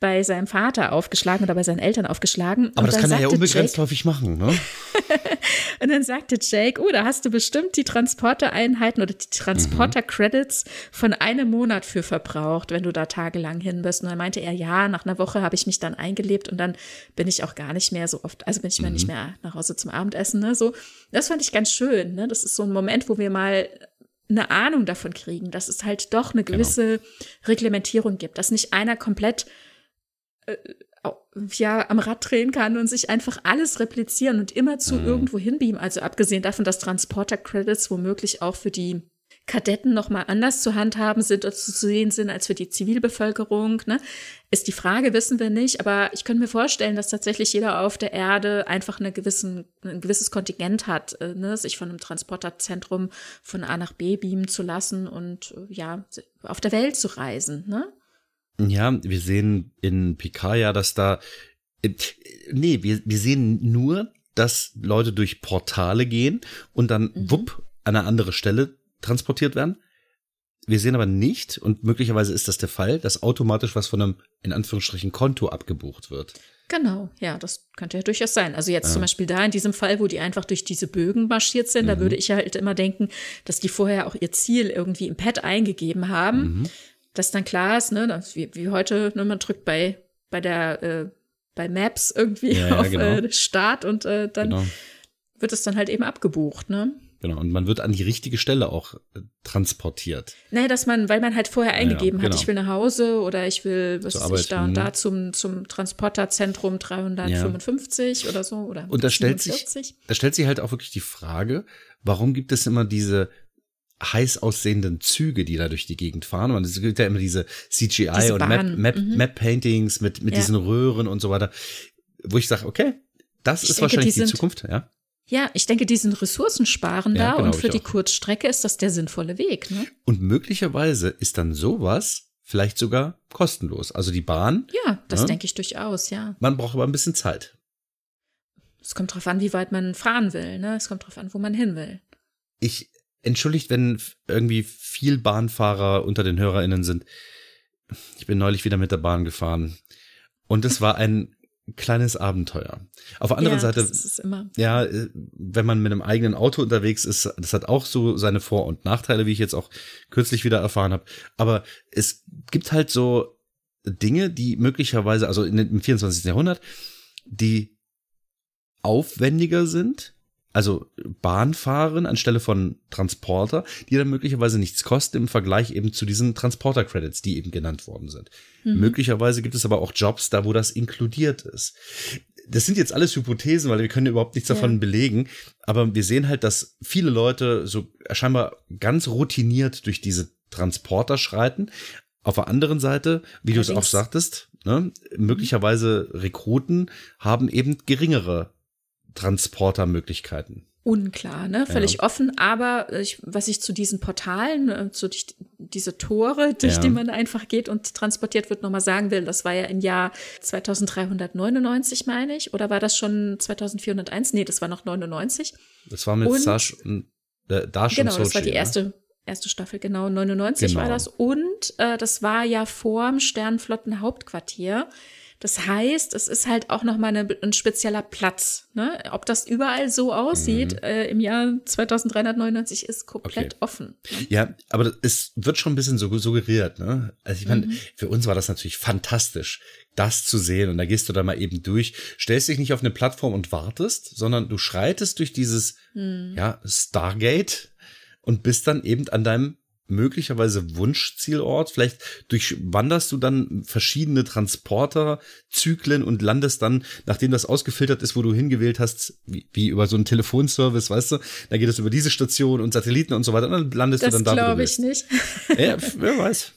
bei seinem Vater aufgeschlagen oder bei seinen Eltern aufgeschlagen. Aber das kann er ja unbegrenzt Jake, häufig machen, ne? und dann sagte Jake, oh, da hast du bestimmt die Transportereinheiten oder die Transporter-Credits von einem Monat für verbraucht, wenn du da tagelang hin bist. Und dann meinte er, ja, nach einer Woche habe ich mich dann eingelebt und dann bin ich auch gar nicht mehr so oft, also bin ich mhm. nicht mehr nach Hause zum Abendessen, ne? So, das fand ich ganz schön, ne? Das ist so ein Moment, wo wir mal eine Ahnung davon kriegen, dass es halt doch eine genau. gewisse genau. Reglementierung gibt, dass nicht einer komplett äh, ja, am Rad drehen kann und sich einfach alles replizieren und immer zu mhm. irgendwo hinbeamen. Also abgesehen davon, dass Transporter-Credits womöglich auch für die Kadetten nochmal anders zu handhaben sind oder zu sehen sind als für die Zivilbevölkerung, ne? Ist die Frage, wissen wir nicht, aber ich könnte mir vorstellen, dass tatsächlich jeder auf der Erde einfach eine gewissen, ein gewisses Kontingent hat, äh, ne? sich von einem Transporterzentrum von A nach B beamen zu lassen und äh, ja, auf der Welt zu reisen, ne? Ja, wir sehen in Picard ja, dass da, äh, nee, wir, wir sehen nur, dass Leute durch Portale gehen und dann mhm. wupp an eine andere Stelle transportiert werden. Wir sehen aber nicht, und möglicherweise ist das der Fall, dass automatisch was von einem, in Anführungsstrichen, Konto abgebucht wird. Genau, ja, das könnte ja durchaus sein. Also jetzt ja. zum Beispiel da in diesem Fall, wo die einfach durch diese Bögen marschiert sind, mhm. da würde ich halt immer denken, dass die vorher auch ihr Ziel irgendwie im Pad eingegeben haben. Mhm dass dann klar ist, ne, dass wie, wie heute, ne, man drückt bei, bei der, äh, bei Maps irgendwie ja, ja, auf genau. äh, Start und äh, dann genau. wird es dann halt eben abgebucht, ne? Genau, und man wird an die richtige Stelle auch äh, transportiert. Nee, dass man, weil man halt vorher eingegeben ja, genau. hat, ich will nach Hause oder ich will, was weiß ich, da und da zum, zum Transporterzentrum 355 ja. oder so oder Und da stellt sich, da stellt sich halt auch wirklich die Frage, warum gibt es immer diese heiß aussehenden Züge, die da durch die Gegend fahren. Und es gibt ja immer diese CGI diese und Map, Map, mhm. Map Paintings mit, mit ja. diesen Röhren und so weiter, wo ich sage, okay, das ich ist denke, wahrscheinlich die, die Zukunft, ja. Ja, ich denke, die sind ressourcensparender ja, genau, und für die Kurzstrecke ist das der sinnvolle Weg. Ne? Und möglicherweise ist dann sowas vielleicht sogar kostenlos. Also die Bahn. Ja, das ne? denke ich durchaus, ja. Man braucht aber ein bisschen Zeit. Es kommt drauf an, wie weit man fahren will. Ne? Es kommt drauf an, wo man hin will. Ich entschuldigt, wenn irgendwie viel Bahnfahrer unter den HörerInnen sind. Ich bin neulich wieder mit der Bahn gefahren. Und es war ein kleines Abenteuer. Auf der anderen ja, Seite, ja, äh, wenn man mit einem eigenen Auto unterwegs ist, das hat auch so seine Vor- und Nachteile, wie ich jetzt auch kürzlich wieder erfahren habe. Aber es gibt halt so Dinge, die möglicherweise, also im 24. Jahrhundert, die aufwendiger sind, also Bahnfahren anstelle von Transporter, die dann möglicherweise nichts kosten im Vergleich eben zu diesen Transporter-Credits, die eben genannt worden sind. Mhm. Möglicherweise gibt es aber auch Jobs da, wo das inkludiert ist. Das sind jetzt alles Hypothesen, weil wir können überhaupt nichts davon ja. belegen. Aber wir sehen halt, dass viele Leute so scheinbar ganz routiniert durch diese Transporter schreiten. Auf der anderen Seite, wie du es auch sagtest, ne, möglicherweise Rekruten haben eben geringere Transportermöglichkeiten. Unklar, ne? Völlig ja. offen. Aber ich, was ich zu diesen Portalen, äh, zu die, diese Tore, durch ja. die man einfach geht und transportiert wird, nochmal sagen will, das war ja im Jahr 2399, meine ich. Oder war das schon 2401? Nee, das war noch 99. Das war mit und, Sash und äh, Dash Genau, und das war die erste, erste Staffel, genau. 99 genau. war das. Und äh, das war ja vorm Sternflottenhauptquartier. Das heißt, es ist halt auch nochmal eine, ein spezieller Platz. Ne? Ob das überall so aussieht mhm. äh, im Jahr 2399 ist komplett okay. offen. Ne? Ja, aber es wird schon ein bisschen so suggeriert. Ne? Also ich meine, mhm. für uns war das natürlich fantastisch, das zu sehen. Und da gehst du da mal eben durch, stellst dich nicht auf eine Plattform und wartest, sondern du schreitest durch dieses mhm. ja, Stargate und bist dann eben an deinem möglicherweise Wunschzielort. Vielleicht durchwanderst du dann verschiedene Transporterzyklen und landest dann, nachdem das ausgefiltert ist, wo du hingewählt hast, wie, wie über so einen Telefonservice, weißt du, da geht es über diese Station und Satelliten und so weiter, und dann landest das du dann da. Das glaube ich nicht. ja, wer weiß.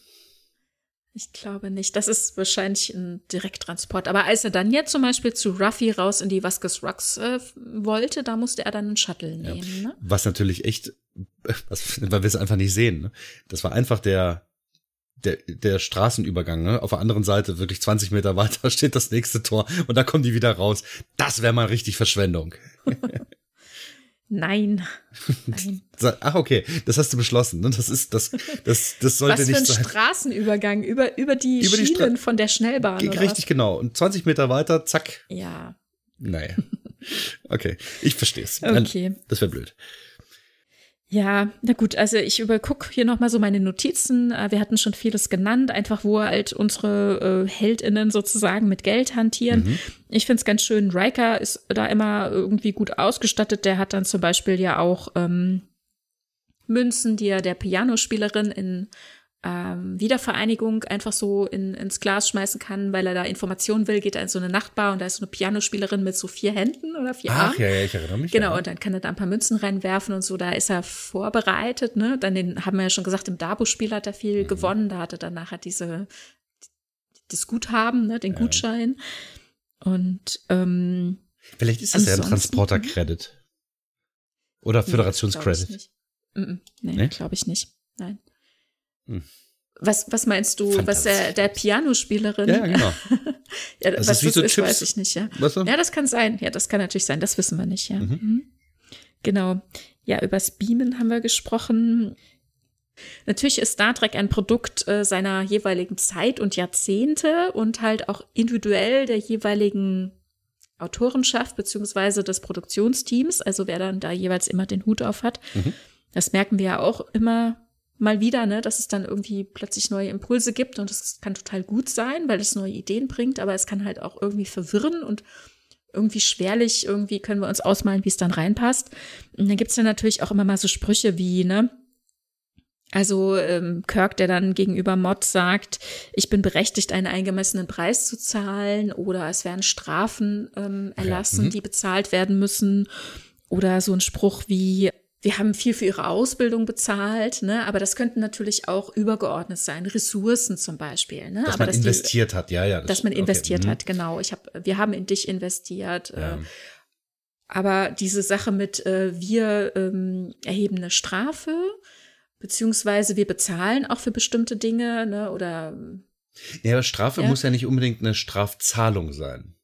Ich glaube nicht. Das ist wahrscheinlich ein Direkttransport. Aber als er dann jetzt zum Beispiel zu Ruffy raus in die Vasquez Rocks äh, wollte, da musste er dann einen Shuttle nehmen. Ja. Ne? Was natürlich echt, was, weil wir es einfach nicht sehen. Ne? Das war einfach der, der, der Straßenübergang. Ne? Auf der anderen Seite, wirklich 20 Meter weiter, steht das nächste Tor und da kommen die wieder raus. Das wäre mal richtig Verschwendung. Nein. Nein. Ach, okay. Das hast du beschlossen. Ne? Das ist, das, das, das sollte Was nicht für ein sein. Straßenübergang über, über die Über die Schienen von der Schnellbahn. Oder Richtig, was? genau. Und 20 Meter weiter, zack. Ja. Naja. Okay. Ich verstehe es. Okay. Das wäre blöd. Ja, na gut, also ich überguck hier nochmal so meine Notizen. Äh, Wir hatten schon vieles genannt, einfach wo halt unsere äh, HeldInnen sozusagen mit Geld hantieren. Mhm. Ich find's ganz schön, Riker ist da immer irgendwie gut ausgestattet. Der hat dann zum Beispiel ja auch ähm, Münzen, die er der Pianospielerin in ähm, Wiedervereinigung einfach so in, ins Glas schmeißen kann, weil er da Informationen will, geht er in so eine Nachtbar und da ist so eine Pianospielerin mit so vier Händen oder vier Armen. Ach ja, ja, ich erinnere mich. Genau, ja. und dann kann er da ein paar Münzen reinwerfen und so, da ist er vorbereitet, ne? Dann den haben wir ja schon gesagt, im Dabo-Spiel hat er viel Mhm. gewonnen, da hatte er dann nachher diese, das Guthaben, ne, den Gutschein. Und ähm, Vielleicht ist das ja ein Transporter-Credit. Oder nee, Föderationscredit. glaub ich nicht. Nee, Nee? glaube ich nicht. Nein. Hm. Was, was meinst du, was der, der Pianospielerin? Ja, ja, genau. ja, Das was ist wie das so ist, Chips. weiß ich nicht, ja. Weißt du? Ja, das kann sein. Ja, das kann natürlich sein. Das wissen wir nicht, ja. Mhm. Mhm. Genau. Ja, übers Beamen haben wir gesprochen. Natürlich ist Star Trek ein Produkt äh, seiner jeweiligen Zeit und Jahrzehnte und halt auch individuell der jeweiligen Autorenschaft beziehungsweise des Produktionsteams, also wer dann da jeweils immer den Hut auf hat. Mhm. Das merken wir ja auch immer mal wieder, ne, dass es dann irgendwie plötzlich neue Impulse gibt und das kann total gut sein, weil es neue Ideen bringt, aber es kann halt auch irgendwie verwirren und irgendwie schwerlich, irgendwie können wir uns ausmalen, wie es dann reinpasst. Und dann gibt's dann natürlich auch immer mal so Sprüche wie, ne, also ähm, Kirk, der dann gegenüber Mod sagt, ich bin berechtigt, einen eingemessenen Preis zu zahlen oder es werden Strafen ähm, erlassen, mhm. die bezahlt werden müssen. Oder so ein Spruch wie, wir haben viel für ihre Ausbildung bezahlt, ne? aber das könnten natürlich auch übergeordnet sein, Ressourcen zum Beispiel. Ne? Dass aber man dass die- investiert hat, ja, ja. das dass man investiert Okay. hat, genau. Ich hab, wir haben in dich investiert. Ja. Äh, aber diese Sache mit, äh, wir ähm, erheben eine Strafe, beziehungsweise wir bezahlen auch für bestimmte Dinge, ne, oder Ja, aber Strafe Ja. muss ja nicht unbedingt eine Strafzahlung sein.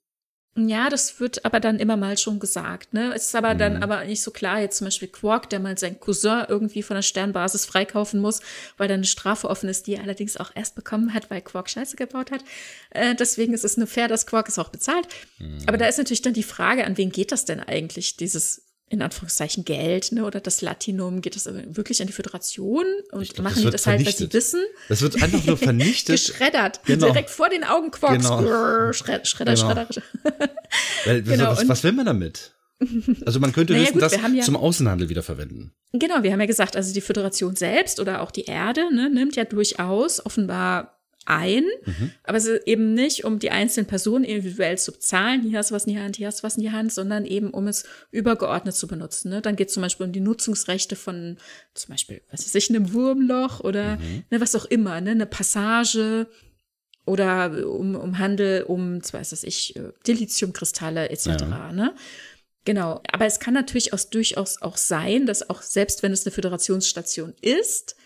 Ja, das wird aber dann immer mal schon gesagt, ne? Es ist aber dann Mhm. aber nicht so klar, jetzt zum Beispiel Quark, der mal seinen Cousin irgendwie von der Sternbasis freikaufen muss, weil da eine Strafe offen ist, die er allerdings auch erst bekommen hat, weil Quark Scheiße gebaut hat. Äh, deswegen ist es nur fair, dass Quark es auch bezahlt. Mhm. Aber da ist natürlich dann die Frage, an wen geht das denn eigentlich, dieses in Anführungszeichen Geld, ne, oder das Latinum, geht das wirklich an die Föderation und glaub, machen das die das halt, weil sie wissen? Das wird einfach nur vernichtet. Geschreddert, Genau. direkt vor den Augen Quarks. Genau. Grrr, Schred Schredder, Genau. Schredder. Weil, Genau, was, was will man damit? Also man könnte Naja, gut, das ja- zum Außenhandel wiederverwenden. Genau, wir haben ja gesagt, also die Föderation selbst oder auch die Erde ne, nimmt ja durchaus offenbar ein, Mhm. aber es ist eben nicht, um die einzelnen Personen individuell zu bezahlen, hier hast du was in die Hand, hier hast du was in die Hand, sondern eben, um es übergeordnet zu benutzen. Ne? Dann geht es zum Beispiel um die Nutzungsrechte von zum Beispiel, was weiß ich, einem Wurmloch oder Mhm. ne, was auch immer, ne, eine Passage oder um, um Handel, um, was weiß ich, äh, Dilithiumkristalle etc. Ja. Ne? Genau, aber es kann natürlich auch durchaus auch sein, dass auch selbst wenn es eine Föderationsstation ist,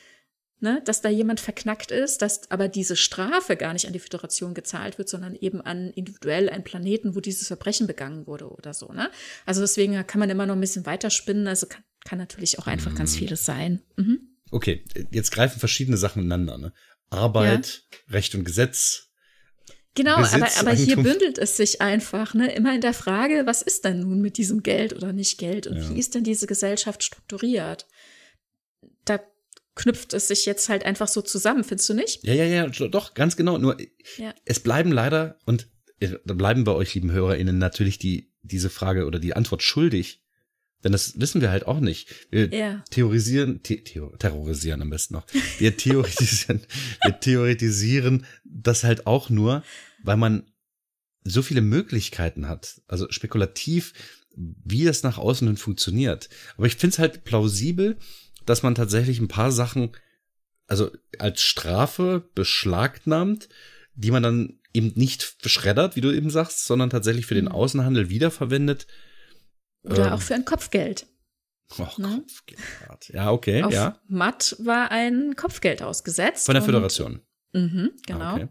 ne, dass da jemand verknackt ist, dass aber diese Strafe gar nicht an die Föderation gezahlt wird, sondern eben an individuell einen Planeten, wo dieses Verbrechen begangen wurde oder so. Ne? Also deswegen kann man immer noch ein bisschen weiterspinnen. Also kann, kann natürlich auch einfach ganz vieles sein. Mhm. Okay, jetzt greifen verschiedene Sachen ineinander. Ne? Arbeit, Recht und Gesetz. Genau, Besitz, aber, aber hier bündelt es sich einfach, ne? Immer in der Frage, was ist denn nun mit diesem Geld oder nicht Geld und Ja. wie ist denn diese Gesellschaft strukturiert? Da knüpft es sich jetzt halt einfach so zusammen, findest du nicht? Ja, ja, ja, doch, ganz genau. Nur Ja. es bleiben leider, und äh, da bleiben bei euch, lieben HörerInnen, natürlich die, diese Frage oder die Antwort schuldig. Denn das wissen wir halt auch nicht. Wir Ja. theorisieren, the, terrorisieren am besten noch. Wir theoretisieren, wir theoretisieren das halt auch nur, weil man so viele Möglichkeiten hat. Also spekulativ, wie das nach außen hin funktioniert. Aber ich finde es halt plausibel, dass man tatsächlich ein paar Sachen, also als Strafe beschlagnahmt, die man dann eben nicht verschreddert, wie du eben sagst, sondern tatsächlich für den Mhm. Außenhandel wiederverwendet. Oder Ähm, auch für ein Kopfgeld. Oh, Ne? Kopfgeld. Ja, okay, Auf ja. Matt war ein Kopfgeld ausgesetzt. Von der Föderation. Mhm, Ah, genau. Okay.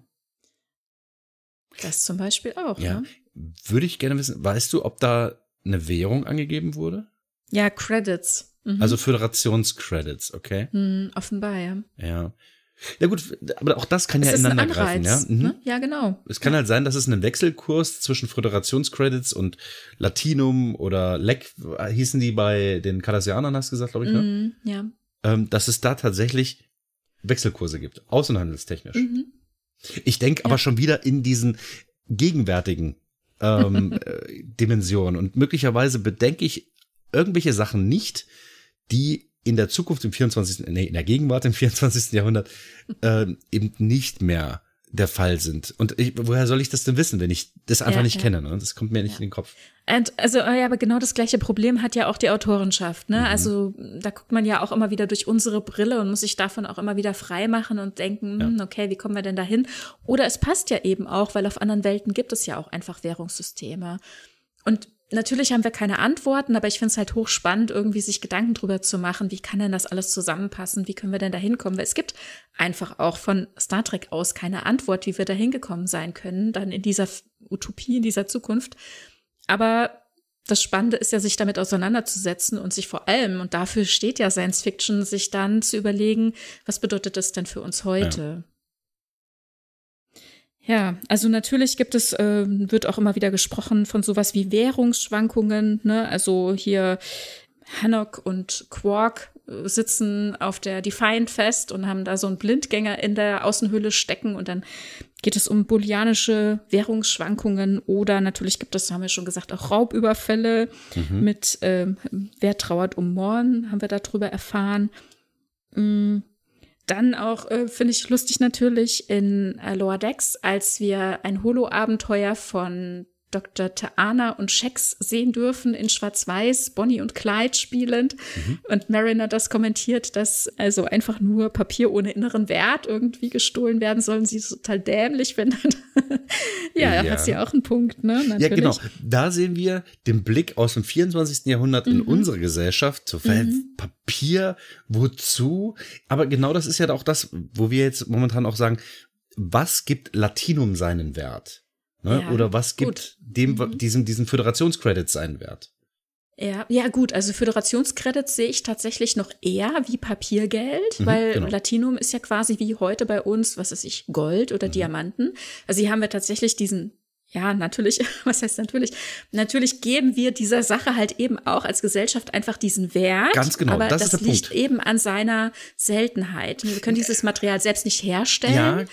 Das zum Beispiel auch. Ja. Ne? Würde ich gerne wissen, weißt du, ob da eine Währung angegeben wurde? Ja, Credits. Mhm. Also Föderationscredits, okay? Mhm, offenbar, ja. Ja. Ja gut, aber auch das kann es ja ineinander greifen, ja. Mhm. Ne? Ja, genau. Es kann ja. halt sein, dass es einen Wechselkurs zwischen Föderationscredits und Latinum oder LEC hießen die bei den Cardassianern, hast du gesagt, glaube ich, ne? Mhm, ja. Ähm, dass es da tatsächlich Wechselkurse gibt, außenhandelstechnisch. Mhm. Ich denke ja. aber schon wieder in diesen gegenwärtigen ähm, äh, Dimensionen und möglicherweise bedenke ich irgendwelche Sachen nicht, die in der Zukunft im 24., nee, in der Gegenwart im 24. Jahrhundert äh, eben nicht mehr der Fall sind. Und ich, woher soll ich das denn wissen, wenn ich das einfach ja, nicht ja. kenne? Ne? Das kommt mir nicht ja. in den Kopf. Und also, ja, aber genau das gleiche Problem hat ja auch die Autorenschaft. Ne? Mhm. Also da guckt man ja auch immer wieder durch unsere Brille und muss sich davon auch immer wieder frei machen und denken, hm, okay, wie kommen wir denn dahin? Oder es passt ja eben auch, weil auf anderen Welten gibt es ja auch einfach Währungssysteme. Und Natürlich haben wir keine Antworten, aber ich finde es halt hochspannend, irgendwie sich Gedanken drüber zu machen, wie kann denn das alles zusammenpassen, wie können wir denn da hinkommen? Weil es gibt einfach auch von Star Trek aus keine Antwort, wie wir da hingekommen sein können, dann in dieser Utopie, in dieser Zukunft. Aber das Spannende ist ja, sich damit auseinanderzusetzen und sich vor allem, und dafür steht ja Science Fiction, sich dann zu überlegen, was bedeutet das denn für uns heute? Ja. Ja, also natürlich gibt es, äh, wird auch immer wieder gesprochen von sowas wie Währungsschwankungen. Ne? Also hier Hannock und Quark äh, sitzen auf der Defiant fest und haben da so einen Blindgänger in der Außenhülle stecken und dann geht es um booleanische Währungsschwankungen oder natürlich gibt es, haben wir schon gesagt, auch Raubüberfälle mhm. mit äh, Wer trauert um Morn, haben wir darüber erfahren. Mhm. Dann auch, äh, finde ich lustig natürlich, in äh, Lower Decks, als wir ein Holo-Abenteuer von Dr. Taana und Shex sehen dürfen in Schwarz-Weiß, Bonnie und Clyde spielend. Mhm. Und Mariner das kommentiert, dass also einfach nur Papier ohne inneren Wert irgendwie gestohlen werden sollen. Sie ist total dämlich, wenn dann ja, ja, hat sie auch einen Punkt, ne? Natürlich. Ja, genau. Da sehen wir den Blick aus dem 24. Jahrhundert in mhm. unsere Gesellschaft. So, mhm. Papier, wozu? Aber genau das ist ja auch das, wo wir jetzt momentan auch sagen, was gibt Latinum seinen Wert? Ne? Ja, Oder was gibt gut. dem, mhm. diesem, diesen Föderationscredits seinen Wert? Ja, ja gut, also Föderationscredits sehe ich tatsächlich noch eher wie Papiergeld, mhm, weil genau. Latinum ist ja quasi wie heute bei uns, was weiß ich, Gold oder mhm. Diamanten. Also hier haben wir tatsächlich diesen ja, natürlich, was heißt natürlich? Natürlich geben wir dieser Sache halt eben auch als Gesellschaft einfach diesen Wert. Ganz genau, aber das, das ist der liegt Punkt. eben an seiner Seltenheit. Wir können dieses Material selbst nicht herstellen. Ja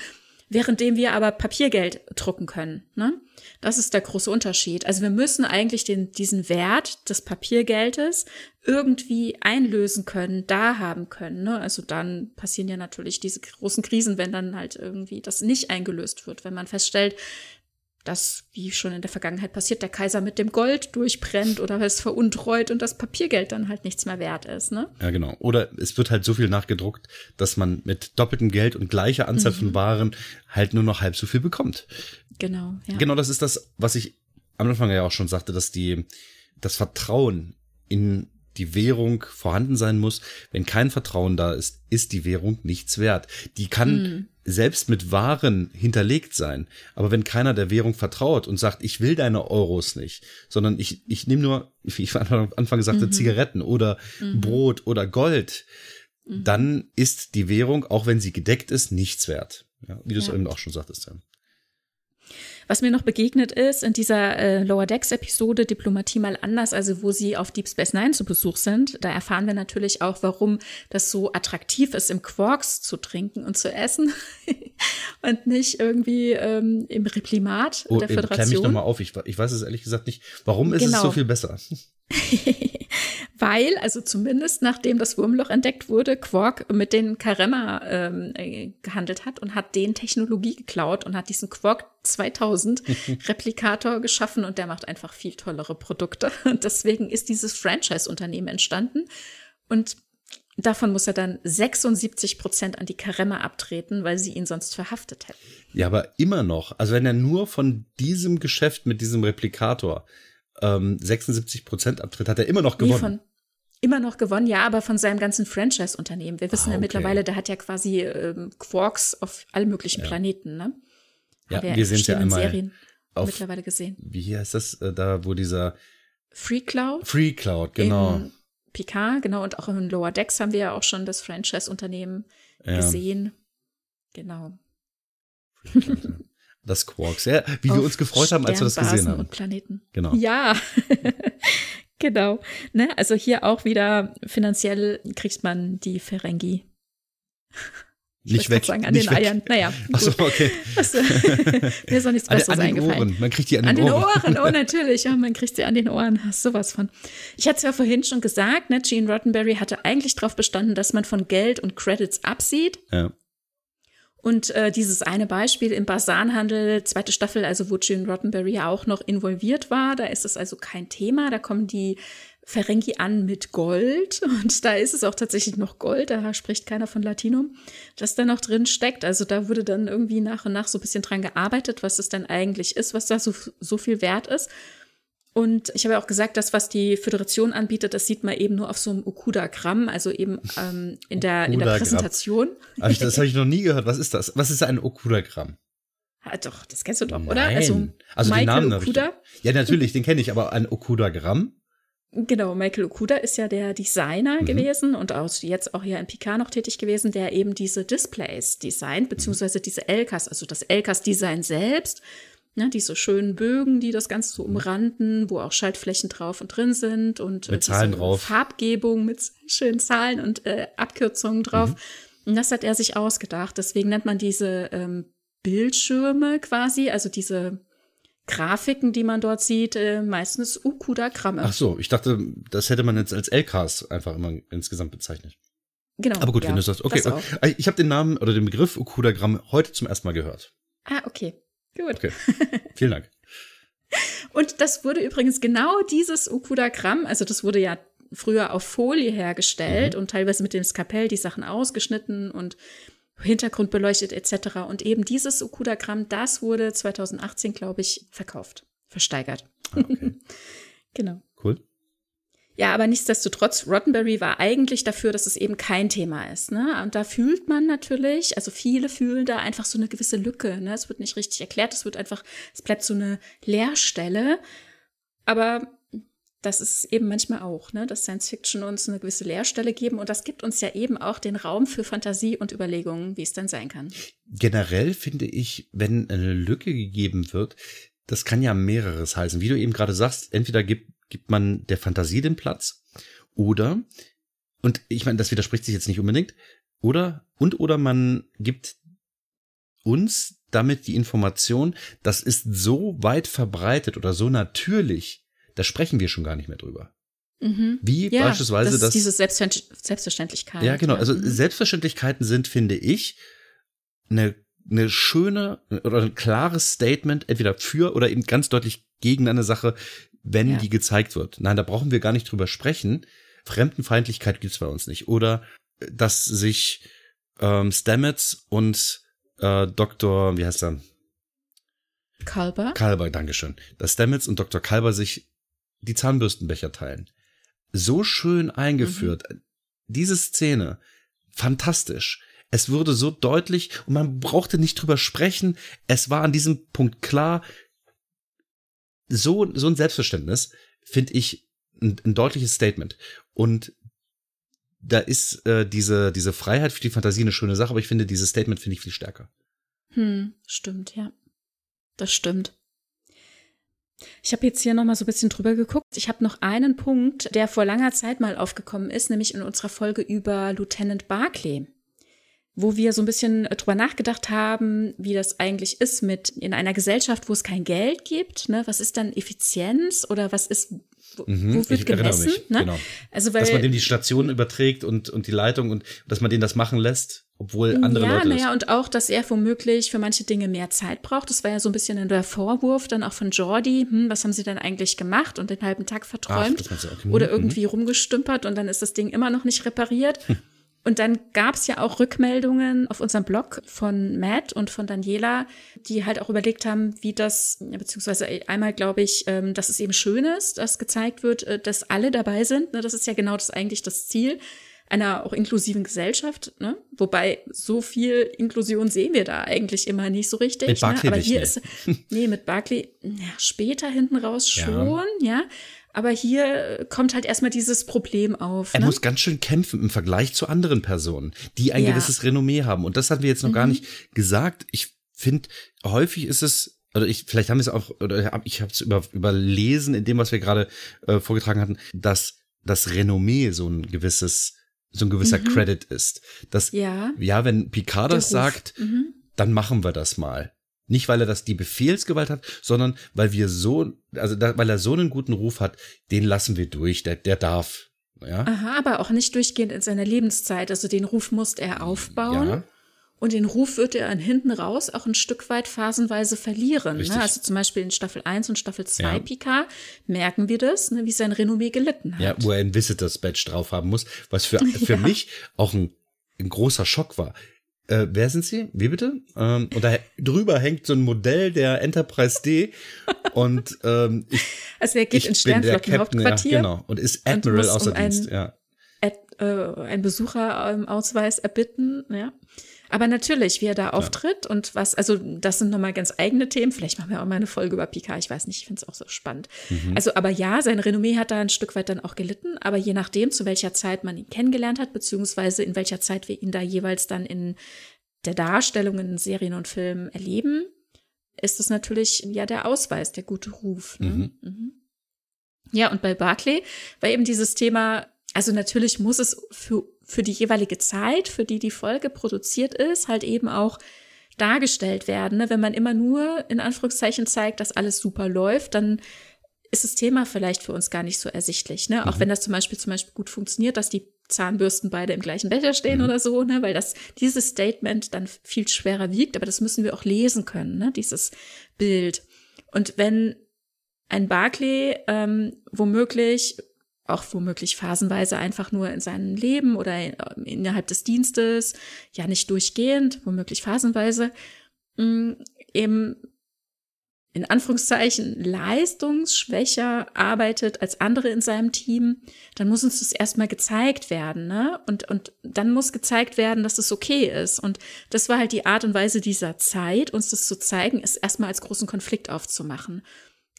währenddem wir aber Papiergeld drucken können. Ne? Das ist der große Unterschied. Also wir müssen eigentlich den, diesen Wert des Papiergeldes irgendwie einlösen können, da haben können. Ne? Also dann passieren ja natürlich diese großen Krisen, wenn dann halt irgendwie das nicht eingelöst wird, wenn man feststellt, dass, wie schon in der Vergangenheit passiert, der Kaiser mit dem Gold durchbrennt oder es veruntreut und das Papiergeld dann halt nichts mehr wert ist, ne? Ja, genau. Oder es wird halt so viel nachgedruckt, dass man mit doppeltem Geld und gleicher Anzahl mhm. von Waren halt nur noch halb so viel bekommt. Genau, ja. Genau, das ist das, was ich am Anfang ja auch schon sagte, dass die, das Vertrauen in die Währung vorhanden sein muss. Wenn kein Vertrauen da ist, ist die Währung nichts wert. Die kann mhm selbst mit Waren hinterlegt sein. Aber wenn keiner der Währung vertraut und sagt, ich will deine Euros nicht, sondern ich, ich nehme nur, wie ich am Anfang gesagt mhm. Zigaretten oder mhm. Brot oder Gold, mhm. dann ist die Währung, auch wenn sie gedeckt ist, nichts wert. Ja, wie du es ja. eben auch schon sagtest. Ja. Was mir noch begegnet ist in dieser äh, Lower Decks Episode Diplomatie mal anders, also wo sie auf Deep Space Nine zu Besuch sind, da erfahren wir natürlich auch, warum das so attraktiv ist, im Quarks zu trinken und zu essen und nicht irgendwie ähm, im Replimat oh, der Föderation. Klär mich nochmal auf, ich, ich weiß es ehrlich gesagt nicht. Warum ist genau. es so viel besser? weil, also zumindest nachdem das Wurmloch entdeckt wurde, Quark mit den Karemma ähm, äh, gehandelt hat und hat den Technologie geklaut und hat diesen Quark 2000 Replikator geschaffen und der macht einfach viel tollere Produkte. Und deswegen ist dieses Franchise-Unternehmen entstanden und Davon muss er dann 76 Prozent an die Karemme abtreten, weil sie ihn sonst verhaftet hätten. Ja, aber immer noch. Also wenn er nur von diesem Geschäft mit diesem Replikator ähm, 76 Prozent abtritt, hat er immer noch gewonnen. Von, immer noch gewonnen, ja, aber von seinem ganzen Franchise-Unternehmen. Wir wissen ah, okay. ja mittlerweile, der hat ja quasi ähm, Quarks auf allen möglichen ja. Planeten, ne? Ja, wir, wir es ja einmal Serien auf, mittlerweile gesehen. Wie heißt das äh, da, wo dieser Free Cloud? Free Cloud, genau. Picard, genau, und auch in Lower Decks haben wir ja auch schon das Franchise-Unternehmen ja. gesehen. Genau. Das Quarks, ja, wie Auf wir uns gefreut haben, als wir das gesehen haben. Und Planeten. Genau. Ja. genau. Ne? Also hier auch wieder finanziell kriegt man die Ferengi. Ich nicht weg. Sagen, an nicht den weg. Eiern. Naja. Achso, okay. Was, mir ist auch nichts an, Besseres an eingefallen. Ohren. Man kriegt die an den, an den Ohren. Oh, natürlich. Ja, man kriegt sie an den Ohren. Sowas von. Ich hatte es ja vorhin schon gesagt, ne? Gene Roddenberry hatte eigentlich darauf bestanden, dass man von Geld und Credits absieht. Ja. Und äh, dieses eine Beispiel im Basanhandel, zweite Staffel, also wo Gene Roddenberry ja auch noch involviert war, da ist es also kein Thema. Da kommen die Ferengi an mit Gold und da ist es auch tatsächlich noch Gold, da spricht keiner von Latinum, das da noch drin steckt. Also da wurde dann irgendwie nach und nach so ein bisschen dran gearbeitet, was es denn eigentlich ist, was da so, so viel wert ist. Und ich habe ja auch gesagt, das, was die Föderation anbietet, das sieht man eben nur auf so einem Okuda-Gramm, also eben ähm, in, der, in der Präsentation. Hab ich, das habe ich noch nie gehört. Was ist das? Was ist ein Okuda-Gramm? Ah, doch, das kennst du doch, Nein. oder? Also, also Michael den Namen Okuda. Ich, ja, natürlich, den kenne ich, aber ein Okuda-Gramm? Genau, Michael Okuda ist ja der Designer mhm. gewesen und auch jetzt auch hier in Picard noch tätig gewesen, der eben diese Displays designt, beziehungsweise diese LKs, also das LKs-Design selbst Ne, diese schönen Bögen, die das Ganze so umranden, wo auch Schaltflächen drauf und drin sind und mit Zahlen drauf. Farbgebung mit schönen Zahlen und äh, Abkürzungen drauf. Mhm. Und das hat er sich ausgedacht. Deswegen nennt man diese ähm, Bildschirme quasi, also diese Grafiken, die man dort sieht, äh, meistens Ukuda-Gramme. Ach so, ich dachte, das hätte man jetzt als LKs einfach immer insgesamt bezeichnet. Genau. Aber gut, ja, wenn du sagst, okay, okay. ich habe den Namen oder den Begriff Okuda-Gramm heute zum ersten Mal gehört. Ah, okay. Gut. Okay. Vielen Dank. Und das wurde übrigens genau dieses Okuda-Gramm, also das wurde ja früher auf Folie hergestellt mhm. und teilweise mit dem Skapell die Sachen ausgeschnitten und Hintergrund beleuchtet etc. Und eben dieses Okuda-Gramm, das wurde 2018, glaube ich, verkauft, versteigert. Ah, okay. genau. Ja, aber nichtsdestotrotz, Rottenberry war eigentlich dafür, dass es eben kein Thema ist. Ne? Und da fühlt man natürlich, also viele fühlen da einfach so eine gewisse Lücke. Ne? Es wird nicht richtig erklärt, es wird einfach, es bleibt so eine Leerstelle. Aber das ist eben manchmal auch, ne, dass Science Fiction uns eine gewisse Leerstelle geben und das gibt uns ja eben auch den Raum für Fantasie und Überlegungen, wie es dann sein kann. Generell finde ich, wenn eine Lücke gegeben wird, das kann ja mehreres heißen. Wie du eben gerade sagst, entweder gibt gibt man der Fantasie den Platz oder, und ich meine, das widerspricht sich jetzt nicht unbedingt, oder, und oder man gibt uns damit die Information, das ist so weit verbreitet oder so natürlich, da sprechen wir schon gar nicht mehr drüber. Mhm. Wie ja, beispielsweise das. Ist diese Selbstverständlichkeit. Ja, genau. Also mhm. Selbstverständlichkeiten sind, finde ich, eine, eine schöne oder ein klares Statement, entweder für oder eben ganz deutlich gegen eine Sache, wenn ja. die gezeigt wird. Nein, da brauchen wir gar nicht drüber sprechen. Fremdenfeindlichkeit gibt's bei uns nicht. Oder äh, dass sich ähm, Stamets und äh, Dr. wie heißt er? Kalber. Kalber, Dankeschön. Dass Stamets und Dr. Kalber sich die Zahnbürstenbecher teilen. So schön eingeführt. Mhm. Diese Szene, fantastisch. Es wurde so deutlich und man brauchte nicht drüber sprechen. Es war an diesem Punkt klar, so, so ein Selbstverständnis finde ich ein, ein, deutliches Statement. Und da ist äh, diese, diese Freiheit für die Fantasie eine schöne Sache, aber ich finde, dieses Statement finde ich viel stärker. Hm, stimmt, ja. Das stimmt. Ich habe jetzt hier noch mal so ein bisschen drüber geguckt. Ich habe noch einen Punkt, der vor langer Zeit mal aufgekommen ist, nämlich in unserer Folge über Lieutenant Barclay wo wir so ein bisschen äh, drüber nachgedacht haben, wie das eigentlich ist mit in einer Gesellschaft, wo es kein Geld gibt. Ne? Was ist dann Effizienz oder was ist, wo, mhm, wo wird gemessen? Mich, ne? genau. Also, weil, dass man dem die Station überträgt und, und die Leitung und dass man den das machen lässt, obwohl andere ja, Leute. Ja, naja, und auch, dass er womöglich für manche Dinge mehr Zeit braucht. Das war ja so ein bisschen der Vorwurf dann auch von Jordi. Hm, was haben sie denn eigentlich gemacht und den halben Tag verträumt? Ach, okay. Oder mhm. irgendwie mhm. rumgestümpert und dann ist das Ding immer noch nicht repariert. Und dann gab es ja auch Rückmeldungen auf unserem Blog von Matt und von Daniela, die halt auch überlegt haben, wie das, beziehungsweise einmal glaube ich, ähm, dass es eben schön ist, dass gezeigt wird, äh, dass alle dabei sind. Ne, das ist ja genau das eigentlich das Ziel einer auch inklusiven Gesellschaft, ne? Wobei so viel Inklusion sehen wir da eigentlich immer nicht so richtig. Mit Barclay ne? Aber hier nicht, ist nee mit Barclay ja, später hinten raus schon, ja. ja. Aber hier kommt halt erstmal dieses Problem auf. Er ne? muss ganz schön kämpfen im Vergleich zu anderen Personen, die ein ja. gewisses Renommee haben. Und das hatten wir jetzt noch mhm. gar nicht gesagt. Ich finde, häufig ist es oder ich, vielleicht haben wir es auch, oder ich habe es über, überlesen in dem, was wir gerade äh, vorgetragen hatten, dass das Renommee so ein gewisses, so ein gewisser mhm. Credit ist. Dass, ja, ja wenn Picard das sagt, mhm. dann machen wir das mal. Nicht, weil er das die Befehlsgewalt hat, sondern weil wir so, also da, weil er so einen guten Ruf hat, den lassen wir durch, der, der darf. Ja? Aha, aber auch nicht durchgehend in seiner Lebenszeit. Also den Ruf musste er aufbauen. Ja. Und den Ruf wird er an hinten raus auch ein Stück weit phasenweise verlieren. Ne? Also zum Beispiel in Staffel 1 und Staffel 2 ja. Picard merken wir das, ne, wie sein Renommee gelitten hat. Ja, wo er ein Visitors Badge drauf haben muss, was für, für ja. mich auch ein, ein großer Schock war. Äh, wer sind Sie? Wie bitte? Ähm, und da drüber hängt so ein Modell der Enterprise D und ähm, ich, also er geht ins Sternflottenhauptquartier. Ja, genau. Und ist Admiral außer um Dienst, ja. Ad, äh, ein Besucherausweis erbitten, ja. Aber natürlich, wie er da auftritt und was, also das sind nochmal ganz eigene Themen. Vielleicht machen wir auch mal eine Folge über Pika, ich weiß nicht, ich finde es auch so spannend. Mhm. Also, aber ja, sein Renommee hat da ein Stück weit dann auch gelitten, aber je nachdem, zu welcher Zeit man ihn kennengelernt hat, beziehungsweise in welcher Zeit wir ihn da jeweils dann in der Darstellung in Serien und Filmen erleben, ist es natürlich ja der Ausweis, der gute Ruf. Ne? Mhm. Mhm. Ja, und bei Barclay war eben dieses Thema, also natürlich muss es für für die jeweilige Zeit, für die die Folge produziert ist, halt eben auch dargestellt werden. Ne? Wenn man immer nur in Anführungszeichen zeigt, dass alles super läuft, dann ist das Thema vielleicht für uns gar nicht so ersichtlich. Ne? Auch mhm. wenn das zum Beispiel zum Beispiel gut funktioniert, dass die Zahnbürsten beide im gleichen Becher stehen mhm. oder so, ne? weil das dieses Statement dann viel schwerer wiegt, aber das müssen wir auch lesen können, ne? dieses Bild. Und wenn ein Barclay ähm, womöglich auch womöglich phasenweise einfach nur in seinem Leben oder innerhalb des Dienstes, ja nicht durchgehend, womöglich phasenweise, mm, eben in Anführungszeichen leistungsschwächer arbeitet als andere in seinem Team, dann muss uns das erstmal gezeigt werden, ne? Und, und dann muss gezeigt werden, dass das okay ist. Und das war halt die Art und Weise dieser Zeit, uns das zu zeigen, ist erstmal als großen Konflikt aufzumachen.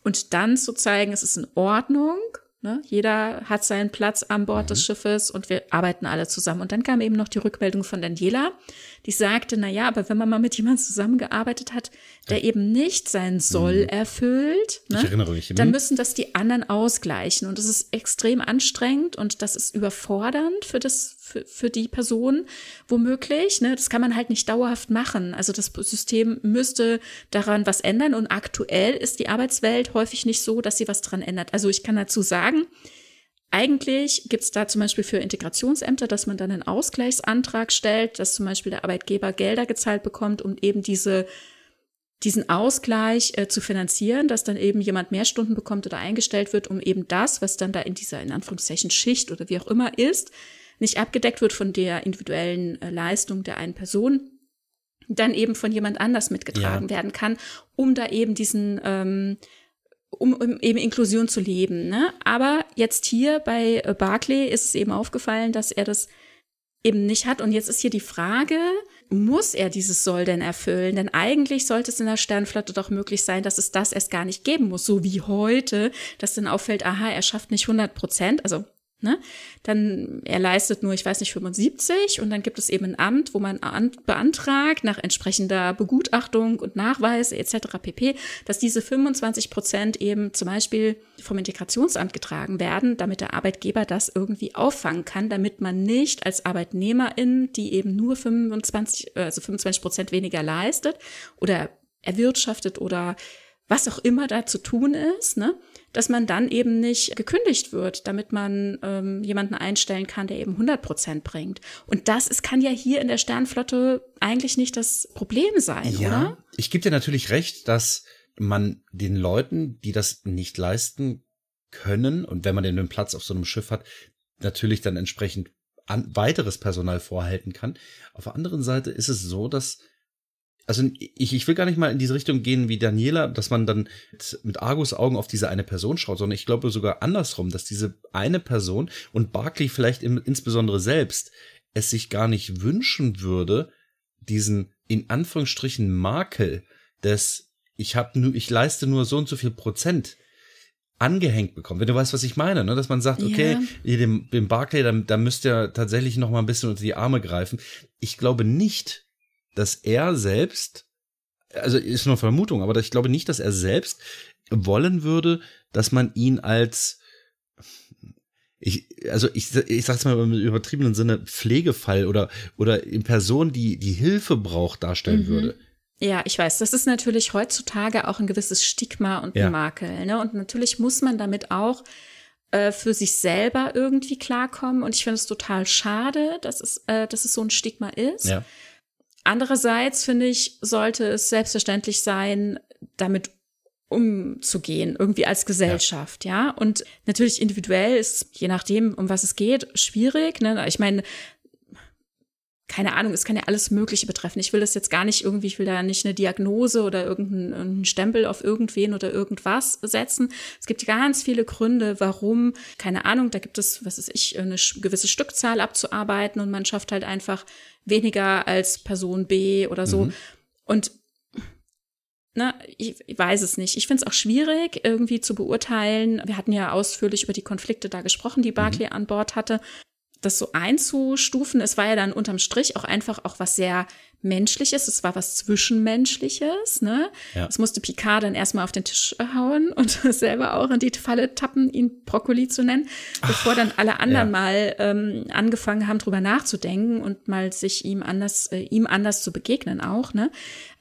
Und dann zu zeigen, es ist in Ordnung, Ne? Jeder hat seinen Platz an Bord mhm. des Schiffes und wir arbeiten alle zusammen. Und dann kam eben noch die Rückmeldung von Daniela, die sagte, na ja, aber wenn man mal mit jemandem zusammengearbeitet hat, der ja. eben nicht sein Soll mhm. erfüllt, ne, mich. dann müssen das die anderen ausgleichen. Und das ist extrem anstrengend und das ist überfordernd für das, für, für die Person womöglich. Ne? Das kann man halt nicht dauerhaft machen. Also das System müsste daran was ändern. Und aktuell ist die Arbeitswelt häufig nicht so, dass sie was dran ändert. Also ich kann dazu sagen, eigentlich gibt es da zum Beispiel für Integrationsämter, dass man dann einen Ausgleichsantrag stellt, dass zum Beispiel der Arbeitgeber Gelder gezahlt bekommt, um eben diese, diesen Ausgleich äh, zu finanzieren, dass dann eben jemand mehr Stunden bekommt oder eingestellt wird, um eben das, was dann da in dieser, in Anführungszeichen, Schicht oder wie auch immer ist, nicht abgedeckt wird von der individuellen äh, Leistung der einen Person, dann eben von jemand anders mitgetragen ja. werden kann, um da eben diesen ähm, um, um eben Inklusion zu leben. Ne? Aber jetzt hier bei äh, Barclay ist es eben aufgefallen, dass er das eben nicht hat. Und jetzt ist hier die Frage, muss er dieses Soll denn erfüllen? Denn eigentlich sollte es in der Sternflotte doch möglich sein, dass es das erst gar nicht geben muss, so wie heute, dass dann auffällt, aha, er schafft nicht 100 Prozent, also Ne? Dann, er leistet nur, ich weiß nicht, 75 und dann gibt es eben ein Amt, wo man beantragt nach entsprechender Begutachtung und Nachweis etc. pp, dass diese 25 Prozent eben zum Beispiel vom Integrationsamt getragen werden, damit der Arbeitgeber das irgendwie auffangen kann, damit man nicht als Arbeitnehmerin, die eben nur 25, also 25 Prozent weniger leistet oder erwirtschaftet oder was auch immer da zu tun ist, ne? Dass man dann eben nicht gekündigt wird, damit man ähm, jemanden einstellen kann, der eben 100 Prozent bringt. Und das ist, kann ja hier in der Sternflotte eigentlich nicht das Problem sein, ja, oder? Ich gebe dir natürlich recht, dass man den Leuten, die das nicht leisten können und wenn man den Platz auf so einem Schiff hat, natürlich dann entsprechend an weiteres Personal vorhalten kann. Auf der anderen Seite ist es so, dass also ich, ich will gar nicht mal in diese Richtung gehen wie Daniela, dass man dann mit, mit Argus Augen auf diese eine Person schaut, sondern ich glaube sogar andersrum, dass diese eine Person und Barclay vielleicht im, insbesondere selbst es sich gar nicht wünschen würde, diesen in Anführungsstrichen Makel des ich habe nur ich leiste nur so und so viel Prozent angehängt bekommt. Wenn du weißt, was ich meine, ne? dass man sagt, okay, ja. dem, dem Barclay, da, da müsst ihr tatsächlich noch mal ein bisschen unter die Arme greifen. Ich glaube nicht, dass er selbst, also ist nur Vermutung, aber ich glaube nicht, dass er selbst wollen würde, dass man ihn als ich, also ich, ich sag's mal im übertriebenen Sinne, Pflegefall oder, oder in Person, die, die Hilfe braucht, darstellen mhm. würde. Ja, ich weiß, das ist natürlich heutzutage auch ein gewisses Stigma und ja. Makel. Ne? Und natürlich muss man damit auch äh, für sich selber irgendwie klarkommen. Und ich finde es total schade, dass es, äh, dass es so ein Stigma ist. Ja. Andererseits finde ich, sollte es selbstverständlich sein, damit umzugehen, irgendwie als Gesellschaft, ja. ja. Und natürlich individuell ist, je nachdem, um was es geht, schwierig. Ne? Ich meine, keine Ahnung, es kann ja alles Mögliche betreffen. Ich will das jetzt gar nicht irgendwie, ich will da nicht eine Diagnose oder irgendeinen Stempel auf irgendwen oder irgendwas setzen. Es gibt ganz viele Gründe, warum, keine Ahnung, da gibt es, was ist ich, eine gewisse Stückzahl abzuarbeiten und man schafft halt einfach weniger als Person B oder so. Mhm. Und na, ich, ich weiß es nicht. Ich finde es auch schwierig, irgendwie zu beurteilen. Wir hatten ja ausführlich über die Konflikte da gesprochen, die Barclay mhm. an Bord hatte das so einzustufen. Es war ja dann unterm Strich auch einfach auch was sehr Menschliches, es war was Zwischenmenschliches, ne? Ja. Es musste Picard dann erstmal auf den Tisch hauen und selber auch in die Falle tappen, ihn Brokkoli zu nennen, Ach, bevor dann alle anderen ja. mal ähm, angefangen haben, drüber nachzudenken und mal sich ihm anders, äh, ihm anders zu begegnen auch, ne?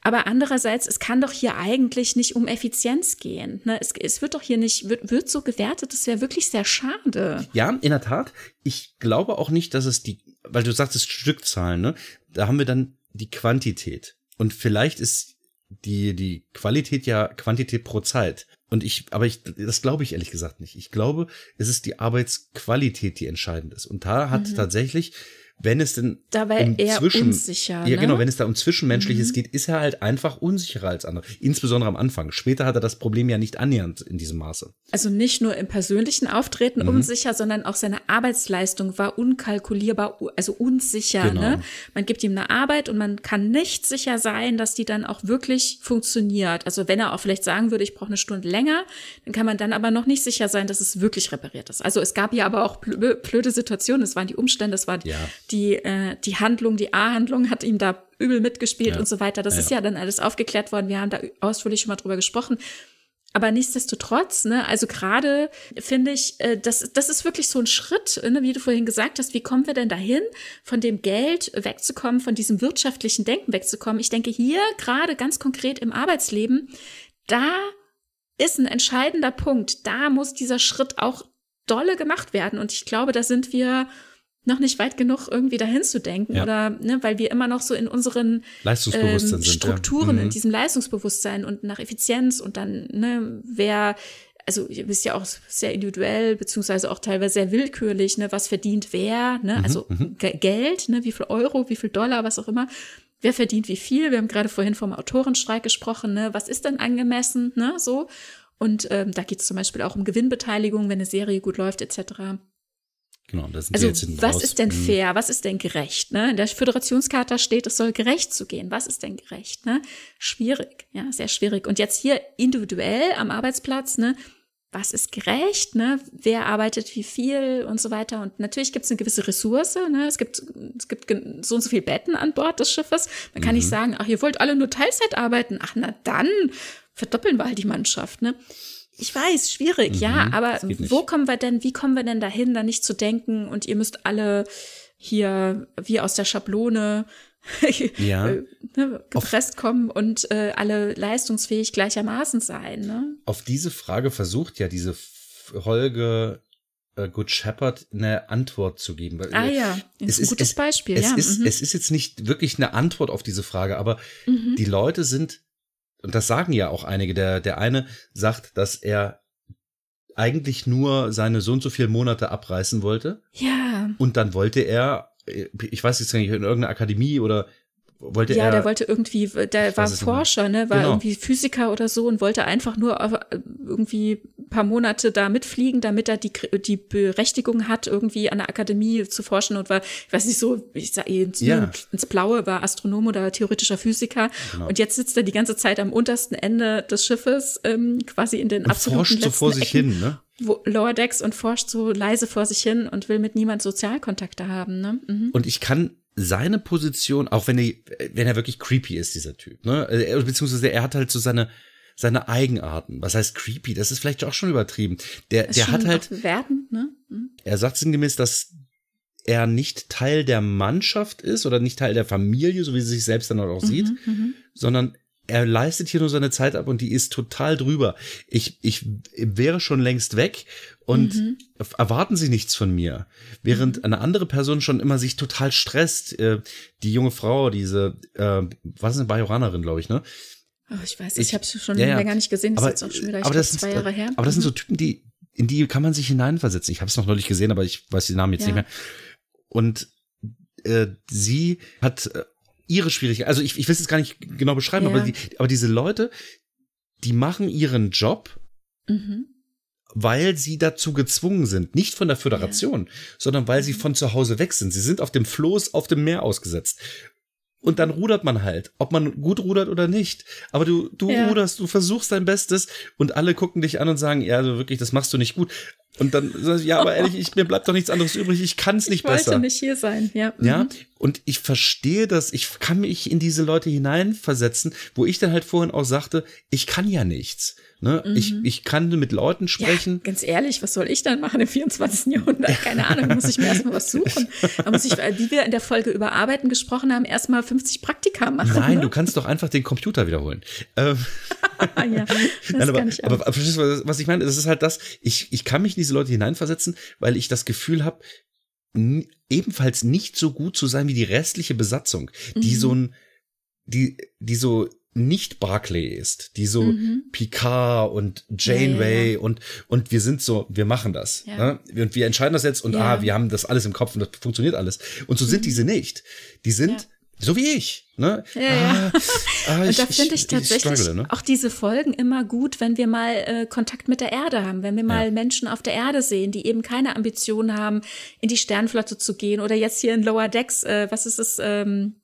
Aber andererseits, es kann doch hier eigentlich nicht um Effizienz gehen. Ne? Es, es wird doch hier nicht, wird, wird so gewertet, das wäre wirklich sehr schade. Ja, in der Tat. Ich glaube auch nicht, dass es die, weil du sagtest Stückzahlen, ne? Da haben wir dann die Quantität. Und vielleicht ist die, die Qualität ja Quantität pro Zeit. Und ich, aber ich, das glaube ich ehrlich gesagt nicht. Ich glaube, es ist die Arbeitsqualität, die entscheidend ist. Und da hat mhm. tatsächlich wenn es denn da war um er zwischen, unsicher. Ja, ne? genau, wenn es da um Zwischenmenschliches mhm. geht, ist er halt einfach unsicherer als andere. Insbesondere am Anfang. Später hat er das Problem ja nicht annähernd in diesem Maße. Also nicht nur im persönlichen Auftreten mhm. unsicher, sondern auch seine Arbeitsleistung war unkalkulierbar, also unsicher. Genau. Ne? Man gibt ihm eine Arbeit und man kann nicht sicher sein, dass die dann auch wirklich funktioniert. Also wenn er auch vielleicht sagen würde, ich brauche eine Stunde länger, dann kann man dann aber noch nicht sicher sein, dass es wirklich repariert ist. Also es gab ja aber auch blöde Situationen, es waren die Umstände, es war ja die, äh, die Handlung, die A-Handlung hat ihm da übel mitgespielt ja. und so weiter. Das ja. ist ja dann alles aufgeklärt worden. Wir haben da ausführlich schon mal drüber gesprochen. Aber nichtsdestotrotz, ne, also gerade finde ich, äh, das, das ist wirklich so ein Schritt, ne, wie du vorhin gesagt hast, wie kommen wir denn dahin, von dem Geld wegzukommen, von diesem wirtschaftlichen Denken wegzukommen? Ich denke hier gerade ganz konkret im Arbeitsleben, da ist ein entscheidender Punkt. Da muss dieser Schritt auch dolle gemacht werden. Und ich glaube, da sind wir noch nicht weit genug irgendwie dahin zu denken ja. oder ne, weil wir immer noch so in unseren Leistungsbewusstsein ähm, Strukturen, sind, ja. mhm. in diesem Leistungsbewusstsein und nach Effizienz und dann, ne, wer, also ihr wisst ja auch sehr individuell, beziehungsweise auch teilweise sehr willkürlich, ne, was verdient wer, ne, mhm, also mhm. Geld, ne, wie viel Euro, wie viel Dollar, was auch immer. Wer verdient wie viel? Wir haben gerade vorhin vom Autorenstreik gesprochen, ne, was ist denn angemessen, ne, so. Und ähm, da geht es zum Beispiel auch um Gewinnbeteiligung, wenn eine Serie gut läuft, etc. Genau, das sind also, jetzt was raus. ist denn mhm. fair? Was ist denn gerecht? Ne? In der Föderationscharta steht, es soll gerecht zu gehen. Was ist denn gerecht? Ne? Schwierig, ja, sehr schwierig. Und jetzt hier individuell am Arbeitsplatz, ne? was ist gerecht, ne? wer arbeitet wie viel und so weiter. Und natürlich gibt es eine gewisse Ressource. Ne? Es, gibt, es gibt so und so viele Betten an Bord des Schiffes. Man kann mhm. nicht sagen, ach, ihr wollt alle nur Teilzeit arbeiten. Ach, na dann verdoppeln wir halt die Mannschaft. Ne? Ich weiß, schwierig, mhm, ja, aber wo kommen wir denn, wie kommen wir denn dahin, da nicht zu denken und ihr müsst alle hier wie aus der Schablone ja. Äh, ne, gepresst kommen und äh, alle leistungsfähig gleichermaßen sein. Ne? Auf diese Frage versucht ja diese Folge äh, Good Shepherd eine Antwort zu geben. Ah ja, es ein ist, gutes es, Beispiel. Es, ja. ist, mhm. es ist jetzt nicht wirklich eine Antwort auf diese Frage, aber mhm. die Leute sind und das sagen ja auch einige, der, der eine sagt, dass er eigentlich nur seine so und so viele Monate abreißen wollte. Ja. Und dann wollte er, ich weiß jetzt nicht, in irgendeiner Akademie oder wollte ja, er. Ja, der wollte irgendwie, der war Forscher, ne, war genau. irgendwie Physiker oder so und wollte einfach nur irgendwie paar Monate da mitfliegen, damit er die, die Berechtigung hat, irgendwie an der Akademie zu forschen und war, ich weiß nicht so, ich sag ins, ja. ins Blaue, war Astronom oder theoretischer Physiker. Genau. Und jetzt sitzt er die ganze Zeit am untersten Ende des Schiffes, ähm, quasi in den und absoluten forscht so vor sich Ecken, hin, ne? Wo Lower Decks und forscht so leise vor sich hin und will mit niemand Sozialkontakte haben, ne? Mhm. Und ich kann seine Position, auch wenn er, wenn er wirklich creepy ist, dieser Typ, ne? Beziehungsweise er hat halt so seine, seine Eigenarten. Was heißt creepy? Das ist vielleicht auch schon übertrieben. Der, der hat halt. Werden, ne? Mhm. Er sagt sinngemäß, dass er nicht Teil der Mannschaft ist oder nicht Teil der Familie, so wie sie sich selbst dann auch sieht, mhm, mhm, sondern er leistet hier nur seine Zeit ab und die ist total drüber. Ich, ich wäre schon längst weg und mhm. erwarten Sie nichts von mir. Während mhm. eine andere Person schon immer sich total stresst. Äh, die junge Frau, diese, äh, was ist eine Bajoranerin, glaube ich, ne? Oh, ich weiß, ich, ich habe es schon ja, länger nicht gesehen, das aber, ist jetzt auch schon wieder aber das zwei Jahre her. Aber das sind so mhm. Typen, die, in die kann man sich hineinversetzen. Ich habe es noch neulich gesehen, aber ich weiß die Namen jetzt ja. nicht mehr. Und äh, sie hat äh, ihre Schwierigkeiten. Also ich, ich will es jetzt gar nicht genau beschreiben, ja. aber, die, aber diese Leute, die machen ihren Job, mhm. weil sie dazu gezwungen sind. Nicht von der Föderation, ja. sondern weil sie mhm. von zu Hause weg sind. Sie sind auf dem Floß auf dem Meer ausgesetzt. Und dann rudert man halt, ob man gut rudert oder nicht. Aber du, du ja. ruderst, du versuchst dein Bestes und alle gucken dich an und sagen, ja, also wirklich, das machst du nicht gut. Und dann sagst du, ja, aber ehrlich, ich, mir bleibt doch nichts anderes übrig, ich kann es nicht ich besser. Ich wollte nicht hier sein, ja. Mhm. Ja, und ich verstehe das, ich kann mich in diese Leute hineinversetzen, wo ich dann halt vorhin auch sagte, ich kann ja nichts. Ne? Mhm. Ich, ich kann mit Leuten sprechen. Ja, ganz ehrlich, was soll ich dann machen im 24. Jahrhundert? Keine Ahnung, muss ich mir erstmal was suchen. Da muss ich, wie wir in der Folge über Arbeiten gesprochen haben, erstmal 50 Praktika machen. Nein, ne? du kannst doch einfach den Computer wiederholen. Ähm. ja, das Nein, aber, ich aber, aber verstehst du, was ich meine? Das ist halt das, ich, ich kann mich in diese Leute hineinversetzen, weil ich das Gefühl habe, ebenfalls nicht so gut zu sein wie die restliche Besatzung, die mhm. so ein, die, die so nicht Barclay ist, die so mhm. Picard und Janeway ja, ja. und und wir sind so, wir machen das ja. ne? und wir entscheiden das jetzt und ah, wir haben das alles im Kopf und das funktioniert alles und so mhm. sind diese nicht. Die sind so wie ich. Ne? Ja, ja. Ah, ah, und da finde ich tatsächlich struggle, ne? auch diese Folgen immer gut, wenn wir mal äh, Kontakt mit der Erde haben, wenn wir mal ja. Menschen auf der Erde sehen, die eben keine Ambitionen haben, in die Sternflotte zu gehen oder jetzt hier in Lower Decks, äh, was ist es, ähm,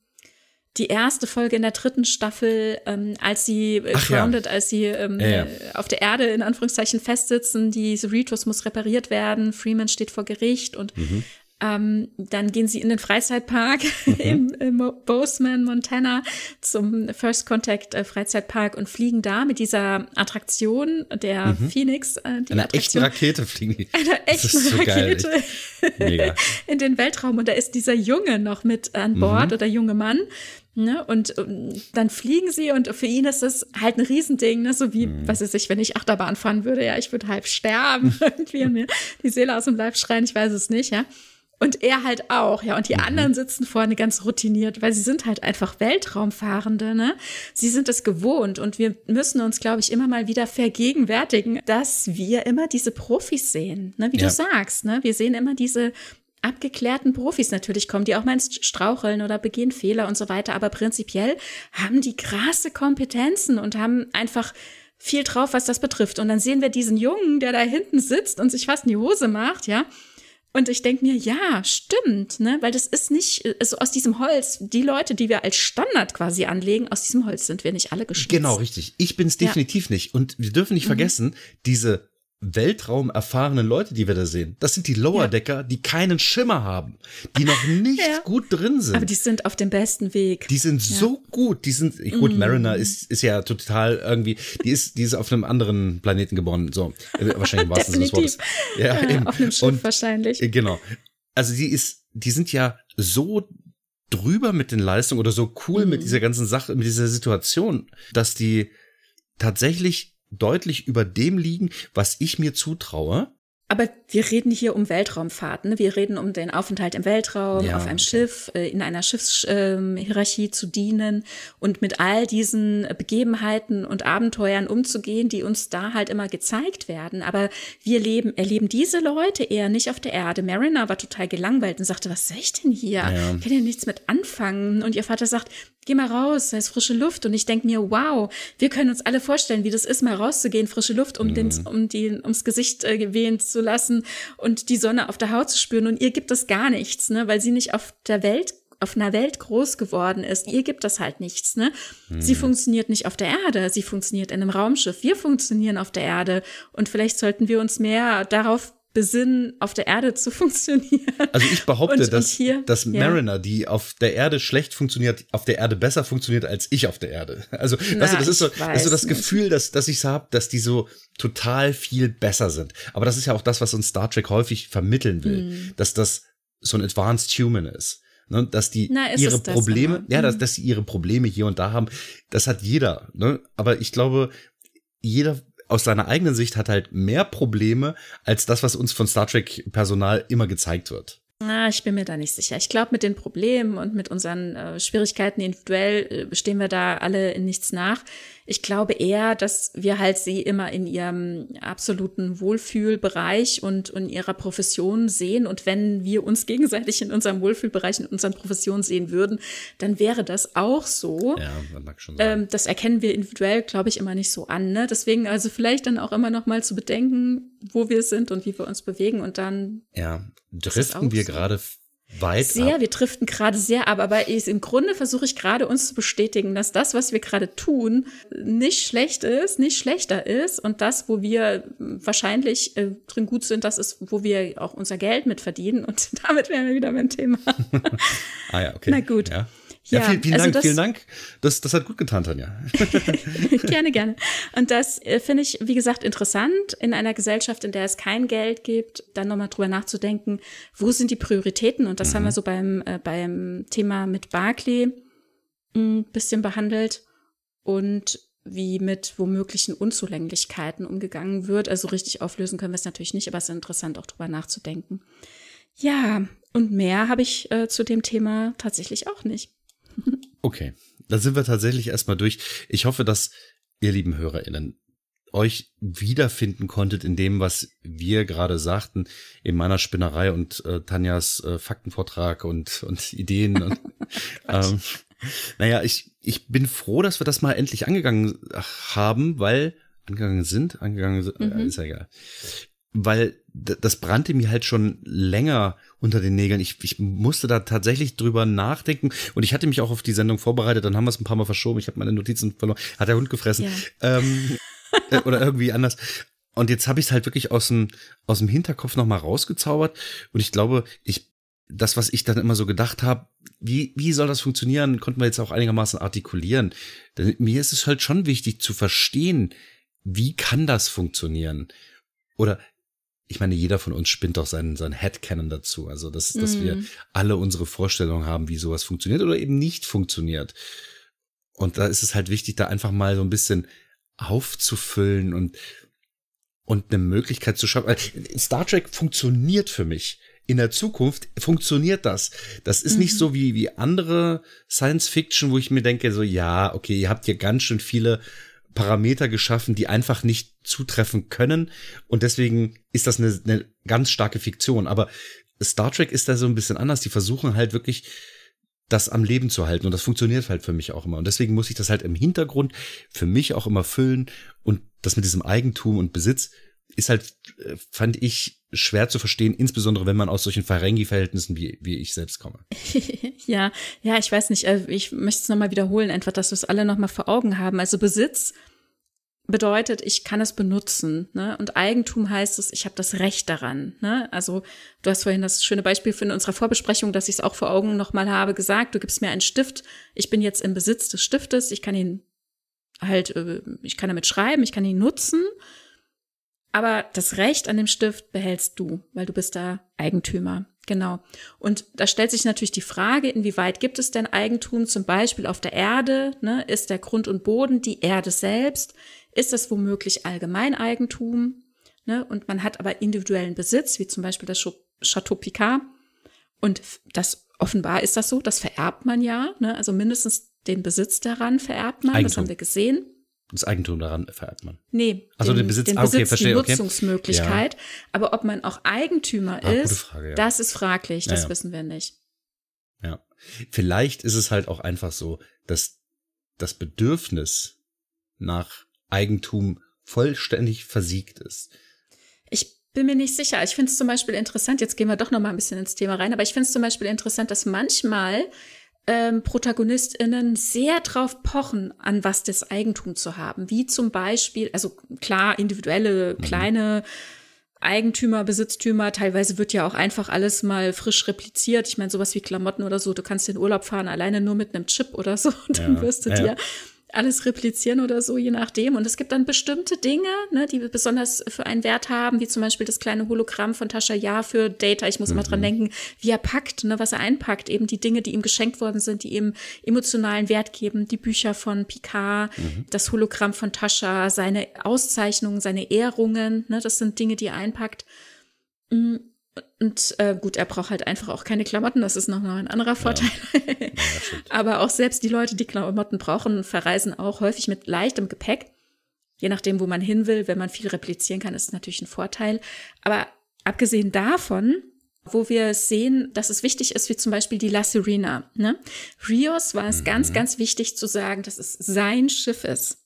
die erste Folge in der dritten Staffel, ähm, als sie äh, grounded, ja. als sie ähm, ja, ja. Äh, auf der Erde in Anführungszeichen festsitzen, die Cerritos muss repariert werden, Freeman steht vor Gericht und mhm. Ähm, dann gehen sie in den Freizeitpark mhm. im, im Bozeman, Montana, zum First Contact äh, Freizeitpark und fliegen da mit dieser Attraktion der mhm. Phoenix. Äh, die Einer echten Rakete fliegen die. Einer echten so Rakete in den Weltraum. Und da ist dieser Junge noch mit an Bord mhm. oder junge Mann. Ne? Und, und, dann fliegen sie und für ihn ist das halt ein Riesending, ne? so wie, mhm. was ist ich, wenn ich Achterbahn fahren würde, ja, ich würde halb sterben, irgendwie und mir die Seele aus dem Leib schreien, ich weiß es nicht, ja. Und er halt auch, ja. Und die mhm. anderen sitzen vorne ganz routiniert, weil sie sind halt einfach Weltraumfahrende, ne? Sie sind es gewohnt und wir müssen uns, glaube ich, immer mal wieder vergegenwärtigen, dass wir immer diese Profis sehen, ne? Wie ja. du sagst, ne? Wir sehen immer diese abgeklärten Profis natürlich kommen, die auch mal ins Straucheln oder begehen Fehler und so weiter. Aber prinzipiell haben die krasse Kompetenzen und haben einfach viel drauf, was das betrifft. Und dann sehen wir diesen Jungen, der da hinten sitzt und sich fast in die Hose macht, ja. Und ich denke mir, ja, stimmt, ne? Weil das ist nicht so also aus diesem Holz, die Leute, die wir als Standard quasi anlegen, aus diesem Holz sind wir nicht alle geschnitzt. Genau, richtig. Ich bin es definitiv ja. nicht. Und wir dürfen nicht mhm. vergessen, diese Weltraum erfahrenen Leute, die wir da sehen. Das sind die Lower Decker, die keinen Schimmer haben, die noch nicht ja. gut drin sind. Aber die sind auf dem besten Weg. Die sind ja. so gut, die sind gut. Mm. Mariner ist ist ja total irgendwie, die ist die ist auf einem anderen Planeten geboren, so äh, wahrscheinlich im wahrsten Sinne des Wortes. Ja, ja auf einem Schiff Und, wahrscheinlich. Äh, genau. Also die ist, die sind ja so drüber mit den Leistungen oder so cool mm. mit dieser ganzen Sache, mit dieser Situation, dass die tatsächlich deutlich über dem liegen, was ich mir zutraue. Aber wir reden hier um Weltraumfahrten. Ne? Wir reden um den Aufenthalt im Weltraum, ja, auf einem okay. Schiff, äh, in einer Schiffshierarchie ähm, zu dienen und mit all diesen Begebenheiten und Abenteuern umzugehen, die uns da halt immer gezeigt werden. Aber wir leben, erleben diese Leute eher nicht auf der Erde. Mariner war total gelangweilt und sagte, was soll ich denn hier? Ja. Ich kann ja nichts mit anfangen. Und ihr Vater sagt, geh mal raus, da ist frische Luft. Und ich denke mir, wow, wir können uns alle vorstellen, wie das ist, mal rauszugehen, frische Luft, um, mhm. den, um die, ums Gesicht äh, wehen zu lassen und die Sonne auf der Haut zu spüren. Und ihr gibt das gar nichts, ne, weil sie nicht auf der Welt auf einer Welt groß geworden ist, ihr gibt das halt nichts, ne? Mhm. Sie funktioniert nicht auf der Erde, sie funktioniert in einem Raumschiff. Wir funktionieren auf der Erde und vielleicht sollten wir uns mehr darauf besinnen, auf der Erde zu funktionieren. Also ich behaupte, und, dass, und dass Mariner, ja. die auf der Erde schlecht funktioniert, auf der Erde besser funktioniert als ich auf der Erde. Also, Na, weißt du, das ist so, das, ist so das Gefühl, dass, dass ich so habe, dass die so total viel besser sind. Aber das ist ja auch das, was uns Star Trek häufig vermitteln will, hm. dass das so ein Advanced Human ist. Ne, dass die Na, ihre Probleme, ja, dass, hm. dass sie ihre Probleme hier und da haben, das hat jeder. Ne? Aber ich glaube, jeder aus seiner eigenen Sicht hat halt mehr Probleme als das, was uns von Star Trek Personal immer gezeigt wird. Na, ich bin mir da nicht sicher. Ich glaube, mit den Problemen und mit unseren äh, Schwierigkeiten individuell äh, stehen wir da alle in nichts nach. Ich glaube eher, dass wir halt sie immer in ihrem absoluten Wohlfühlbereich und in ihrer Profession sehen. Und wenn wir uns gegenseitig in unserem Wohlfühlbereich, in unseren Professionen sehen würden, dann wäre das auch so. Ja, das mag schon sein. Ähm, das erkennen wir individuell, glaube ich, immer nicht so an. Ne? Deswegen also vielleicht dann auch immer noch mal zu bedenken, wo wir sind und wie wir uns bewegen und dann. Ja, driften wir so. gerade weit sehr, ab. wir driften gerade sehr ab, aber ich, im Grunde versuche ich gerade uns zu bestätigen, dass das, was wir gerade tun, nicht schlecht ist, nicht schlechter ist und das, wo wir wahrscheinlich äh, drin gut sind, das ist, wo wir auch unser Geld mit verdienen und damit wären wir wieder beim Thema. ah ja, okay. Na gut. Ja. Ja, ja, vielen, vielen also Dank, das, vielen Dank. Das, das hat gut getan, Tanja. gerne, gerne. Und das äh, finde ich, wie gesagt, interessant, in einer Gesellschaft, in der es kein Geld gibt, dann nochmal drüber nachzudenken, wo sind die Prioritäten? Und das mhm. haben wir so beim, äh, beim Thema mit Barclay ein bisschen behandelt und wie mit womöglichen Unzulänglichkeiten umgegangen wird. Also richtig auflösen können wir es natürlich nicht, aber es ist interessant, auch drüber nachzudenken. Ja, und mehr habe ich äh, zu dem Thema tatsächlich auch nicht. Okay, dann sind wir tatsächlich erstmal durch. Ich hoffe, dass ihr lieben HörerInnen euch wiederfinden konntet in dem, was wir gerade sagten, in meiner Spinnerei und äh, Tanjas äh, Faktenvortrag und, und Ideen. und, ähm, naja, ich, ich bin froh, dass wir das mal endlich angegangen haben, weil angegangen sind, angegangen sind, mhm. äh, ist ja egal weil das brannte mir halt schon länger unter den Nägeln. Ich, ich musste da tatsächlich drüber nachdenken und ich hatte mich auch auf die Sendung vorbereitet, dann haben wir es ein paar Mal verschoben, ich habe meine Notizen verloren, hat der Hund gefressen ja. ähm, äh, oder irgendwie anders. Und jetzt habe ich es halt wirklich aus dem, aus dem Hinterkopf nochmal rausgezaubert und ich glaube, ich das, was ich dann immer so gedacht habe, wie, wie soll das funktionieren, konnten wir jetzt auch einigermaßen artikulieren. Denn mir ist es halt schon wichtig zu verstehen, wie kann das funktionieren? Oder ich meine, jeder von uns spinnt doch seinen, seinen Headcanon dazu. Also, dass, dass mm. wir mhm. alle unsere Vorstellungen haben, wie sowas funktioniert oder eben nicht funktioniert. Und da ist es halt wichtig, da einfach mal so ein bisschen aufzufüllen und, und eine Möglichkeit zu schaffen. Star Trek funktioniert für mich. In der Zukunft funktioniert das. Das ist mhm. nicht so wie, wie andere Science Fiction, wo ich mir denke, so, ja, okay, ihr habt hier ganz schön viele Parameter geschaffen, die einfach nicht zutreffen können. Und deswegen ist das eine, eine ganz starke Fiktion. Aber Star Trek ist da so ein bisschen anders. Die versuchen halt wirklich das am Leben zu halten. Und das funktioniert halt für mich auch immer. Und deswegen muss ich das halt im Hintergrund für mich auch immer füllen. Und das mit diesem Eigentum und Besitz ist halt, äh, fand ich, schwer zu verstehen, insbesondere wenn man aus solchen Ferengi-Verhältnissen wie, wie ich selbst komme. ja, ja, ich weiß nicht, äh, ich möchte es nochmal wiederholen, einfach, dass wir es alle nochmal vor Augen haben. Also Besitz bedeutet, ich kann es benutzen. Ne? Und Eigentum heißt es, ich habe das Recht daran. Ne? Also du hast vorhin das schöne Beispiel in unserer Vorbesprechung, dass ich es auch vor Augen nochmal habe, gesagt, du gibst mir einen Stift, ich bin jetzt im Besitz des Stiftes, ich kann ihn halt, äh, ich kann damit schreiben, ich kann ihn nutzen aber das Recht an dem Stift behältst du, weil du bist da Eigentümer. Genau. Und da stellt sich natürlich die Frage, inwieweit gibt es denn Eigentum zum Beispiel auf der Erde? Ne? Ist der Grund und Boden die Erde selbst? Ist das womöglich Allgemeineigentum? Ne? Und man hat aber individuellen Besitz, wie zum Beispiel das Chateau Picard. Und das offenbar ist das so, das vererbt man ja. Ne? Also mindestens den Besitz daran vererbt man. Eigentum. Das haben wir gesehen das Eigentum daran vererbt man. Nee, also den, den Besitz, den ah, okay, Besitz verstehe, die Nutzungsmöglichkeit. Okay. Ja. Aber ob man auch Eigentümer ah, ist, Frage, ja. das ist fraglich, das ja, wissen wir nicht. Ja. Vielleicht ist es halt auch einfach so, dass das Bedürfnis nach Eigentum vollständig versiegt ist. Ich bin mir nicht sicher. Ich finde es zum Beispiel interessant, jetzt gehen wir doch noch mal ein bisschen ins Thema rein, aber ich finde es zum Beispiel interessant, dass manchmal ähm, ProtagonistInnen sehr drauf pochen, an was das Eigentum zu haben. Wie zum Beispiel, also klar, individuelle, mhm. kleine Eigentümer, Besitztümer, teilweise wird ja auch einfach alles mal frisch repliziert. Ich meine, sowas wie Klamotten oder so, du kannst in Urlaub fahren, alleine nur mit einem Chip oder so, und dann ja, wirst du ja. dir alles replizieren oder so, je nachdem. Und es gibt dann bestimmte Dinge, ne, die besonders für einen Wert haben, wie zum Beispiel das kleine Hologramm von Tascha Ja für Data. Ich muss mhm. immer dran denken, wie er packt, ne, was er einpackt. Eben die Dinge, die ihm geschenkt worden sind, die ihm emotionalen Wert geben. Die Bücher von Picard, mhm. das Hologramm von Tascha, seine Auszeichnungen, seine Ehrungen. Ne, das sind Dinge, die er einpackt. Mm, und äh, gut, er braucht halt einfach auch keine Klamotten, das ist noch ein anderer Vorteil. Ja. Ja, Aber auch selbst die Leute, die Klamotten brauchen, verreisen auch häufig mit leichtem Gepäck. Je nachdem, wo man hin will, wenn man viel replizieren kann, ist es natürlich ein Vorteil. Aber abgesehen davon, wo wir sehen, dass es wichtig ist, wie zum Beispiel die La Serena. Ne? Rios war es mhm. ganz, ganz wichtig zu sagen, dass es sein Schiff ist.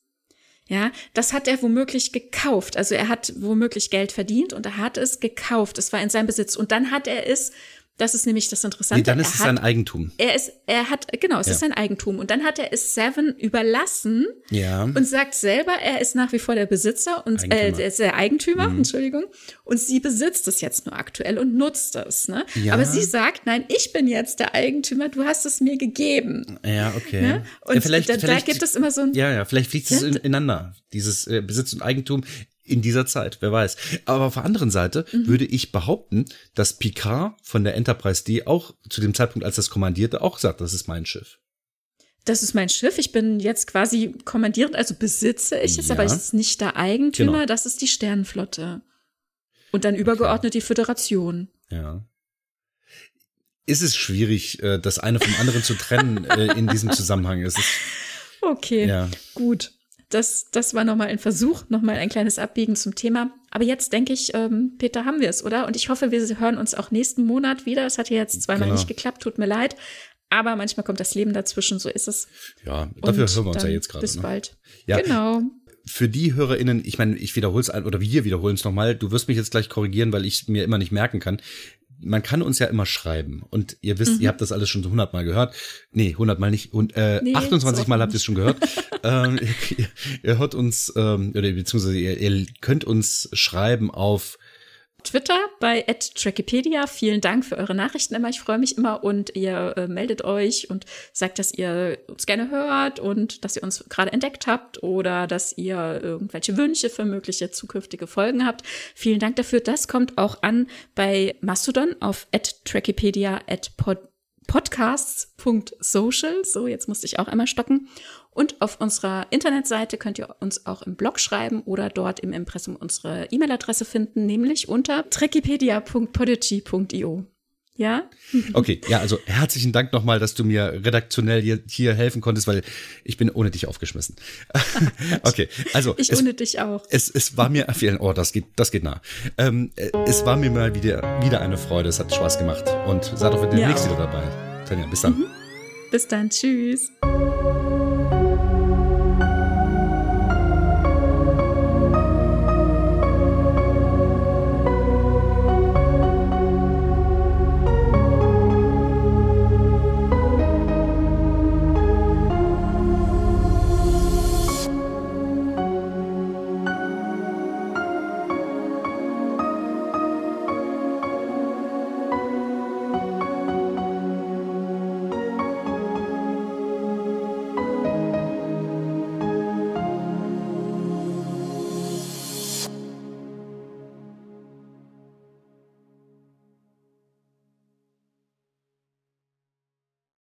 Ja, das hat er womöglich gekauft. Also er hat womöglich Geld verdient und er hat es gekauft. Es war in seinem Besitz. Und dann hat er es das ist nämlich das Interessante. Nee, dann ist er es hat, sein Eigentum. Er ist, er hat, genau, es ja. ist sein Eigentum. Und dann hat er es Seven überlassen ja. und sagt selber, er ist nach wie vor der Besitzer und äh, er der Eigentümer, mhm. Entschuldigung. Und sie besitzt es jetzt nur aktuell und nutzt es. Ne? Ja. Aber sie sagt, nein, ich bin jetzt der Eigentümer, du hast es mir gegeben. Ja, okay. Ne? Und ja, vielleicht, da, vielleicht, da gibt es immer so ein. Ja, ja, vielleicht fliegt es ineinander, dieses äh, Besitz und Eigentum in dieser Zeit, wer weiß. Aber auf der anderen Seite mhm. würde ich behaupten, dass Picard von der Enterprise D auch zu dem Zeitpunkt, als das kommandierte, auch sagt, das ist mein Schiff. Das ist mein Schiff. Ich bin jetzt quasi kommandierend, also besitze ich es, ja. aber ich ist nicht der Eigentümer. Genau. Das ist die Sternenflotte. Und dann übergeordnet okay. die Föderation. Ja. Ist es schwierig, äh, das eine vom anderen zu trennen äh, in diesem Zusammenhang? Es ist, okay, ja. gut das, das war nochmal ein Versuch, nochmal ein kleines Abbiegen zum Thema. Aber jetzt denke ich, ähm, Peter, haben wir es, oder? Und ich hoffe, wir hören uns auch nächsten Monat wieder. Es hat ja jetzt zweimal genau. nicht geklappt, tut mir leid. Aber manchmal kommt das Leben dazwischen, so ist es. Ja, dafür Und hören wir uns ja jetzt gerade. Bis ne? bald. Ja. Genau. Für die HörerInnen, ich meine, ich wiederhole es oder wir wiederholen es nochmal. Du wirst mich jetzt gleich korrigieren, weil ich mir immer nicht merken kann man kann uns ja immer schreiben. Und ihr wisst, mhm. ihr habt das alles schon hundertmal gehört. Nee, hundertmal nicht. Und äh, nee, 28 Mal habt ihr es schon gehört. ähm, ihr, ihr, hört uns, ähm, oder beziehungsweise ihr, ihr könnt uns schreiben auf Twitter bei @trackipedia. Vielen Dank für eure Nachrichten immer. Ich freue mich immer und ihr äh, meldet euch und sagt, dass ihr uns gerne hört und dass ihr uns gerade entdeckt habt oder dass ihr irgendwelche Wünsche für mögliche zukünftige Folgen habt. Vielen Dank dafür. Das kommt auch an bei Mastodon auf @trackipedia podcasts.social. So, jetzt musste ich auch einmal stocken. Und auf unserer Internetseite könnt ihr uns auch im Blog schreiben oder dort im Impressum unsere E-Mail-Adresse finden, nämlich unter trekipedia.podigy.io. Ja? Okay, ja, also herzlichen Dank nochmal, dass du mir redaktionell hier, hier helfen konntest, weil ich bin ohne dich aufgeschmissen. okay, also. Ich es, ohne dich auch. Es, es war mir, oh, das geht, das geht nah. Ähm, es war mir mal wieder, wieder eine Freude, es hat Spaß gemacht und seid auch demnächst ja. wieder dabei. Tanja, bis dann. Mhm. Bis dann, tschüss.